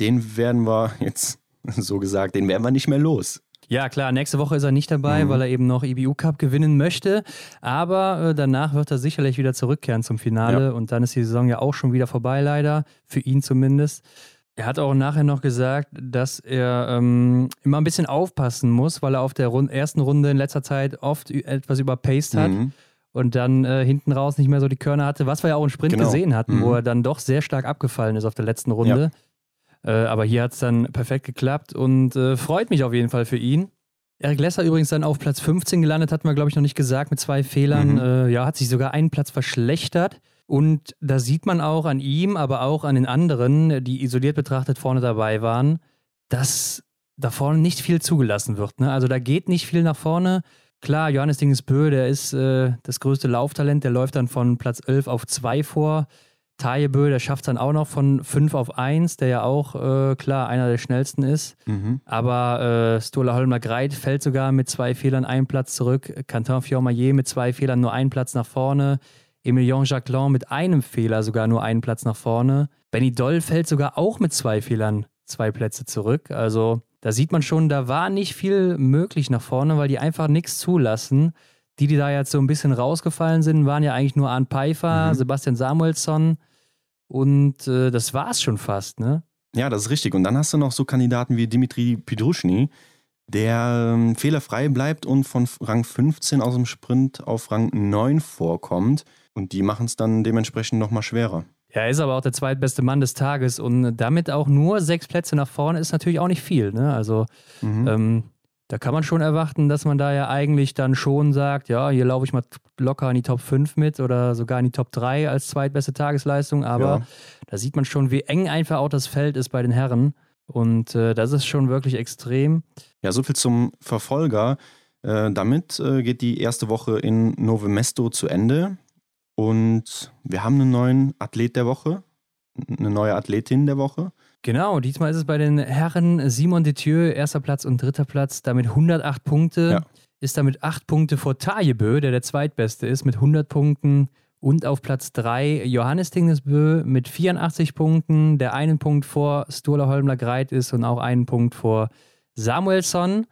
den werden wir jetzt so gesagt, den werden wir nicht mehr los. Ja, klar, nächste Woche ist er nicht dabei, Mhm. weil er eben noch IBU Cup gewinnen möchte. Aber äh, danach wird er sicherlich wieder zurückkehren zum Finale Ja. und dann ist die Saison ja auch schon wieder vorbei, leider. Für ihn zumindest. Er hat auch nachher noch gesagt, dass er ähm, immer ein bisschen aufpassen muss, weil er auf der Rund ersten Runde in letzter Zeit oft etwas überpaced hat Mhm. und dann äh, hinten raus nicht mehr so die Körner hatte, was wir ja auch im Sprint Genau. gesehen hatten, wo Mhm. er dann doch sehr stark abgefallen ist auf der letzten Runde. Äh, aber hier hat es dann perfekt geklappt und äh, freut mich auf jeden Fall für ihn. Erik Lesser übrigens dann auf Platz 15 gelandet, hatten wir, glaube ich, noch nicht gesagt, mit zwei Fehlern. Mhm. Äh, ja, hat sich sogar einen Platz verschlechtert. Und da sieht man auch an ihm, aber auch an den anderen, die isoliert betrachtet vorne dabei waren, dass da vorne nicht viel zugelassen wird. Ne? Also da geht nicht viel nach vorne. Klar, Johannes Dingesbö, der ist äh, das größte Lauftalent, der läuft dann von Platz 11 auf 2 vor. Tajebö, der schafft dann auch noch von 5 auf 1, der ja auch, äh, klar, einer der schnellsten ist. Mhm. Aber äh, Stola Holmer Greit fällt sogar mit zwei Fehlern einen Platz zurück. Quentin Fiormaillet mit zwei Fehlern nur einen Platz nach vorne. Emilien Jacquelin mit einem Fehler sogar nur einen Platz nach vorne. Benny Doll fällt sogar auch mit zwei Fehlern zwei Plätze zurück. Also da sieht man schon, da war nicht viel möglich nach vorne, weil die einfach nichts zulassen. Die, die da jetzt so ein bisschen rausgefallen sind, waren ja eigentlich nur Arndt Pfeiffer, Mhm. Sebastian Samuelsson und äh, das war's schon fast, ne? Ja, das ist richtig. Und dann hast du noch so Kandidaten wie Dimitri Pidruschny, der ähm, fehlerfrei bleibt und von Rang 15 aus dem Sprint auf Rang 9 vorkommt. Und die machen es dann dementsprechend nochmal schwerer. Ja, er ist aber auch der zweitbeste Mann des Tages und damit auch nur sechs Plätze nach vorne ist natürlich auch nicht viel. Ne? Also Mhm. ähm, da kann man schon erwarten, dass man da ja eigentlich dann schon sagt, ja, hier laufe ich mal locker in die Top 5 mit oder sogar in die Top 3 als zweitbeste Tagesleistung. Aber Ja. da sieht man schon, wie eng einfach auch das Feld ist bei den Herren. Und äh, das ist schon wirklich extrem. Ja, soviel zum Verfolger. Äh, damit äh, geht die erste Woche in Nove Mesto zu Ende. Und wir haben einen neuen Athlet der Woche, eine neue Athletin der Woche. Genau, diesmal ist es bei den Herren Simon Detieu, erster Platz und dritter Platz, damit 108 Punkte. Ja. Ist damit 8 Punkte vor Tajebö, der der zweitbeste ist, mit 100 Punkten. Und auf Platz 3 Johannes Dingesbö mit 84 Punkten, der einen Punkt vor Stola Holmler Greit ist und auch einen Punkt vor Samuelsson.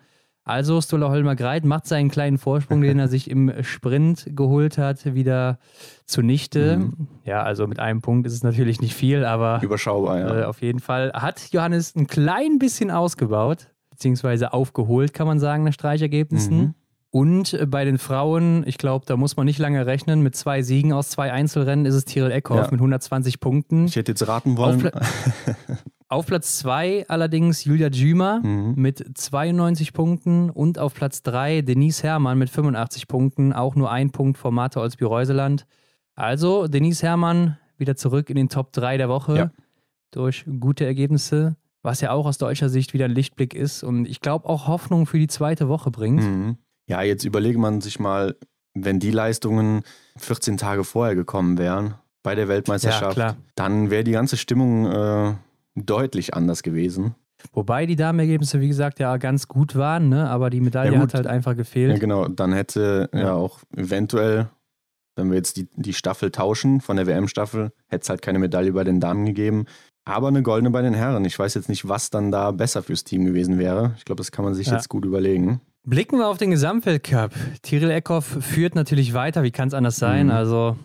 Also Stola Holmer Greit macht seinen kleinen Vorsprung, den er sich im Sprint geholt hat, wieder zunichte. Mhm. Ja, also mit einem Punkt ist es natürlich nicht viel, aber Überschaubar, ja. äh, auf jeden Fall hat Johannes ein klein bisschen ausgebaut, beziehungsweise aufgeholt, kann man sagen, nach Streichergebnissen. Mhm. Und bei den Frauen, ich glaube, da muss man nicht lange rechnen. Mit zwei Siegen aus zwei Einzelrennen ist es Tyrell Eckhoff Ja. mit 120 Punkten. Ich hätte jetzt raten wollen. Auf Platz zwei allerdings Julia Jümer Mhm. mit 92 Punkten und auf Platz drei Denise Herrmann mit 85 Punkten, auch nur ein Punkt vor Martha Olsby-Reuseland. Also Denise Herrmann wieder zurück in den Top 3 der Woche Ja. durch gute Ergebnisse, was ja auch aus deutscher Sicht wieder ein Lichtblick ist und ich glaube auch Hoffnung für die zweite Woche bringt. Mhm. Ja, jetzt überlege man sich mal, wenn die Leistungen 14 Tage vorher gekommen wären bei der Ja, Weltmeisterschaft, klar. dann wäre die ganze Stimmung äh, deutlich anders gewesen. Wobei die Damenergebnisse, wie gesagt, ja ganz gut waren, ne? aber die Medaille Ja, hat halt einfach gefehlt. Ja, genau. Dann hätte ja, Ja. auch eventuell, wenn wir jetzt die, die Staffel tauschen von der WM-Staffel, hätte es halt keine Medaille bei den Damen gegeben. Aber eine goldene bei den Herren. Ich weiß jetzt nicht, was dann da besser fürs Team gewesen wäre. Ich glaube, das kann man sich Ja. jetzt gut überlegen. Blicken wir auf den Gesamtweltcup. Tyrell Eckhoff führt natürlich weiter, wie kann es anders sein? Mhm. Also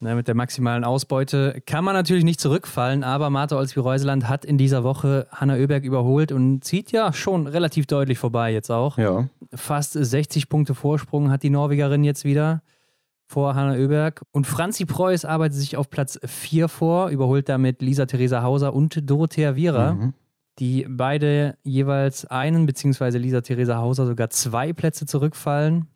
ne, mit der maximalen Ausbeute kann man natürlich nicht zurückfallen, aber Martha Olsby-Reuseland hat in dieser Woche Hanna Oeberg überholt und zieht ja schon relativ deutlich vorbei jetzt auch. Ja. Fast 60 Punkte Vorsprung hat die Norwegerin jetzt wieder vor Hanna Oeberg. Und Franzi Preuß arbeitet sich auf Platz 4 vor, überholt damit Lisa Theresa Hauser und Dorothea Viera Mhm. die beide jeweils einen, beziehungsweise Lisa Theresa Hauser sogar zwei Plätze zurückfallen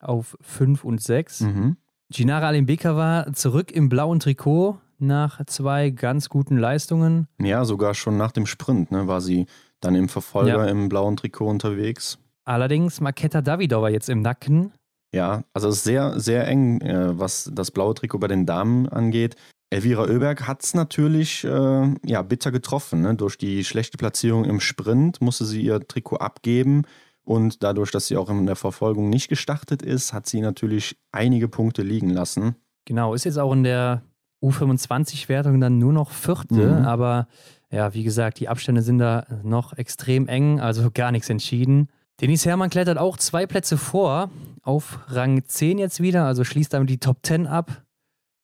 auf fünf und sechs. Mhm. Ginara Alimbeka war zurück im blauen Trikot nach zwei ganz guten Leistungen. Ja, sogar schon nach dem Sprint ne, war sie dann im Verfolger Ja. im blauen Trikot unterwegs. Allerdings Maketa Davidova jetzt im Nacken. Ja, also es ist sehr, sehr eng, äh, was das blaue Trikot bei den Damen angeht. Elvira Oeberg hat es natürlich äh, ja, bitter getroffen. Ne? Durch die schlechte Platzierung im Sprint musste sie ihr Trikot abgeben. Und dadurch, dass sie auch in der Verfolgung nicht gestartet ist, hat sie natürlich einige Punkte liegen lassen. Genau, ist jetzt auch in der U25-Wertung dann nur noch vierte, Mhm. aber ja, wie gesagt, die Abstände sind da noch extrem eng, also gar nichts entschieden. Denis Hermann klettert auch zwei Plätze vor, auf Rang 10 jetzt wieder, also schließt damit die Top 10 ab.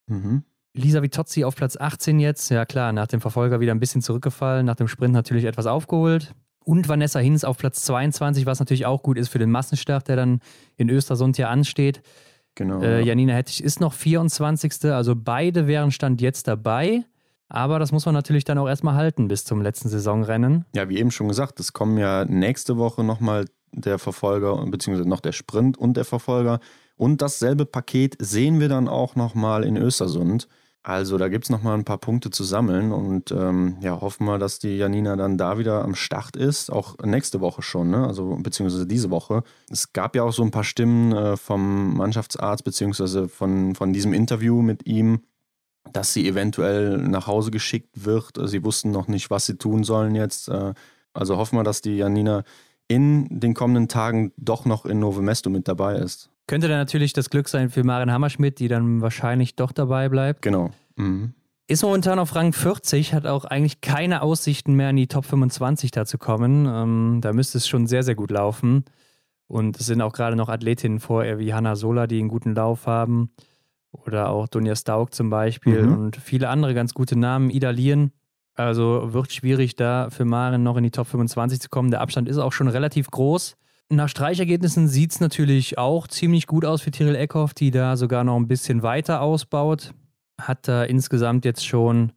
Mhm. Lisa Vitozzi auf Platz 18 jetzt, ja klar, nach dem Verfolger wieder ein bisschen zurückgefallen, nach dem Sprint natürlich etwas aufgeholt. Und Vanessa Hinz auf Platz 22, was natürlich auch gut ist für den Massenstart, der dann in Östersund ja ansteht. Genau. Äh, Janina Hettich ist noch 24. Also beide wären Stand jetzt dabei. Aber das muss man natürlich dann auch erstmal halten bis zum letzten Saisonrennen. Ja, wie eben schon gesagt, es kommen ja nächste Woche nochmal der Verfolger, beziehungsweise noch der Sprint und der Verfolger. Und dasselbe Paket sehen wir dann auch nochmal in Östersund. Also da gibt es nochmal ein paar Punkte zu sammeln und ähm, ja, hoffen wir, dass die Janina dann da wieder am Start ist, auch nächste Woche schon, ne? also beziehungsweise diese Woche. Es gab ja auch so ein paar Stimmen äh, vom Mannschaftsarzt, beziehungsweise von, von diesem Interview mit ihm, dass sie eventuell nach Hause geschickt wird. Sie wussten noch nicht, was sie tun sollen jetzt. Äh, Also hoffen wir, dass die Janina in den kommenden Tagen doch noch in Nove Mesto mit dabei ist. Könnte dann natürlich das Glück sein für Maren Hammerschmidt, die dann wahrscheinlich doch dabei bleibt. Genau. Mhm. Ist momentan auf Rang 40, hat auch eigentlich keine Aussichten mehr in die Top 25 da zu kommen. Ähm, da müsste es schon sehr, sehr gut laufen. Und es sind auch gerade noch Athletinnen vor ihr wie Hanna Sola, die einen guten Lauf haben. Oder auch Dunja Stauk zum Beispiel. Mhm. Und viele andere ganz gute Namen. Ida Lien. Also wird schwierig, da für Maren noch in die Top 25 zu kommen. Der Abstand ist auch schon relativ groß. Nach Streichergebnissen sieht es natürlich auch ziemlich gut aus für Tyrell Eckhoff, die da sogar noch ein bisschen weiter ausbaut. Hat da insgesamt jetzt schon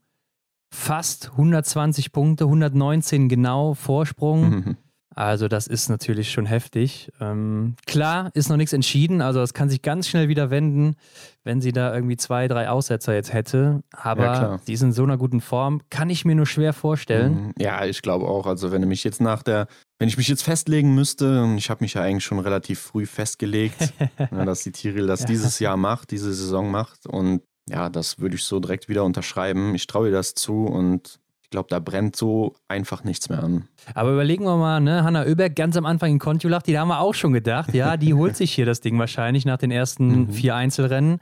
fast 120 Punkte, 119 genau Vorsprung. Mhm. Also das ist natürlich schon heftig. Ähm, klar, ist noch nichts entschieden, also das kann sich ganz schnell wieder wenden, wenn sie da irgendwie zwei, drei Aussetzer jetzt hätte. Ja, Aber klar. die ist in so einer guten Form, kann ich mir nur schwer vorstellen. Mhm. Ja, ich glaube auch. Also wenn du mich jetzt nach der, wenn ich mich jetzt festlegen müsste, und ich habe mich ja eigentlich schon relativ früh festgelegt, ja, dass die Tiril das Ja. dieses Jahr macht, diese Saison macht. Und ja, das würde ich so direkt wieder unterschreiben. Ich traue ihr das zu und ich glaube, da brennt so einfach nichts mehr an. Aber überlegen wir mal, ne, Hanna Oeberg ganz am Anfang in Kontiolach, die da haben wir auch schon gedacht, ja, die holt sich hier das Ding wahrscheinlich nach den ersten Mhm. vier Einzelrennen.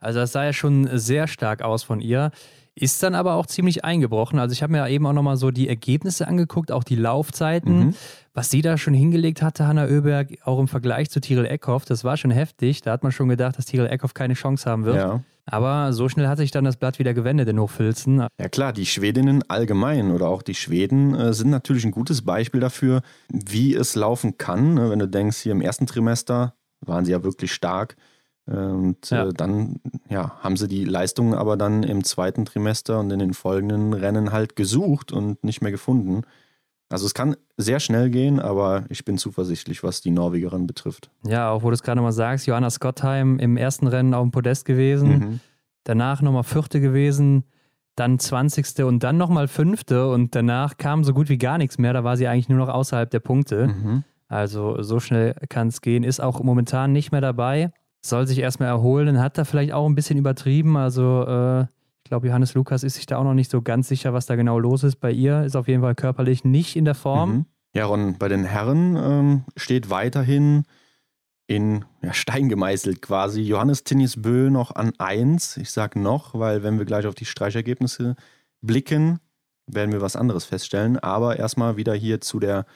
Also das sah ja schon sehr stark aus von ihr. Ist dann aber auch ziemlich eingebrochen. Also ich habe mir eben auch nochmal so die Ergebnisse angeguckt, auch die Laufzeiten. Mhm. Was sie da schon hingelegt hatte, Hanna Oeberg, auch im Vergleich zu Tyrell Eckhoff, das war schon heftig. Da hat man schon gedacht, dass Tyrell Eckhoff keine Chance haben wird. Ja. Aber so schnell hat sich dann das Blatt wieder gewendet in Hochfilzen. Ja klar, die Schwedinnen allgemein oder auch die Schweden äh, sind natürlich ein gutes Beispiel dafür, wie es laufen kann. Ne? Wenn du denkst, hier im ersten Trimester waren sie ja wirklich stark. Und Ja. äh, dann ja, haben sie die Leistungen aber dann im zweiten Trimester und in den folgenden Rennen halt gesucht und nicht mehr gefunden. Also es kann sehr schnell gehen, aber ich bin zuversichtlich, was die Norwegerin betrifft. Ja, auch wo du es gerade mal sagst, Johanna Scottheim im ersten Rennen auf dem Podest gewesen. Mhm. danach nochmal Vierte gewesen, dann 20. und dann nochmal Fünfte und danach kam so gut wie gar nichts mehr. Da war sie eigentlich nur noch außerhalb der Punkte. Mhm. Also so schnell kann es gehen. Ist auch momentan nicht mehr dabei. Soll sich erstmal erholen. Hat da vielleicht auch ein bisschen übertrieben. Also äh, ich glaube, Johannes Lukas ist sich da auch noch nicht so ganz sicher, was da genau los ist. Bei ihr ist auf jeden Fall körperlich nicht in der Form. Mhm. Ja, Ron, bei den Herren ähm, steht weiterhin in ja, Stein gemeißelt quasi Johannes Tinnis Bö noch an 1. Ich sage noch, weil wenn wir gleich auf die Streichergebnisse blicken, werden wir was anderes feststellen. Aber erstmal wieder hier zu der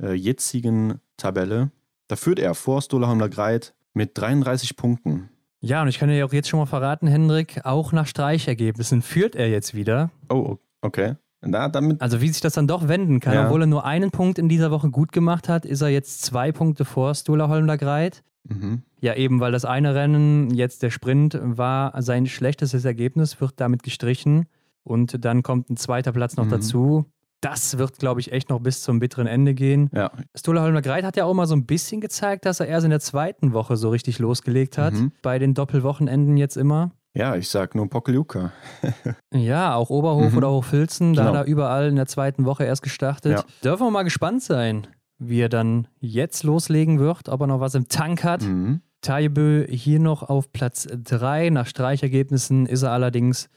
äh, jetzigen Tabelle. Da führt er vor Stolaholm Greit mit 33 Punkten. Ja, und ich kann dir auch jetzt schon mal verraten, Hendrik, auch nach Streichergebnissen führt er jetzt wieder. Oh, okay. Na, damit also wie sich das dann doch wenden kann, ja. obwohl er nur einen Punkt in dieser Woche gut gemacht hat, ist er jetzt zwei Punkte vor Stula Holmler Greit. Mhm. Ja, eben, weil das eine Rennen, jetzt der Sprint, war sein schlechtestes Ergebnis, wird damit gestrichen. Und dann kommt ein zweiter Platz noch mhm. dazu das wird, glaube ich, echt noch bis zum bitteren Ende gehen. Ja. Stola Holmer Greit hat ja auch mal so ein bisschen gezeigt, dass er erst in der zweiten Woche so richtig losgelegt hat. Mhm. Bei den Doppelwochenenden jetzt immer. Ja, ich sag nur Pokeljuka. ja, auch Oberhof mhm. oder Hochfilzen, da genau. hat er überall in der zweiten Woche erst gestartet. Ja. Dürfen wir mal gespannt sein, wie er dann jetzt loslegen wird, ob er noch was im Tank hat. Mhm. Tajebö hier noch auf Platz 3. Nach Streichergebnissen ist er allerdings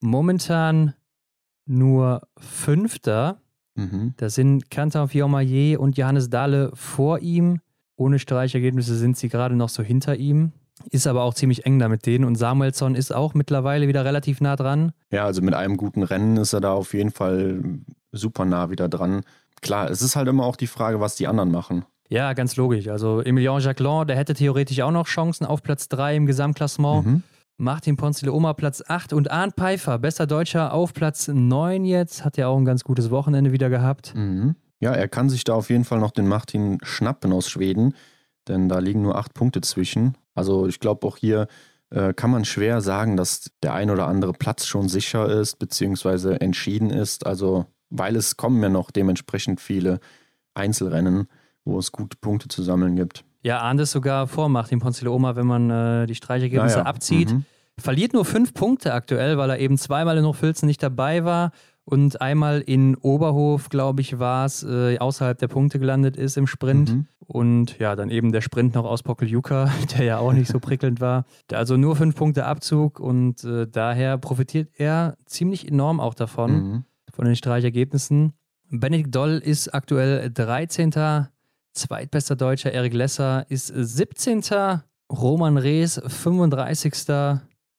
momentan nur Fünfter. Mhm. Da sind Kantar Fiormaillet und Johannes Dahle vor ihm. Ohne Streichergebnisse sind sie gerade noch so hinter ihm. Ist aber auch ziemlich eng da mit denen. Und Samuelsson ist auch mittlerweile wieder relativ nah dran. Ja, also mit einem guten Rennen ist er da auf jeden Fall super nah wieder dran. Klar, es ist halt immer auch die Frage, was die anderen machen. Ja, ganz logisch. Also Emilien Jacquelin, der hätte theoretisch auch noch Chancen auf Platz 3 im Gesamtklassement. Mhm. Martin Ponzile Oma Platz 8 und Arndt Pfeiffer, bester Deutscher, auf Platz 9 jetzt. Hat ja auch ein ganz gutes Wochenende wieder gehabt. Mhm. Ja, er kann sich da auf jeden Fall noch den Martin schnappen aus Schweden, denn da liegen nur acht Punkte zwischen. Also ich glaube auch hier äh, kann man schwer sagen, dass der ein oder andere Platz schon sicher ist, beziehungsweise entschieden ist. Also weil es kommen ja noch dementsprechend viele Einzelrennen, wo es gute Punkte zu sammeln gibt. Ja, ahnt es sogar vor Martin Ponzile-Oma, wenn man äh, die Streichergebnisse ja, abzieht. Mhm. Verliert nur fünf Punkte aktuell, weil er eben zweimal in Hochfilzen nicht dabei war und einmal in Oberhof, glaube ich, war es, äh, außerhalb der Punkte gelandet ist im Sprint. Mhm. Und ja, dann eben der Sprint noch aus Pokeljuka, der ja auch nicht so prickelnd war. Also nur fünf Punkte Abzug und äh, daher profitiert er ziemlich enorm auch davon, mhm. von den Streichergebnissen. Benedikt Doll ist aktuell 13. Zweitbester Deutscher Erik Lesser ist 17. Roman Rees 35.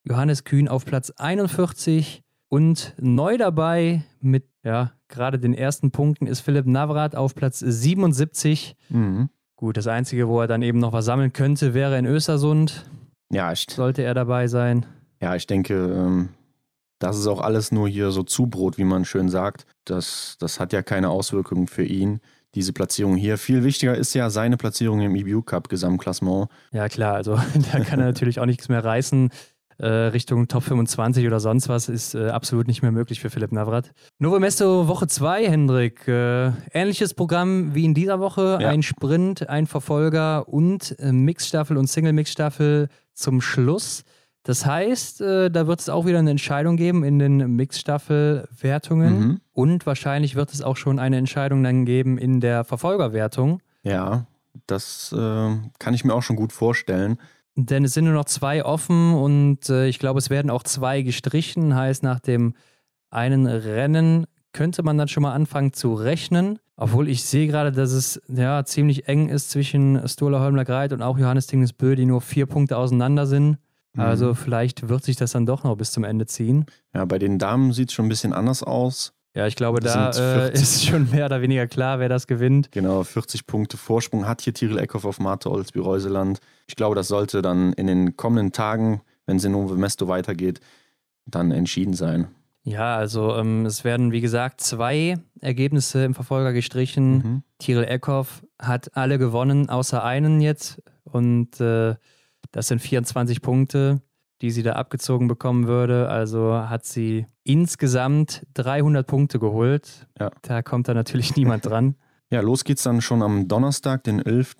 Johannes Kühn auf Platz 41. Und neu dabei mit ja, gerade den ersten Punkten ist Philipp Navrat auf Platz 77. Mhm. Gut, das Einzige, wo er dann eben noch was sammeln könnte, wäre in Östersund. Ja, ich, sollte er dabei sein. Ja, ich denke, ähm, das ist auch alles nur hier so Zubrot, wie man schön sagt. Das, das hat ja keine Auswirkungen für ihn diese Platzierung hier. Viel wichtiger ist ja seine Platzierung im EBU Cup Gesamtklassement. Ja, klar, also da kann er natürlich auch nichts mehr reißen. Äh, Richtung Top 25 oder sonst was ist äh, absolut nicht mehr möglich für Philipp Navrat. Novo Mesto Woche 2, Hendrik. Äh, ähnliches Programm wie in dieser Woche. Ja. Ein Sprint, ein Verfolger und äh, Mixstaffel und Single-Mixstaffel zum Schluss. Das heißt, äh, da wird es auch wieder eine Entscheidung geben in den Mixstaffel-Wertungen mhm. und wahrscheinlich wird es auch schon eine Entscheidung dann geben in der Verfolgerwertung. Ja, das äh, kann ich mir auch schon gut vorstellen. Denn es sind nur noch zwei offen und äh, ich glaube, es werden auch zwei gestrichen. Heißt, nach dem einen Rennen könnte man dann schon mal anfangen zu rechnen. Obwohl ich sehe gerade, dass es ja ziemlich eng ist zwischen Stola Holmler Greit und auch Johannes Tingesbö, die nur vier Punkte auseinander sind. Also mhm. vielleicht wird sich das dann doch noch bis zum Ende ziehen. Ja, bei den Damen sieht es schon ein bisschen anders aus. Ja, ich glaube, da äh, ist schon mehr oder weniger klar, wer das gewinnt. Genau, 40 Punkte Vorsprung hat hier Tiril Eckhoff auf Marte Olsby-Reuseland. Ich glaube, das sollte dann in den kommenden Tagen, wenn Novo Mesto weitergeht, dann entschieden sein. Ja, also ähm, es werden, wie gesagt, zwei Ergebnisse im Verfolger gestrichen. Mhm. Tiril Eckhoff hat alle gewonnen, außer einen jetzt. Und äh, das sind 24 Punkte, die sie da abgezogen bekommen würde. Also hat sie insgesamt 300 Punkte geholt. Ja. Da kommt da natürlich niemand dran. Ja, los geht's dann schon am Donnerstag, den 11.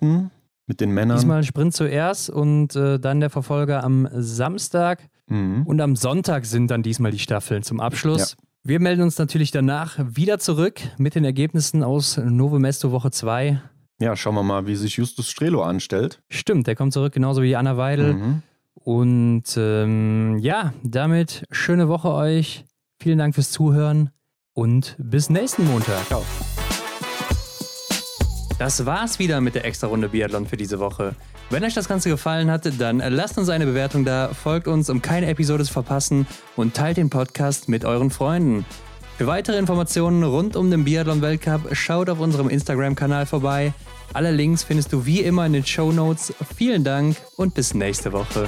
mit den Männern. Diesmal Sprint zuerst und äh, dann der Verfolger am Samstag. Mhm. Und am Sonntag sind dann diesmal die Staffeln zum Abschluss. Ja. Wir melden uns natürlich danach wieder zurück mit den Ergebnissen aus Novo Mesto Woche 2. Ja, schauen wir mal, wie sich Justus Strelo anstellt. Stimmt, der kommt zurück, genauso wie Anna Weidel. Mhm. Und ähm, ja, damit schöne Woche euch. Vielen Dank fürs Zuhören und bis nächsten Montag. Ciao. Das war's wieder mit der extra Runde Biathlon für diese Woche. Wenn euch das Ganze gefallen hat, dann lasst uns eine Bewertung da, folgt uns, um keine Episode zu verpassen und teilt den Podcast mit euren Freunden. Für weitere Informationen rund um den Biathlon-Weltcup schaut auf unserem Instagram-Kanal vorbei. Alle Links findest du wie immer in den Show Notes. Vielen Dank und bis nächste Woche.